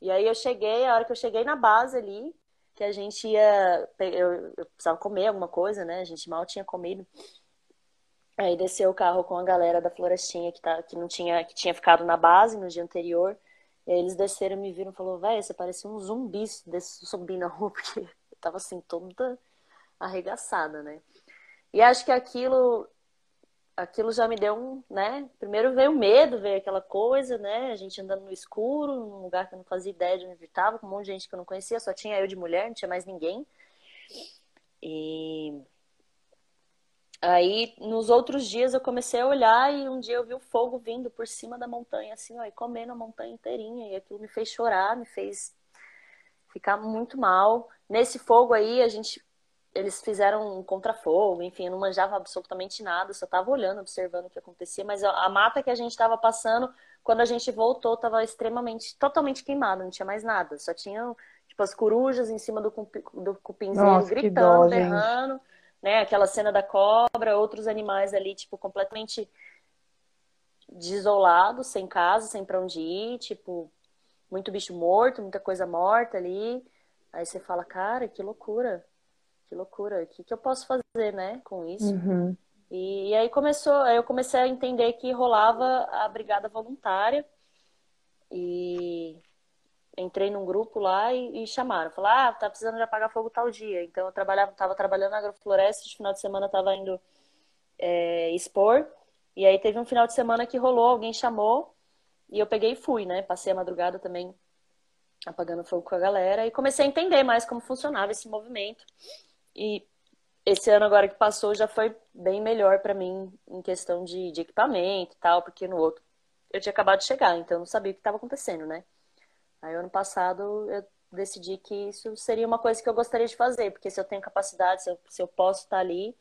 E aí eu cheguei, a hora que eu cheguei na base ali, que a gente ia. Eu, eu precisava comer alguma coisa, né? A gente mal tinha comido. Aí desceu o carro com a galera da florestinha que, tá, que não tinha, que tinha ficado na base no dia anterior. E aí eles desceram, me viram e falaram, velho, você parecia um zumbi desse subir na rua, porque eu tava assim, toda arregaçada, né? E acho que aquilo aquilo já me deu um, né? Primeiro veio o medo, veio aquela coisa, né? A gente andando no escuro, num lugar que eu não fazia ideia de onde estava, com um monte de gente que eu não conhecia, só tinha eu de mulher, não tinha mais ninguém. E Aí, nos outros dias, eu comecei a olhar e um dia eu vi o fogo vindo por cima da montanha, assim, ó, e comendo a montanha inteirinha. E aquilo me fez chorar, me fez ficar muito mal. Nesse fogo aí, a gente. Eles fizeram um contrafogo, enfim, eu não manjava absolutamente nada, só tava olhando, observando o que acontecia. Mas a mata que a gente tava passando, quando a gente voltou, tava extremamente, totalmente queimada, não tinha mais nada. Só tinha, tipo, as corujas em cima do, do cupinzeiro Nossa, gritando, berrando. Gente né? Aquela cena da cobra, outros animais ali, tipo, completamente desolados, sem casa, sem pra onde ir, tipo, muito bicho morto, muita coisa morta ali. Aí você fala, cara, que loucura, que loucura, o que, que eu posso fazer, né, com isso? Uhum. E, e, aí começou, aí eu comecei a entender que rolava a brigada voluntária e entrei num grupo lá e, e chamaram. Falaram, ah, tá precisando de apagar fogo tal dia. Então eu trabalhava, tava trabalhando na agrofloresta, de final de semana tava indo é, expor. E aí teve um final de semana que rolou, alguém chamou e eu peguei e fui, né? Passei a madrugada também apagando fogo com a galera e comecei a entender mais como funcionava esse movimento. E esse ano agora que passou já foi bem melhor para mim em questão de, de equipamento e tal, porque no outro eu tinha acabado de chegar, então eu não sabia o que estava acontecendo, né? Aí, ano passado, eu decidi que isso seria uma coisa que eu gostaria de fazer, porque se eu tenho capacidade, se eu, se eu posso estar ali,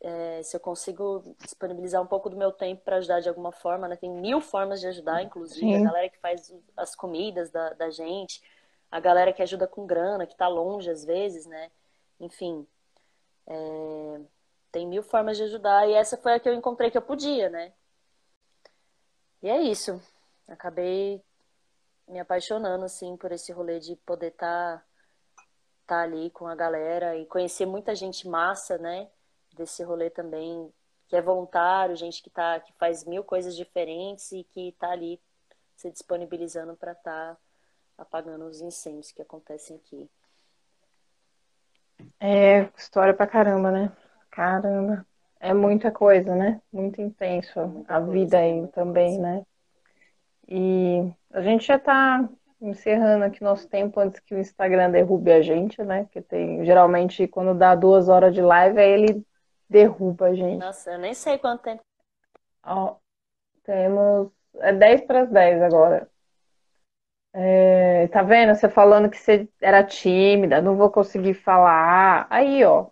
é, se eu consigo disponibilizar um pouco do meu tempo para ajudar de alguma forma, né? Tem mil formas de ajudar, inclusive, Sim. a galera que faz as comidas da, da gente, a galera que ajuda com grana, que está longe às vezes, né? Enfim, é, tem mil formas de ajudar e essa foi a que eu encontrei que eu podia, né? E é isso. Acabei me apaixonando, assim, por esse rolê de poder estar tá, tá ali com a galera e conhecer muita gente massa, né? Desse rolê também, que é voluntário, gente que, tá, que faz mil coisas diferentes e que tá ali se disponibilizando para estar tá apagando os incêndios que acontecem aqui. É história pra caramba, né? Caramba. É muita coisa, né? Muito intenso Muita a vida aí também, né? E a gente já tá encerrando aqui nosso tempo antes que o Instagram derrube a gente, né? Porque tem, geralmente, quando dá duas horas de live, aí ele derruba a gente. Nossa, eu nem sei quanto tempo. Ó, temos. É 10 para as 10 agora. É, tá vendo? Você falando que você era tímida, não vou conseguir falar. Aí, ó.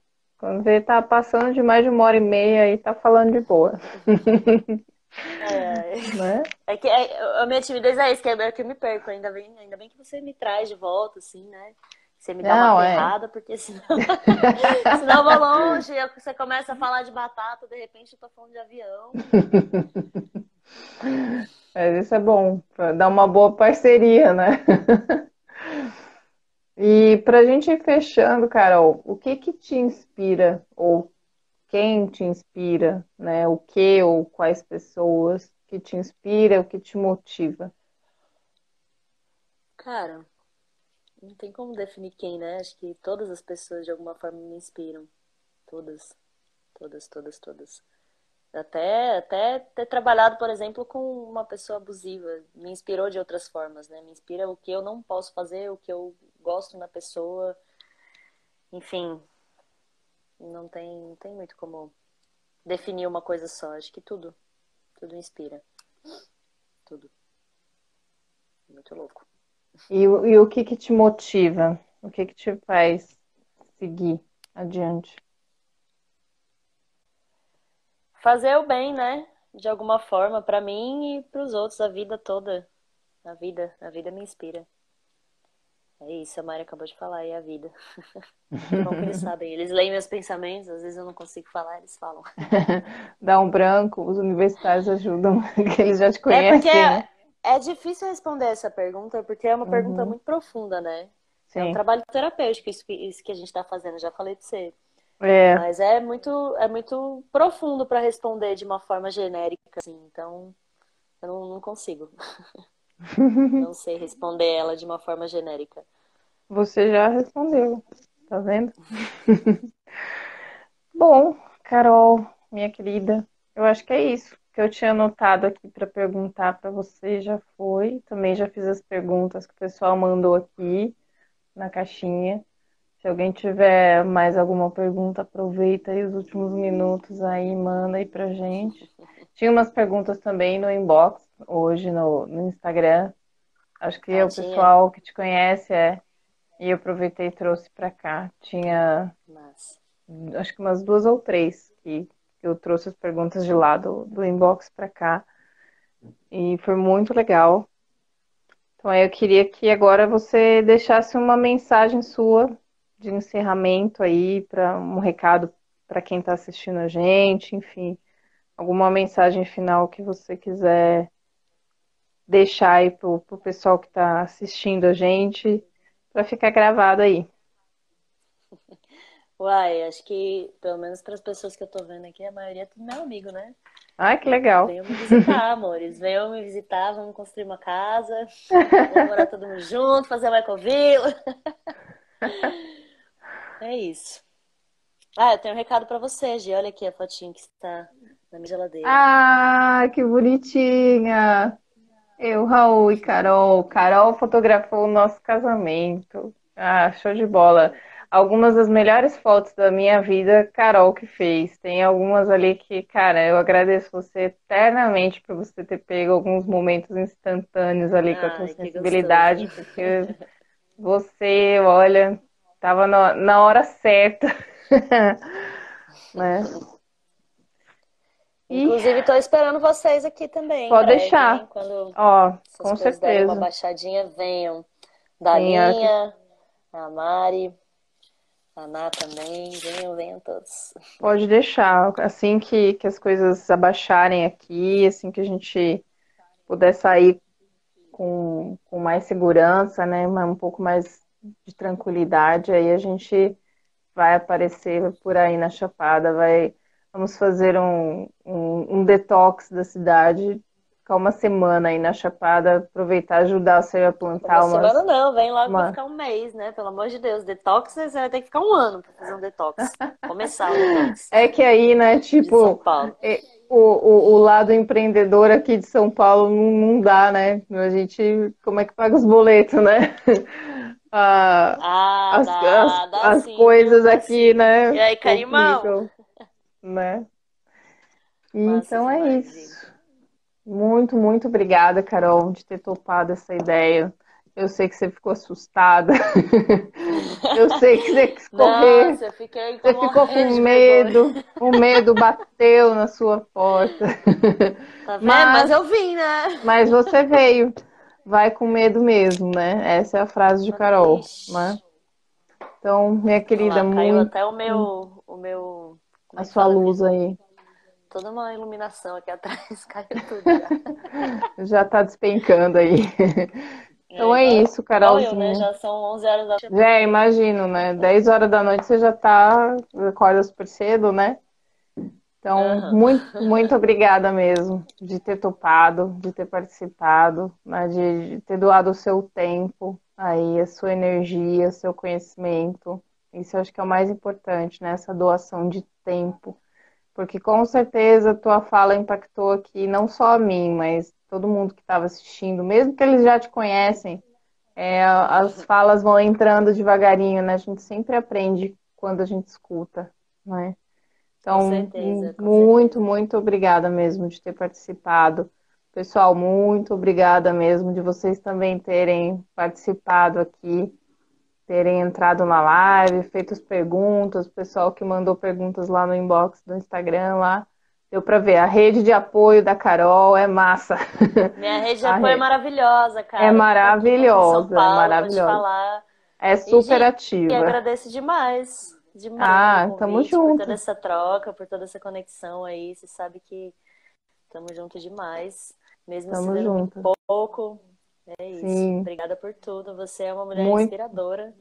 Quando vê, tá passando de mais de uma hora e meia e tá falando de boa, *laughs* É, né? é que é- a minha timidez é isso, que é é que eu me perco. Ainda bem, ainda bem que você me traz de volta, assim, né? Você me dá Não, uma é. ferrada, porque senão, *laughs* senão eu vou longe, eu- você começa a falar de batata, de repente eu tô falando de avião. *laughs* Mas isso é bom, dar uma boa parceria, né? *laughs* E pra gente ir fechando, Carol, o que que te inspira ou quem te inspira, né? O que ou quais pessoas que te inspira, o que te motiva? Cara, não tem como definir quem, né? Acho que todas as pessoas de alguma forma me inspiram. Todas, todas, todas, todas. Até, até ter trabalhado, por exemplo, com uma pessoa abusiva, me inspirou de outras formas, né? Me inspira o que eu não posso fazer, o que eu gosto na pessoa. Enfim, não tem, não tem muito como definir uma coisa só. Acho que tudo, tudo inspira. Tudo. Muito louco. E, o- e o que que te motiva? O que que te faz seguir adiante? Fazer o bem, né? De alguma forma, pra mim e pros outros, a vida toda. A vida, a vida me inspira. É isso, a Mari acabou de falar, é a vida. *laughs* Bom que eles sabem. Eles leem meus pensamentos, às vezes eu não consigo falar, eles falam. *laughs* Dá um branco, os universitários ajudam, *laughs* que eles já te É porque conhecem, né? é difícil responder essa pergunta, porque é uma pergunta Uhum. muito profunda, né? É um Sim. trabalho terapêutico isso que, isso que a gente tá fazendo, já falei pra você. É, Mas é muito, é muito profundo pra responder de uma forma genérica, assim. Então, eu não, não consigo. Não sei responder ela de uma forma genérica. Você já respondeu, tá vendo? *laughs* Bom, Carol, minha querida, eu acho que é isso que eu tinha anotado aqui para perguntar para você já foi. Também já fiz as perguntas que o pessoal mandou aqui na caixinha. Se alguém tiver mais alguma pergunta, aproveita aí os últimos minutos aí, e manda aí pra gente. Tinha umas perguntas também no inbox hoje no, no Instagram. Acho que Ah, o pessoal que te conhece é. E eu aproveitei e trouxe pra cá. Tinha Mas, acho que umas duas ou três que eu trouxe as perguntas de lá do, do inbox pra cá. E foi muito legal. Então aí eu queria que agora você deixasse uma mensagem sua de encerramento aí para um recado para quem está assistindo a gente, enfim, alguma mensagem final que você quiser deixar aí pro, pro pessoal que está assistindo a gente, para ficar gravado aí. uai, acho que, pelo menos para as pessoas que eu tô vendo aqui, a maioria é tudo meu amigo, né? Ai, que legal. Venham me visitar, amores. Venham me visitar, vamos construir uma casa. Vamos morar todo mundo junto, fazer uma ecovila. É isso. Ah, eu tenho um recado para você, Gi. Olha aqui a fotinha que está na minha geladeira. Ah, que bonitinha! Eu, Raul e Carol. Carol fotografou o nosso casamento. Ah, show de bola. Algumas das melhores fotos da minha vida, Carol que fez. Tem algumas ali que, cara, eu agradeço você eternamente por você ter pego alguns momentos instantâneos ali com a que sensibilidade, porque você, olha, tava na, na hora certa, *laughs* né? Inclusive, tô esperando vocês aqui também, Pode breve, deixar. hein? Quando ó, com derem uma certeza. baixadinha, venham. Sim, Dalinha, a Mari, a Ná também. Venham, venham todos. Pode deixar. Assim que, que as coisas abaixarem aqui, assim que a gente puder sair com, com mais segurança, né? Um pouco mais de tranquilidade, aí a gente vai aparecer por aí na Chapada, vai, vamos fazer um, um, um detox da cidade ficar uma semana aí na Chapada, aproveitar, ajudar você a plantar uma semana não, vem logo uma... pra ficar um mês, né? Pelo amor de Deus, detox você vai ter que ficar um ano pra fazer um detox. *laughs* Começar o detox. É que aí, né, tipo, é, o, o, o, lado empreendedor aqui de São Paulo não, não dá, né? A gente, como é que paga os boletos, né? *laughs* Ah, ah, as, dá, as, dá as sim, coisas aqui, né? E aí, carimão? Né? Então é isso. Muito, muito obrigada, Carol, de ter topado essa ideia. Eu sei que você ficou assustada. *laughs* eu sei que você quis correr. Nossa, fiquei você ficou com medo. O medo bateu na sua porta. *laughs* Tá? Mas, mas eu vim, né? Mas você veio. Vai com medo mesmo, né? Essa é a frase de Carol. Né? Então, minha querida, Lá, muito. Caiu até o meu. O meu a é sua luz aí toda uma iluminação aqui atrás, *laughs* caiu tudo já. *laughs* já tá despencando aí. Então é, é isso, Carolzinha. Eu, né? Já são 11 horas da noite. Já, imagino, né? 10 horas da noite você já tá, acorda super cedo, né? Então, uhum. muito, muito obrigada mesmo de ter topado, de ter participado, né? de, de ter doado o seu tempo aí, a sua energia, seu conhecimento. Isso eu acho que é o mais importante, né? Essa doação de tempo porque com certeza tua fala impactou aqui não só a mim, mas todo mundo que estava assistindo, mesmo que eles já te conhecem, é, as falas vão entrando devagarinho, né? A gente sempre aprende quando a gente escuta, né? Então, com certeza, com muito, certeza. muito obrigada mesmo de ter participado. Pessoal, muito obrigada mesmo de vocês também terem participado aqui terem entrado na live, feito as perguntas, o pessoal que mandou perguntas lá no inbox do Instagram lá. Deu para ver, a rede de apoio da Carol é massa. *laughs* Minha rede de apoio é rede... é maravilhosa, cara. É maravilhosa, Paulo, é maravilhosa. É super e, ativa. E agradeço demais. Demais. Ah, tamo junto. Por toda essa troca, por toda essa conexão aí. Você sabe que estamos juntos demais. Mesmo tamo junto. um pouco, é isso. Sim. Obrigada por tudo. Você é uma mulher Muito... inspiradora.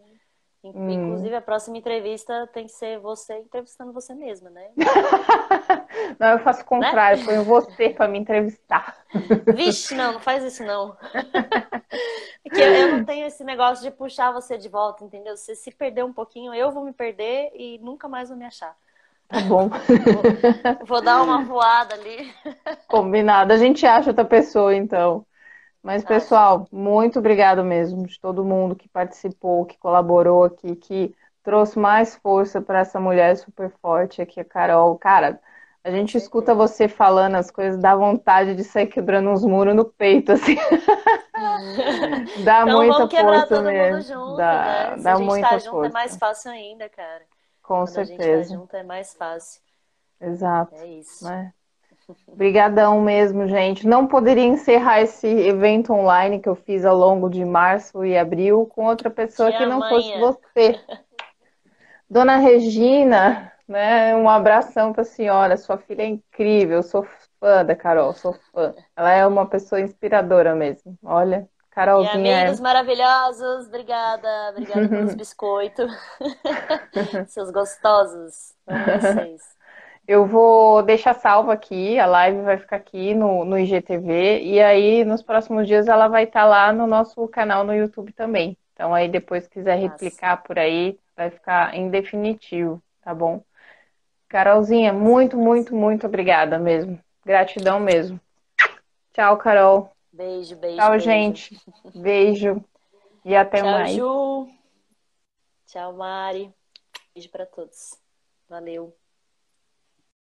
Hum. Inclusive, hum. a próxima entrevista tem que ser você entrevistando você mesma, né? *laughs* não, eu faço o contrário, né? ponho você para me entrevistar. *laughs* Vixe, não, não faz isso não. *laughs* Porque eu não tenho esse negócio de puxar você de volta, entendeu? Você se perder um pouquinho, eu vou me perder e nunca mais vou me achar. Tá bom. Vou, vou dar uma voada ali. Combinado. A gente acha outra pessoa, então. Mas, pessoal, muito obrigado mesmo de todo mundo que participou, que colaborou aqui, que trouxe mais força para essa mulher super forte aqui, a Carol. Cara, a gente escuta você falando as coisas, dá vontade de sair quebrando uns muros no peito, assim. *laughs* dá então, muita vamos quebrar força todo mesmo. Mundo junto, dá, né? Se dá a gente muita tá força. junto é mais fácil ainda, cara. Com Quando certeza. a gente tá junto é mais fácil. Exato. É isso. Né? Obrigadão mesmo, gente. Não poderia encerrar esse evento online que eu fiz ao longo de março e abril com outra pessoa que não manha. fosse você. *laughs* Dona Regina, né? Um abração para a senhora. Sua filha é incrível. sou fã da Carol, sou fã. Ela é uma pessoa inspiradora mesmo. Olha, Carolzinha. E amigos é... maravilhosos, obrigada. Obrigada pelos *laughs* biscoitos. *laughs* Seus gostosos. Amo vocês. Eu vou deixar salvo aqui, a live vai ficar aqui no, no IGTV, e aí nos próximos dias ela vai estar tá lá no nosso canal no YouTube também. Então aí depois quiser replicar por aí, vai ficar em definitivo, tá bom? Carolzinha, muito, muito, muito obrigada mesmo. Gratidão mesmo. Tchau, Carol. Beijo, beijo. Tchau, beijo. gente. Beijo. E até Tchau, mais. Ju. Tchau, Mari. Beijo para todos. Valeu.